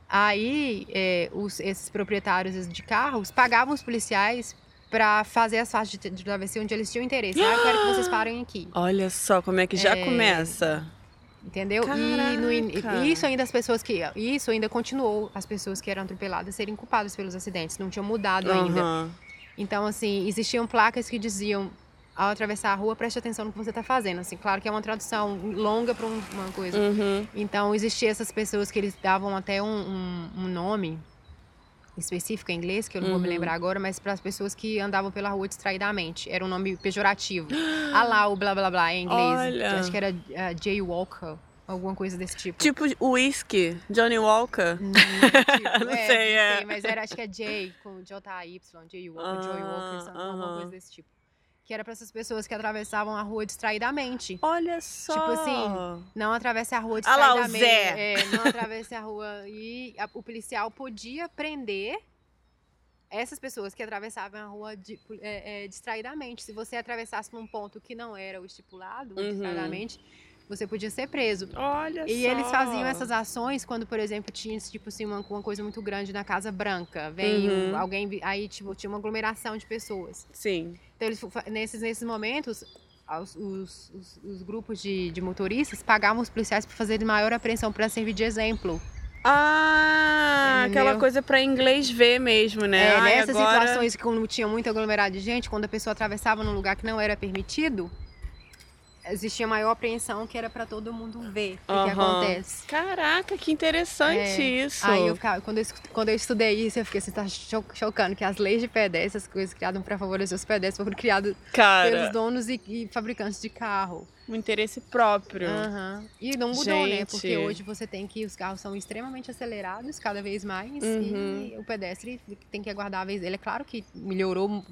Speaker 3: Aí, é, os- esses proprietários de carros pagavam os policiais para fazer as faixas de, de travessia onde eles tinham interesse. Ah, eu quero que vocês parem aqui.
Speaker 4: Olha só como é que já
Speaker 3: É.
Speaker 4: começa.
Speaker 3: Entendeu? E, no isso ainda as pessoas que. Isso ainda continuou as pessoas que eram atropeladas serem culpadas pelos acidentes. Não tinham mudado ainda.
Speaker 4: Aham.
Speaker 3: Então, assim, existiam placas que diziam. Ao atravessar a rua, preste atenção no que você está fazendo. Assim, claro que é uma tradução longa para uma coisa.
Speaker 4: Uhum.
Speaker 3: Então, existiam essas pessoas que eles davam até um, um- um nome específico em inglês, que eu não vou me
Speaker 4: Uhum.
Speaker 3: lembrar agora, mas para as pessoas que andavam pela rua distraidamente. Era um nome pejorativo. ah lá, o blá blá blá em inglês.
Speaker 4: Olha.
Speaker 3: Acho que era uh, Jaywalker, alguma coisa desse tipo.
Speaker 4: Tipo whisky, Johnny Walker.
Speaker 3: Hum, [LAUGHS] tipo,
Speaker 4: Não
Speaker 3: é,
Speaker 4: sei,
Speaker 3: não
Speaker 4: é.
Speaker 3: sei, mas era, acho que é Jay, com J-A-Y, Jay Walker, Joy Walker,
Speaker 4: Ah,
Speaker 3: sabe, alguma coisa desse tipo. Que era para essas pessoas que atravessavam a rua distraidamente.
Speaker 4: Olha só.
Speaker 3: Tipo assim, Não atravesse a rua
Speaker 4: Ah lá, o
Speaker 3: distraidamente.
Speaker 4: Zé.
Speaker 3: É, não [LAUGHS] atravesse a rua. E a- o policial podia prender essas pessoas que atravessavam a rua di- é, é, distraidamente. Se você atravessasse num ponto que não era o estipulado,
Speaker 4: Uhum.
Speaker 3: distraidamente, você podia ser preso.
Speaker 4: Olha
Speaker 3: E
Speaker 4: só.
Speaker 3: eles faziam essas ações quando, por exemplo, tinha tipo assim, uma, uma coisa muito grande na Casa Branca. Vem um-
Speaker 4: Uhum.
Speaker 3: alguém, aí tipo, tinha uma aglomeração de pessoas.
Speaker 4: Sim.
Speaker 3: Então, eles, nesses, nesses momentos, os, os- os- os grupos de, de motoristas pagavam os policiais para fazer maior apreensão, para servir de exemplo.
Speaker 4: Ah,
Speaker 3: Entendeu?
Speaker 4: aquela coisa pra inglês ver mesmo, né?
Speaker 3: É,
Speaker 4: Ai,
Speaker 3: nessas
Speaker 4: agora...
Speaker 3: situações que quando tinha muito aglomerado de gente, quando a pessoa atravessava num lugar que não era permitido, existia maior apreensão que era para todo mundo ver o que
Speaker 4: Aham.
Speaker 3: acontece.
Speaker 4: Caraca, que interessante
Speaker 3: É.
Speaker 4: isso.
Speaker 3: Aí eu ficava, quando eu, quando eu estudei isso, eu fiquei assim, tá cho- chocando que as leis de pedestres, essas coisas criadas para favorecer os pedestres, foram criadas pelos
Speaker 4: Cara,
Speaker 3: donos e, e fabricantes de carro.
Speaker 4: Um interesse próprio.
Speaker 3: Aham. E não mudou, né?
Speaker 4: Gente.
Speaker 3: Porque hoje você tem que. Os carros são extremamente acelerados cada vez mais.
Speaker 4: Uhum.
Speaker 3: E o pedestre tem que aguardar a vez dele. É claro que melhorou mu-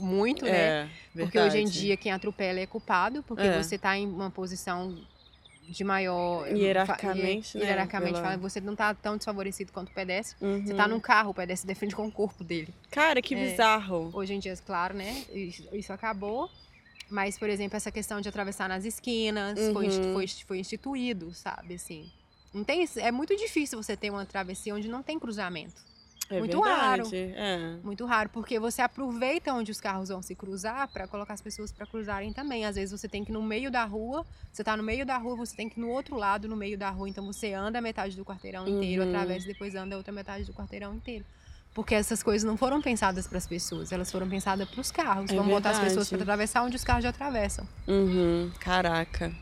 Speaker 3: muito, né?
Speaker 4: É,
Speaker 3: Porque hoje em
Speaker 4: verdade.
Speaker 3: dia quem atropela é culpado, porque
Speaker 4: É.
Speaker 3: você tá em uma posição de maior.
Speaker 4: Hierarquicamente,
Speaker 3: fa-
Speaker 4: né,
Speaker 3: Hierarquicamente
Speaker 4: pela-
Speaker 3: falando, você não tá tão desfavorecido quanto o pedestre. Você
Speaker 4: Uhum.
Speaker 3: tá num carro, o pedestre defende com o corpo dele.
Speaker 4: Cara, que
Speaker 3: É.
Speaker 4: bizarro.
Speaker 3: Hoje em dia, claro, né? Isso, isso acabou. Mas, por exemplo, essa questão de atravessar nas esquinas foi,
Speaker 4: Uhum.
Speaker 3: foi, foi instituído, sabe? Assim. Não tem, é muito difícil você ter uma travessia onde não tem cruzamento.
Speaker 4: É
Speaker 3: muito raro.
Speaker 4: verdade, É.
Speaker 3: Muito raro, porque você aproveita onde os carros vão se cruzar para colocar as pessoas para cruzarem também. Às vezes você tem que ir no meio da rua, você tá no meio da rua, você tem que ir no outro lado, no meio da rua, então você anda metade do quarteirão inteiro,
Speaker 4: Uhum.
Speaker 3: atravessa e depois anda outra metade do quarteirão inteiro. Porque essas coisas não foram pensadas para as pessoas, elas foram pensadas para os carros.
Speaker 4: É
Speaker 3: Vamos botar as
Speaker 4: verdade.
Speaker 3: pessoas para atravessar onde os carros já atravessam.
Speaker 4: Uhum. Caraca.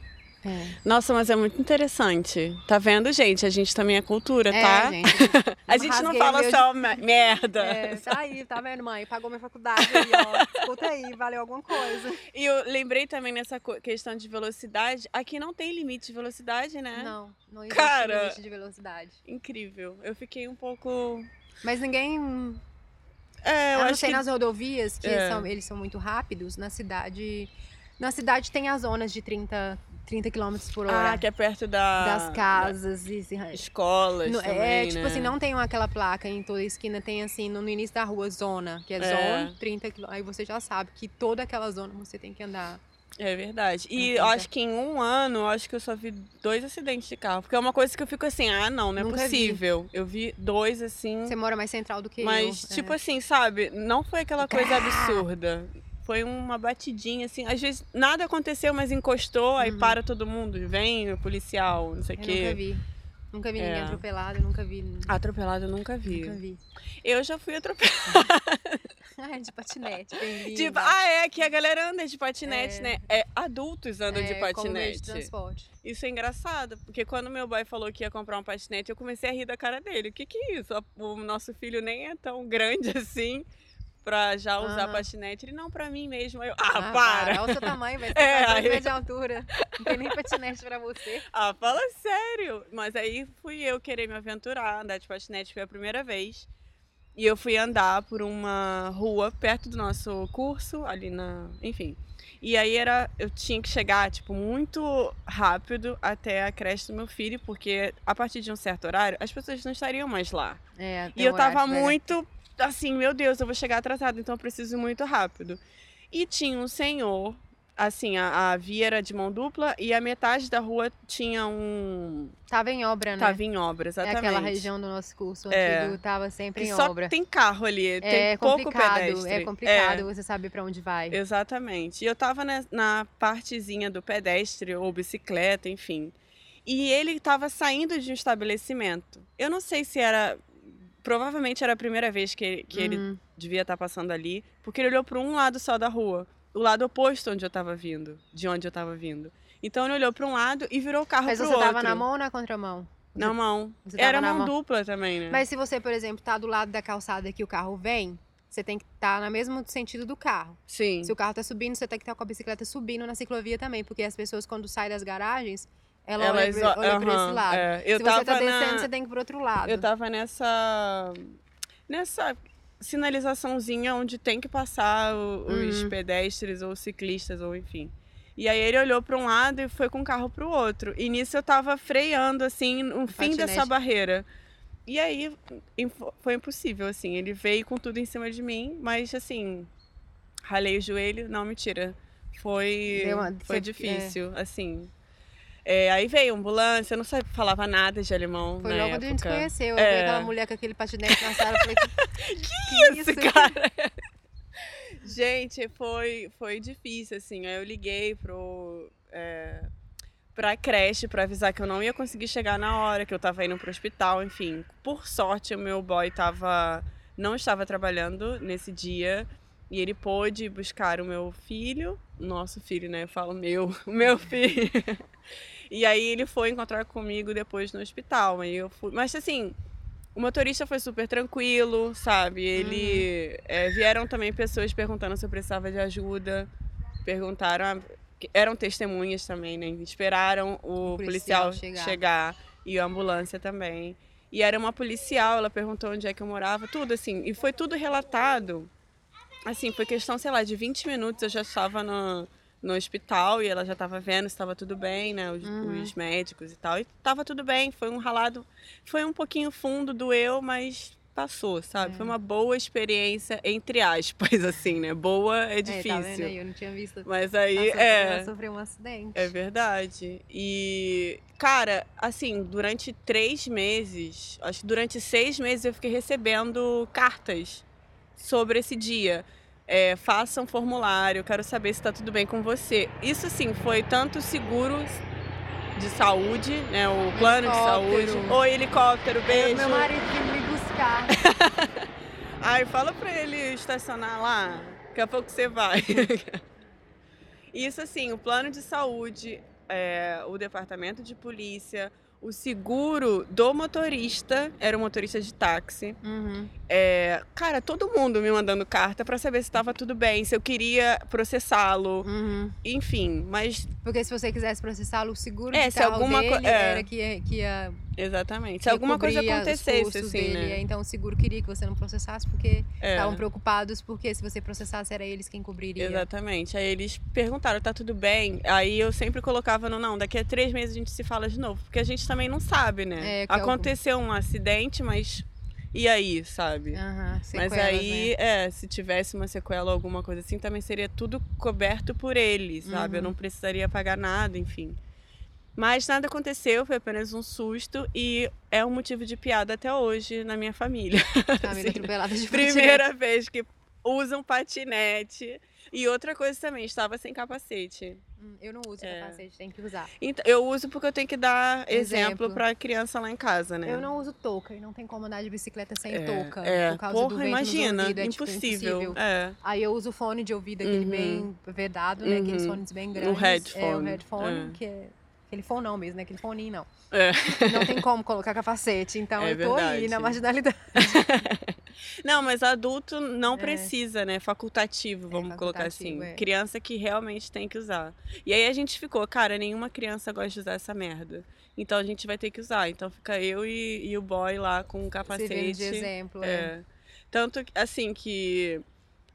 Speaker 3: É,
Speaker 4: Nossa, mas é muito interessante. Tá vendo, gente? A gente também é cultura, tá?
Speaker 3: É, gente. [LAUGHS]
Speaker 4: A gente não fala
Speaker 3: meu-
Speaker 4: só me- merda.
Speaker 3: É, tá aí, tá vendo, mãe? Pagou minha faculdade aí, ó. Escuta aí, valeu alguma coisa.
Speaker 4: E eu lembrei também nessa questão de velocidade. Aqui não tem limite de velocidade, né?
Speaker 3: Não, não existe
Speaker 4: Cara.
Speaker 3: limite de velocidade.
Speaker 4: Incrível. Eu fiquei um pouco.
Speaker 3: Mas ninguém
Speaker 4: É, eu
Speaker 3: a não ser
Speaker 4: que.
Speaker 3: nas rodovias, que
Speaker 4: É.
Speaker 3: são, eles são muito rápidos, na cidade. Na cidade tem as zonas de 30, 30 km por hora
Speaker 4: Ah, que é perto da.
Speaker 3: das casas. E,
Speaker 4: da- escolas.
Speaker 3: no-
Speaker 4: também,
Speaker 3: é, tipo
Speaker 4: né?
Speaker 3: assim, não tem aquela placa em toda esquina, tem assim, no, no início da rua, zona, que é,
Speaker 4: É.
Speaker 3: zona, 30 km. Aí você já sabe que toda aquela zona você tem que andar.
Speaker 4: É verdade. E eu acho que em um ano, eu acho que eu só vi dois acidentes de carro. Porque é uma coisa que eu fico assim, ah, não, não é
Speaker 3: Nunca vi.
Speaker 4: possível. Eu vi dois assim.
Speaker 3: Você mora mais central do que
Speaker 4: Mas,
Speaker 3: eu.
Speaker 4: tipo
Speaker 3: é.
Speaker 4: assim, sabe? Não foi aquela coisa absurda. Foi uma batidinha, assim. Às vezes nada aconteceu, mas encostou, aí
Speaker 3: Uhum.
Speaker 4: para todo mundo. Vem o policial, não sei o quê.
Speaker 3: nunca vi. Nunca vi ninguém
Speaker 4: É.
Speaker 3: atropelado, nunca vi.
Speaker 4: Atropelado eu nunca vi.
Speaker 3: Nunca vi.
Speaker 4: Eu já fui atropelada. [LAUGHS]
Speaker 3: Ai, de patinete, bem.
Speaker 4: Tipo, ah, é que a galera anda de patinete,
Speaker 3: É.
Speaker 4: né? É, adultos andam de
Speaker 3: meio de
Speaker 4: patinete.
Speaker 3: transporte.
Speaker 4: Isso é engraçado, porque quando meu boy falou que ia comprar um patinete, eu comecei a rir da cara dele. O que que é isso? O nosso filho nem é tão grande [LAUGHS] assim pra já usar patinete. Ele, não, pra mim mesmo. Aí eu, ah,
Speaker 3: Ah,
Speaker 4: para!
Speaker 3: Olha o seu tamanho, vai [LAUGHS] ser
Speaker 4: É, aí-
Speaker 3: de altura. Não tem nem patinete pra você. [LAUGHS]
Speaker 4: Ah, fala sério! Mas aí fui eu querer me aventurar, andar de patinete foi a primeira vez. E eu fui andar por uma rua perto do nosso curso, ali na. Enfim. E aí era. Eu tinha que chegar, tipo, muito rápido até a creche do meu filho, porque a partir de um certo horário as pessoas não estariam mais lá.
Speaker 3: É,
Speaker 4: E eu tava muito assim, meu Deus, eu vou chegar atrasado, então eu preciso ir muito rápido. E tinha um senhor, assim, a, a via era de mão dupla e a metade da rua tinha um.
Speaker 3: Tava em obra, né?
Speaker 4: Tava em obra,
Speaker 3: é
Speaker 4: exatamente.
Speaker 3: aquela região do nosso curso
Speaker 4: É.
Speaker 3: antigo, tava sempre
Speaker 4: que
Speaker 3: em
Speaker 4: só
Speaker 3: obra.
Speaker 4: tem carro ali,
Speaker 3: é
Speaker 4: tem pouco
Speaker 3: complicado,
Speaker 4: pedestre.
Speaker 3: é complicado
Speaker 4: É,
Speaker 3: você saber pra onde vai.
Speaker 4: exatamente. E eu tava na, na partezinha do pedestre ou bicicleta, enfim. E ele tava saindo de um estabelecimento. Eu não sei se era. Provavelmente era a primeira vez que, que ele
Speaker 3: Uhum.
Speaker 4: devia estar passando ali, porque ele olhou para um lado só da rua, o lado oposto onde eu estava vindo, de onde eu estava vindo. Então ele olhou para um lado e virou o carro
Speaker 3: Mas
Speaker 4: pro
Speaker 3: você
Speaker 4: outro.
Speaker 3: tava na mão ou na contramão?
Speaker 4: Na mão.
Speaker 3: Você
Speaker 4: Era mão,
Speaker 3: mão.
Speaker 4: dupla também, né?
Speaker 3: Mas se você, por exemplo, tá do lado da calçada que o carro vem, você tem que estar no mesmo sentido do carro.
Speaker 4: Sim.
Speaker 3: Se o carro tá subindo, você tem que estar com a bicicleta subindo na ciclovia também, porque as pessoas quando saem das garagens, ela olha,
Speaker 4: Elas,
Speaker 3: pra- olha pra esse lado.
Speaker 4: é. Eu
Speaker 3: Se
Speaker 4: tava
Speaker 3: você tá descendo,
Speaker 4: na...
Speaker 3: você tem que ir pro outro lado.
Speaker 4: Eu tava nessa nessa sinalizaçãozinha onde tem que passar o- os
Speaker 3: Uhum.
Speaker 4: pedestres ou ciclistas ou enfim. E aí ele olhou para um lado e foi com o carro para o outro. E nisso eu tava freando assim no fim
Speaker 3: patinete.
Speaker 4: dessa barreira. E aí foi impossível assim, ele veio com tudo em cima de mim, mas assim, ralei o joelho, não mentira. Foi
Speaker 3: uma-
Speaker 4: foi
Speaker 3: você-
Speaker 4: difícil, assim. É, aí veio a ambulância, eu não sabia, falava nada de alemão
Speaker 3: Foi
Speaker 4: na
Speaker 3: logo quando a gente conheceu. Eu
Speaker 4: É.
Speaker 3: vi aquela mulher com aquele patinete na sala. Eu falei, que, [LAUGHS]
Speaker 4: isso, cara? [LAUGHS] Gente, foi, foi difícil, assim. Aí eu liguei pro, é, pra creche pra avisar que eu não ia conseguir chegar na hora, que eu tava indo pro hospital, enfim. Por sorte, o meu boy tava, não estava trabalhando nesse dia. E ele pôde buscar o meu filho, nosso filho, né? Eu falo meu, [LAUGHS] meu filho. E aí ele foi encontrar comigo depois no hospital. Aí eu fui. Mas assim, o motorista foi super tranquilo, sabe? Ele. é, vieram também pessoas perguntando se eu precisava de ajuda. Perguntaram. ah, eram testemunhas também, né? Esperaram o,
Speaker 3: O
Speaker 4: policial,
Speaker 3: policial chegar.
Speaker 4: chegar. e a ambulância também. E era uma policial, ela perguntou onde é que eu morava, tudo assim. E foi tudo relatado. Assim, foi questão, sei lá, de 20 minutos eu já estava no, no hospital e ela já estava vendo se estava tudo bem, né? Os,
Speaker 3: Uhum.
Speaker 4: os médicos e tal. E estava tudo bem, foi um ralado. Foi um pouquinho fundo, doeu, mas passou, sabe?
Speaker 3: É.
Speaker 4: Foi uma boa experiência, entre aspas, [LAUGHS] assim, né? Boa é
Speaker 3: É,
Speaker 4: difícil.
Speaker 3: tá vendo aí? Eu não tinha visto.
Speaker 4: Mas aí, é.
Speaker 3: Sofreu um acidente.
Speaker 4: É verdade. E, cara, assim, durante três meses, acho que durante seis meses eu fiquei recebendo cartas sobre esse dia. É, faça um formulário, quero saber se está tudo bem com você. Isso, assim, foi tanto seguro de saúde, né? O plano de saúde. Oi, helicóptero, beijo.
Speaker 3: Meu marido veio me buscar. [LAUGHS]
Speaker 4: Ai, fala pra ele estacionar lá. Daqui a pouco você vai. [LAUGHS] Isso assim, o plano de saúde, é, o departamento de polícia, o seguro do motorista, era um motorista de táxi.
Speaker 3: Uhum.
Speaker 4: É, cara, todo mundo me mandando carta pra saber se estava tudo bem, se eu queria processá-lo,
Speaker 3: Uhum.
Speaker 4: enfim, mas
Speaker 3: Porque se você quisesse processá-lo, o seguro
Speaker 4: É,
Speaker 3: de
Speaker 4: se alguma co-
Speaker 3: dele
Speaker 4: é.
Speaker 3: era que que ia,
Speaker 4: exatamente, se alguma coisa acontecesse assim,
Speaker 3: dele.
Speaker 4: né?
Speaker 3: Então o seguro queria que você não processasse porque
Speaker 4: É.
Speaker 3: estavam preocupados porque se você processasse era eles quem cobriria.
Speaker 4: Exatamente. Aí eles perguntaram, tá tudo bem? Aí eu sempre colocava no não, daqui a três meses a gente se fala de novo. Porque a gente também não sabe, né?
Speaker 3: É, é algum-
Speaker 4: Aconteceu um acidente, mas e aí, sabe?
Speaker 3: Aham,
Speaker 4: mas
Speaker 3: sequelas,
Speaker 4: aí,
Speaker 3: né?
Speaker 4: é, se tivesse uma sequela ou alguma coisa assim, também seria tudo coberto por eles, sabe? Eu
Speaker 3: Uhum.
Speaker 4: não precisaria pagar nada, enfim. Mas nada aconteceu, foi apenas um susto e é um motivo de piada até hoje na minha família.
Speaker 3: Família [LAUGHS]
Speaker 4: Sim.
Speaker 3: atropelada de
Speaker 4: Primeira vez que usam patinete. E outra coisa também, estava sem capacete.
Speaker 3: Hum, Eu não uso
Speaker 4: É.
Speaker 3: capacete, tem que usar.
Speaker 4: Então, eu uso porque eu tenho que dar exemplo
Speaker 3: Exemplo.
Speaker 4: pra criança lá em casa, né?
Speaker 3: Eu não uso touca e não tem como andar de bicicleta sem
Speaker 4: é,
Speaker 3: touca.
Speaker 4: É,
Speaker 3: por causa
Speaker 4: porra,
Speaker 3: do vento
Speaker 4: imagina,
Speaker 3: nos ouvidos, é, tipo,
Speaker 4: impossível.
Speaker 3: impossível.
Speaker 4: É.
Speaker 3: Aí eu uso fone de ouvido, aquele
Speaker 4: Uhum.
Speaker 3: bem vedado, né? Aqueles
Speaker 4: Uhum.
Speaker 3: fones bem grandes. É, o
Speaker 4: headphone,
Speaker 3: headphone,
Speaker 4: é.
Speaker 3: que é aquele fonão mesmo, né? Aquele foninho não.
Speaker 4: É.
Speaker 3: Não tem como colocar capacete. Então
Speaker 4: É
Speaker 3: eu tô aí
Speaker 4: verdade.
Speaker 3: na marginalidade. [LAUGHS]
Speaker 4: Não, mas adulto não
Speaker 3: É.
Speaker 4: precisa, né? Facultativo, vamos colocar assim.
Speaker 3: facultativo, é.
Speaker 4: Criança que realmente tem que usar. E aí a gente ficou, cara, nenhuma criança gosta de usar essa merda. Então a gente vai ter que usar. Então fica eu e, e o boy lá com um
Speaker 3: Servindo
Speaker 4: capacete.
Speaker 3: de exemplo. É.
Speaker 4: É. Tanto assim que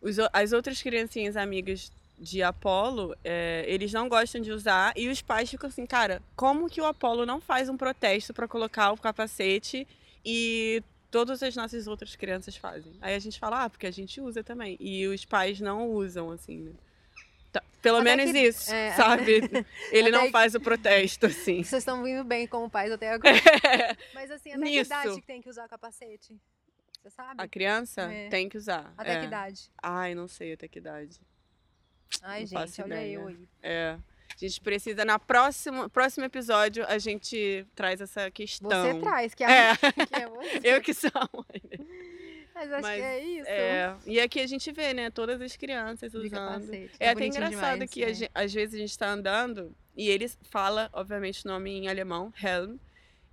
Speaker 4: os o- as outras criancinhas amigas de Apolo, é, eles não gostam de usar e os pais ficam assim, cara, como que o Apolo não faz um protesto pra colocar o capacete e todas as nossas outras crianças fazem? Aí a gente fala, ah, porque a gente usa também. E os pais não usam, assim, né? Tá, Pelo
Speaker 3: Até
Speaker 4: menos
Speaker 3: que-
Speaker 4: isso,
Speaker 3: é, [LAUGHS]
Speaker 4: sabe? Ele não
Speaker 3: que-
Speaker 4: faz o protesto, assim. [LAUGHS]
Speaker 3: Vocês estão vindo bem como pais até [LAUGHS] agora. Mas assim, até que
Speaker 4: Nisso.
Speaker 3: idade que tem que usar capacete? Você sabe?
Speaker 4: A criança
Speaker 3: É.
Speaker 4: tem que usar.
Speaker 3: Até
Speaker 4: é.
Speaker 3: que idade?
Speaker 4: Ai, não sei até que idade.
Speaker 3: Ai,
Speaker 4: Não
Speaker 3: gente, olha
Speaker 4: ideia.
Speaker 3: eu aí.
Speaker 4: É. A gente precisa, na próxima, próximo episódio, a gente traz essa questão.
Speaker 3: Você traz, que é,
Speaker 4: É. [LAUGHS]
Speaker 3: que é você.
Speaker 4: Eu que sou a mãe.
Speaker 3: Mas acho
Speaker 4: Mas,
Speaker 3: que é isso.
Speaker 4: É. E aqui a gente vê, né, todas as crianças usando.
Speaker 3: capacete.
Speaker 4: É até engraçado
Speaker 3: demais,
Speaker 4: que
Speaker 3: né?
Speaker 4: gen- às vezes a gente tá andando e ele fala, obviamente, o nome em alemão, Helm.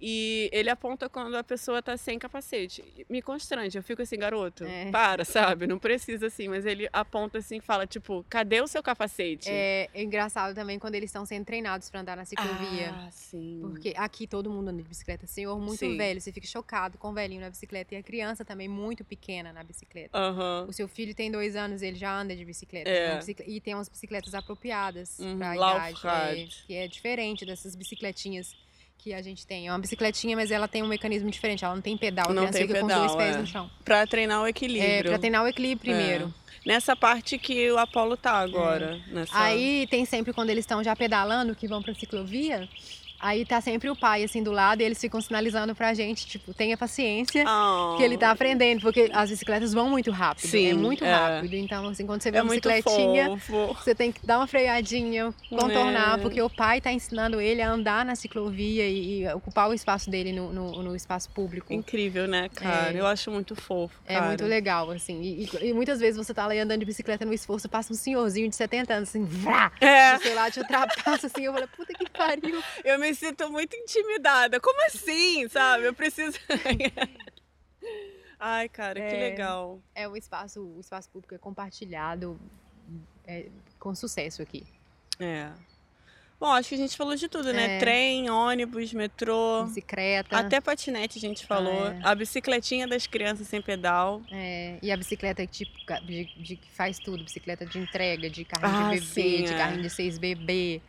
Speaker 4: E ele aponta quando a pessoa tá sem capacete. Me constrange, eu fico assim, garoto,
Speaker 3: É. [LAUGHS]
Speaker 4: para, sabe? Não precisa assim, mas ele aponta assim e fala, tipo, cadê o seu capacete?
Speaker 3: É, é engraçado também quando eles estão sendo treinados pra andar na ciclovia.
Speaker 4: Ah, sim.
Speaker 3: Porque aqui todo mundo anda de bicicleta. Senhor muito
Speaker 4: Sim.
Speaker 3: velho, você fica chocado com o velhinho na bicicleta. E a criança também muito pequena na bicicleta.
Speaker 4: Aham.
Speaker 3: O seu filho tem dois anos, ele já anda de bicicleta.
Speaker 4: É.
Speaker 3: Bicicleta- E tem umas bicicletas apropriadas
Speaker 4: Uhum,
Speaker 3: pra idade. é, que é diferente dessas bicicletinhas que a gente tem. É uma bicicletinha, mas ela tem um mecanismo diferente. Ela não tem pedal.
Speaker 4: Não tem pedal,
Speaker 3: com dois pés
Speaker 4: é.
Speaker 3: no chão.
Speaker 4: Pra treinar o
Speaker 3: É,
Speaker 4: equilíbrio.
Speaker 3: pra treinar o equilíbrio primeiro.
Speaker 4: Nessa parte que o Apolo tá agora. Nessa...
Speaker 3: Aí tem sempre quando eles estão já pedalando, que vão pra ciclovia, aí tá sempre o pai assim do lado e eles ficam sinalizando pra gente, tipo, tenha paciência.
Speaker 4: Ah,
Speaker 3: Que ele tá aprendendo, porque as bicicletas vão muito rápido. é
Speaker 4: Sim,
Speaker 3: muito
Speaker 4: é.
Speaker 3: rápido. Então, assim, quando você vê
Speaker 4: É
Speaker 3: uma bicicletinha,
Speaker 4: fofo.
Speaker 3: você tem que dar uma freadinha, contornar,
Speaker 4: É.
Speaker 3: porque o pai tá ensinando ele a andar na ciclovia e, e ocupar o espaço dele no, no, no espaço público.
Speaker 4: Incrível, né, cara?
Speaker 3: É.
Speaker 4: Eu acho muito fofo,
Speaker 3: É
Speaker 4: cara.
Speaker 3: muito legal, assim. E, e- e muitas vezes você tá lá andando de bicicleta no esforço, passa um senhorzinho de 70 anos, assim, vrá,
Speaker 4: É,
Speaker 3: sei lá, te ultrapassa, assim. Eu falei, puta que pariu.
Speaker 4: eu me sinto muito intimidada. Como assim, sabe? Eu preciso... [LAUGHS] Ai, cara, que
Speaker 3: É.
Speaker 4: legal.
Speaker 3: É, o espaço, o espaço público é compartilhado é, com sucesso aqui.
Speaker 4: É. Bom, acho que a gente falou de tudo, né?
Speaker 3: É.
Speaker 4: Trem, ônibus, metrô.
Speaker 3: Bicicleta.
Speaker 4: Até patinete a gente falou.
Speaker 3: é.
Speaker 4: A bicicletinha das crianças sem pedal.
Speaker 3: É, e a bicicleta tipo de, de que faz tudo, bicicleta de entrega, de carrinho
Speaker 4: Ah,
Speaker 3: de bebê,
Speaker 4: sim,
Speaker 3: de
Speaker 4: é.
Speaker 3: carrinho de seis bebê.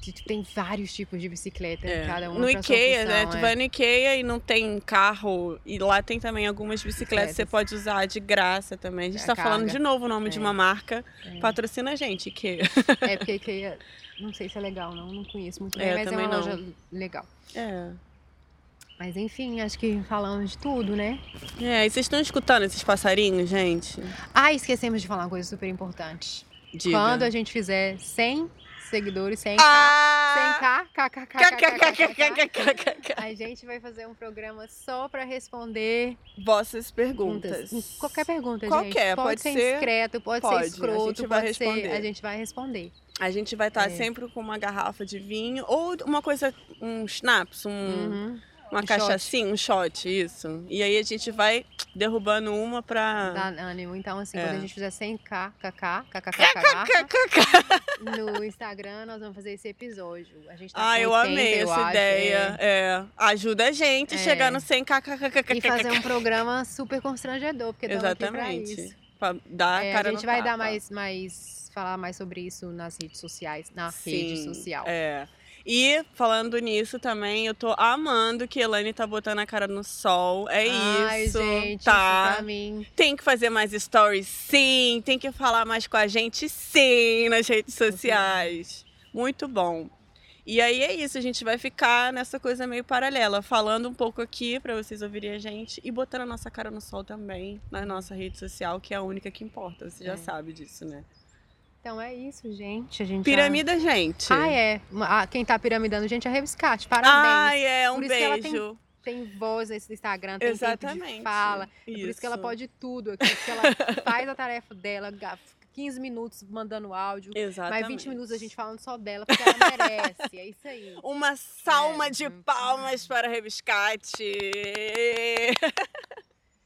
Speaker 3: De- tipo, tem vários tipos de bicicleta,
Speaker 4: É.
Speaker 3: cada uma
Speaker 4: No IKEA, né?
Speaker 3: função,
Speaker 4: Tu
Speaker 3: é.
Speaker 4: vai no IKEA e não tem carro. E lá tem também algumas bicicletas que você pode usar de graça também. A gente
Speaker 3: A
Speaker 4: tá falando
Speaker 3: carga.
Speaker 4: de novo o nome de
Speaker 3: É.
Speaker 4: uma marca.
Speaker 3: É.
Speaker 4: Patrocina a gente, IKEA.
Speaker 3: É, porque [LAUGHS] IKEA, não sei se é legal, não, não conheço muito bem,
Speaker 4: É,
Speaker 3: mas é uma
Speaker 4: não.
Speaker 3: loja legal.
Speaker 4: É.
Speaker 3: Mas enfim, acho que falamos de tudo, né?
Speaker 4: É, e vocês estão escutando esses passarinhos, gente?
Speaker 3: Ah, esquecemos de falar uma coisa super importante.
Speaker 4: Diga.
Speaker 3: Quando a gente fizer 100 seguidores, 100k,
Speaker 4: Ah!
Speaker 3: 100k, kkkkkkk,
Speaker 4: KKKKKKK.
Speaker 3: a gente vai fazer um programa só pra responder
Speaker 4: Vossas
Speaker 3: perguntas.
Speaker 4: perguntas.
Speaker 3: Qualquer pergunta, gente.
Speaker 4: Qualquer,
Speaker 3: Pode,
Speaker 4: pode
Speaker 3: ser
Speaker 4: ser-
Speaker 3: indiscreto, pode,
Speaker 4: pode,
Speaker 3: ser escroto,
Speaker 4: gente
Speaker 3: pode ser. A gente vai responder.
Speaker 4: A gente vai estar
Speaker 3: É.
Speaker 4: sempre com uma garrafa de vinho ou uma coisa, um schnapps, um,
Speaker 3: Uhum.
Speaker 4: Uma
Speaker 3: Um
Speaker 4: cachaçinha, um shot, isso. E aí a gente vai derrubando uma pra.
Speaker 3: Dá ânimo. Então, assim,
Speaker 4: É.
Speaker 3: quando a gente fizer 100k, kk, kkkkk, no Instagram, nós vamos fazer esse episódio. A gente tá
Speaker 4: Ah, eu
Speaker 3: 80,
Speaker 4: amei
Speaker 3: eu
Speaker 4: essa
Speaker 3: acho,
Speaker 4: ideia. É. Ajuda a gente
Speaker 3: É.
Speaker 4: chegar no 100
Speaker 3: é. E fazer um programa super constrangedor, porque aqui pra
Speaker 4: Exatamente.
Speaker 3: isso.
Speaker 4: Pra dar
Speaker 3: É,
Speaker 4: a cara
Speaker 3: a gente vai dar
Speaker 4: tapa.
Speaker 3: mais, mais. falar mais sobre isso nas redes sociais. Na
Speaker 4: Sim,
Speaker 3: rede social.
Speaker 4: É. E falando nisso também, eu tô amando que a Elaine tá botando a cara no sol. É
Speaker 3: Ai,
Speaker 4: isso.
Speaker 3: gente,
Speaker 4: tá.
Speaker 3: isso pra mim.
Speaker 4: Tem que fazer mais stories, sim. Tem que falar mais com a gente, sim, nas redes sociais. Muito bom. E aí é isso, a gente vai ficar nessa coisa meio paralela, falando um pouco aqui pra vocês ouvirem a gente e botando a nossa cara no sol também na nossa rede social, que é a única que importa. Você já
Speaker 3: É.
Speaker 4: sabe disso, né?
Speaker 3: Então é isso, gente. A gente já-
Speaker 4: Piramida, gente.
Speaker 3: Ah, é. Ah, quem tá piramidando, gente, é Reviscate. Parabéns.
Speaker 4: Ai, é, um
Speaker 3: Por
Speaker 4: beijo.
Speaker 3: Tem voz nesse Instagram, tem
Speaker 4: Exatamente.
Speaker 3: fala. É por isso que ela pode tudo aqui. Porque ela [LAUGHS] faz a tarefa dela, ga- 15 minutos mandando áudio.
Speaker 4: Exatamente.
Speaker 3: Mais 20 minutos a gente falando só dela, porque ela merece. É isso aí.
Speaker 4: Uma salma
Speaker 3: É.
Speaker 4: de palmas para a Reviscate. [LAUGHS]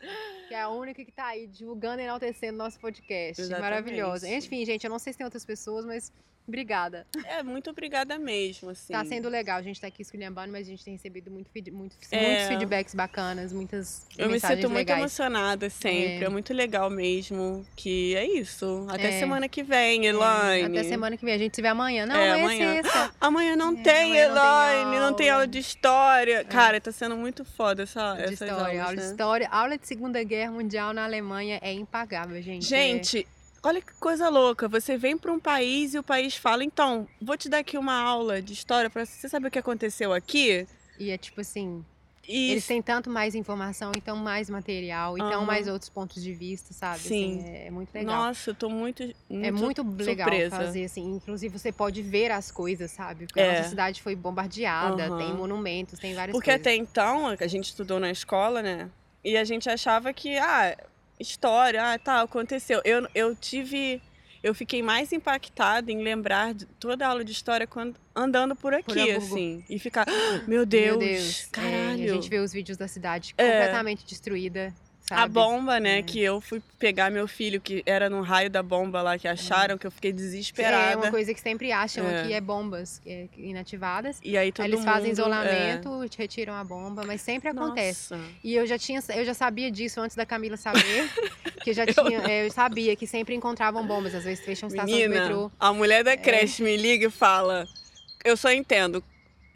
Speaker 4: [LAUGHS]
Speaker 3: Que é a única que tá aí divulgando e enaltecendo nosso podcast.
Speaker 4: Exatamente.
Speaker 3: Maravilhosa. Enfim, gente, eu não sei se tem outras pessoas, mas obrigada.
Speaker 4: É, muito obrigada mesmo, assim.
Speaker 3: Tá sendo legal. A gente tá aqui esculhambando, mas a gente tem recebido muito, feed- muito-
Speaker 4: É.
Speaker 3: muitos feedbacks bacanas, muitas
Speaker 4: Eu me sinto muito
Speaker 3: legais.
Speaker 4: emocionada sempre. É.
Speaker 3: É.
Speaker 4: muito legal mesmo. Que é isso. Até
Speaker 3: É.
Speaker 4: semana que vem,
Speaker 3: É,
Speaker 4: Elaine.
Speaker 3: Até semana que vem. A gente se vê amanhã. Não,
Speaker 4: É,
Speaker 3: amanhã,
Speaker 4: amanhã.
Speaker 3: é sexta. [GASPS]
Speaker 4: Amanhã não
Speaker 3: É,
Speaker 4: tem,
Speaker 3: amanhã não tem
Speaker 4: Elaine. Não tem
Speaker 3: aula.
Speaker 4: aula de história. Cara, tá sendo muito foda essa,
Speaker 3: de história,
Speaker 4: aulas,
Speaker 3: aula de
Speaker 4: né?
Speaker 3: história. Aula de Segunda Guerra Mundial na Alemanha é impagável, gente.
Speaker 4: Gente, olha que coisa louca. Você vem para um país e o país fala: então, vou te dar aqui uma aula de história para você saber o que aconteceu aqui.
Speaker 3: É, e é tipo assim,
Speaker 4: E
Speaker 3: eles têm tanto mais informação, então mais material, então
Speaker 4: Aham.
Speaker 3: mais outros pontos de vista, sabe?
Speaker 4: Sim.
Speaker 3: Assim, é, é muito legal.
Speaker 4: Nossa, eu tô muito.
Speaker 3: é muito legal
Speaker 4: surpresa.
Speaker 3: fazer assim. Inclusive, você pode ver as coisas, sabe? Porque
Speaker 4: É.
Speaker 3: a nossa cidade foi bombardeada,
Speaker 4: Aham.
Speaker 3: tem monumentos, tem várias
Speaker 4: Porque
Speaker 3: coisas.
Speaker 4: até então, a gente estudou na escola, né? E a gente achava que, ah, história, ah, tá, aconteceu. Eu, eu tive. Eu fiquei mais impactada em lembrar de toda a aula de história quando, andando por aqui,
Speaker 3: Hamburgo.
Speaker 4: assim. E ficar, "Ah, [GASPS] meu Deus,
Speaker 3: Meu Deus. É,
Speaker 4: caralho.
Speaker 3: e a gente vê os vídeos da cidade
Speaker 4: É.
Speaker 3: completamente destruída, sabe?
Speaker 4: A bomba, né?
Speaker 3: É.
Speaker 4: Que eu fui pegar meu filho, que era no raio da bomba lá que acharam, que eu fiquei
Speaker 3: É
Speaker 4: desesperada.
Speaker 3: uma coisa que sempre acham
Speaker 4: É.
Speaker 3: aqui é bombas é, inativadas.
Speaker 4: E aí todo
Speaker 3: Aí eles
Speaker 4: mundo.
Speaker 3: fazem
Speaker 4: é.
Speaker 3: isolamento, retiram a bomba, mas sempre acontece.
Speaker 4: Nossa.
Speaker 3: E eu já tinha, eu já sabia disso antes da Camila saber, [LAUGHS] que eu já tinha, é, eu sabia que sempre encontravam bombas, às vezes fecham estação
Speaker 4: Menina,
Speaker 3: metrô.
Speaker 4: a mulher da creche me liga e fala: Eu só entendo.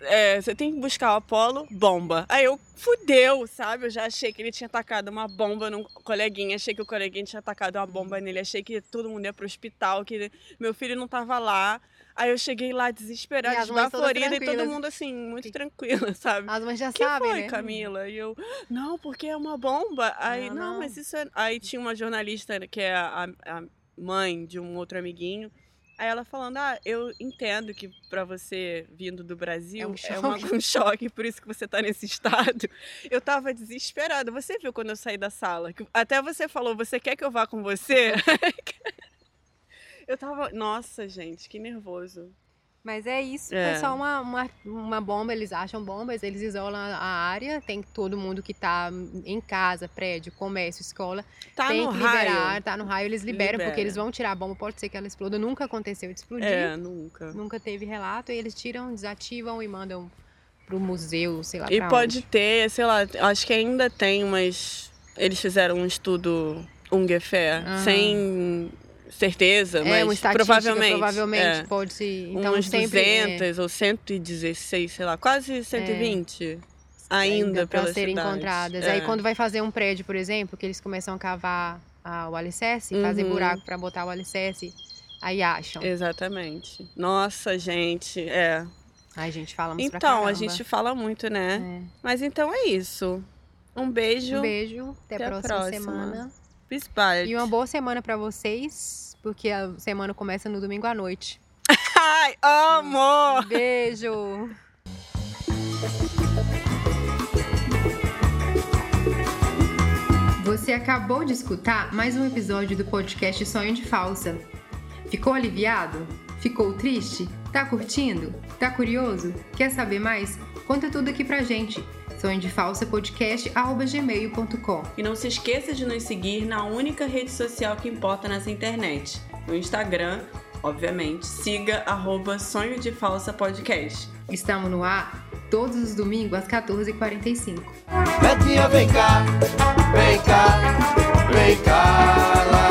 Speaker 4: É, você tem que buscar o Apolo, bomba. Aí eu, fudeu, sabe? Eu já achei que ele tinha tacado uma bomba num coleguinha, achei que o coleguinha tinha tacado uma bomba nele, achei que todo mundo ia pro hospital, que meu filho não tava lá. Aí eu cheguei lá desesperada, desbaforida, e todo mundo assim, muito tranquila, [LAUGHS] sabe?
Speaker 3: As mães já
Speaker 4: que
Speaker 3: sabem,
Speaker 4: foi,
Speaker 3: né?
Speaker 4: Camila? E eu, não, porque é uma bomba. Aí,
Speaker 3: Não,
Speaker 4: não,
Speaker 3: não.
Speaker 4: mas isso é. Aí tinha uma jornalista que é a, a mãe de um outro amiguinho. Aí ela falando, ah, eu entendo que pra você vindo do Brasil
Speaker 3: É um
Speaker 4: é uma- [LAUGHS] um choque, por isso que você tá nesse estado. Eu tava desesperada. Você viu quando eu saí da sala? Até você falou, você quer que eu vá com você? [LAUGHS] eu tava, nossa, gente, que nervoso.
Speaker 3: Mas é isso,
Speaker 4: É.
Speaker 3: foi só uma, uma, uma bomba, eles acham bombas, eles isolam a área, tem todo mundo que tá em casa, prédio, comércio, escola,
Speaker 4: Tá
Speaker 3: tem
Speaker 4: no
Speaker 3: que
Speaker 4: raio.
Speaker 3: liberar, tá no raio, eles liberam,
Speaker 4: Libera.
Speaker 3: porque eles vão tirar a bomba, pode ser que ela exploda, nunca aconteceu de explodir,
Speaker 4: É, nunca.
Speaker 3: nunca teve relato, e eles tiram, desativam e mandam pro museu, sei lá
Speaker 4: E pode
Speaker 3: onde.
Speaker 4: ter, sei lá, acho que ainda tem umas. Eles fizeram um estudo ungefähr,
Speaker 3: Aham.
Speaker 4: sem certeza,
Speaker 3: É,
Speaker 4: mas provavelmente.
Speaker 3: provavelmente
Speaker 4: é.
Speaker 3: pode se... Então
Speaker 4: umas
Speaker 3: sempre... é,
Speaker 4: 200 ou 116, sei lá, quase 120 ainda
Speaker 3: para
Speaker 4: pelas
Speaker 3: serem
Speaker 4: cidades.
Speaker 3: encontradas.
Speaker 4: É.
Speaker 3: Aí quando vai fazer um prédio, por exemplo, que eles começam a cavar ah, o alicerce, fazer
Speaker 4: Uhum.
Speaker 3: buraco para botar o alicerce, aí acham.
Speaker 4: Exatamente. Nossa, gente, é.
Speaker 3: Ai, gente, falamos pra
Speaker 4: Então, a gente fala muito, né?
Speaker 3: É.
Speaker 4: Mas então é isso. Um beijo.
Speaker 3: Um beijo, até,
Speaker 4: Até
Speaker 3: a
Speaker 4: a
Speaker 3: próxima,
Speaker 4: próxima.
Speaker 3: semana.
Speaker 4: Bald.
Speaker 3: E uma boa semana para vocês, porque a semana começa no domingo à noite. [LAUGHS]
Speaker 4: Ai, amo!
Speaker 3: Beijo! Você acabou de escutar mais um episódio do podcast Sonho de Falsa. Ficou aliviado? Ficou triste? Tá curtindo? Tá curioso? Quer saber mais? Conta tudo aqui pra gente. Sonho de Falsa Podcast gmail.com.
Speaker 4: E não se esqueça de nos seguir na única rede social que importa nessa internet. No Instagram, obviamente, siga arroba Sonho de Falsa Podcast.
Speaker 3: Estamos no ar todos os domingos às 14h45.
Speaker 2: Betinha, vem cá, vem cá, vem cá, lá,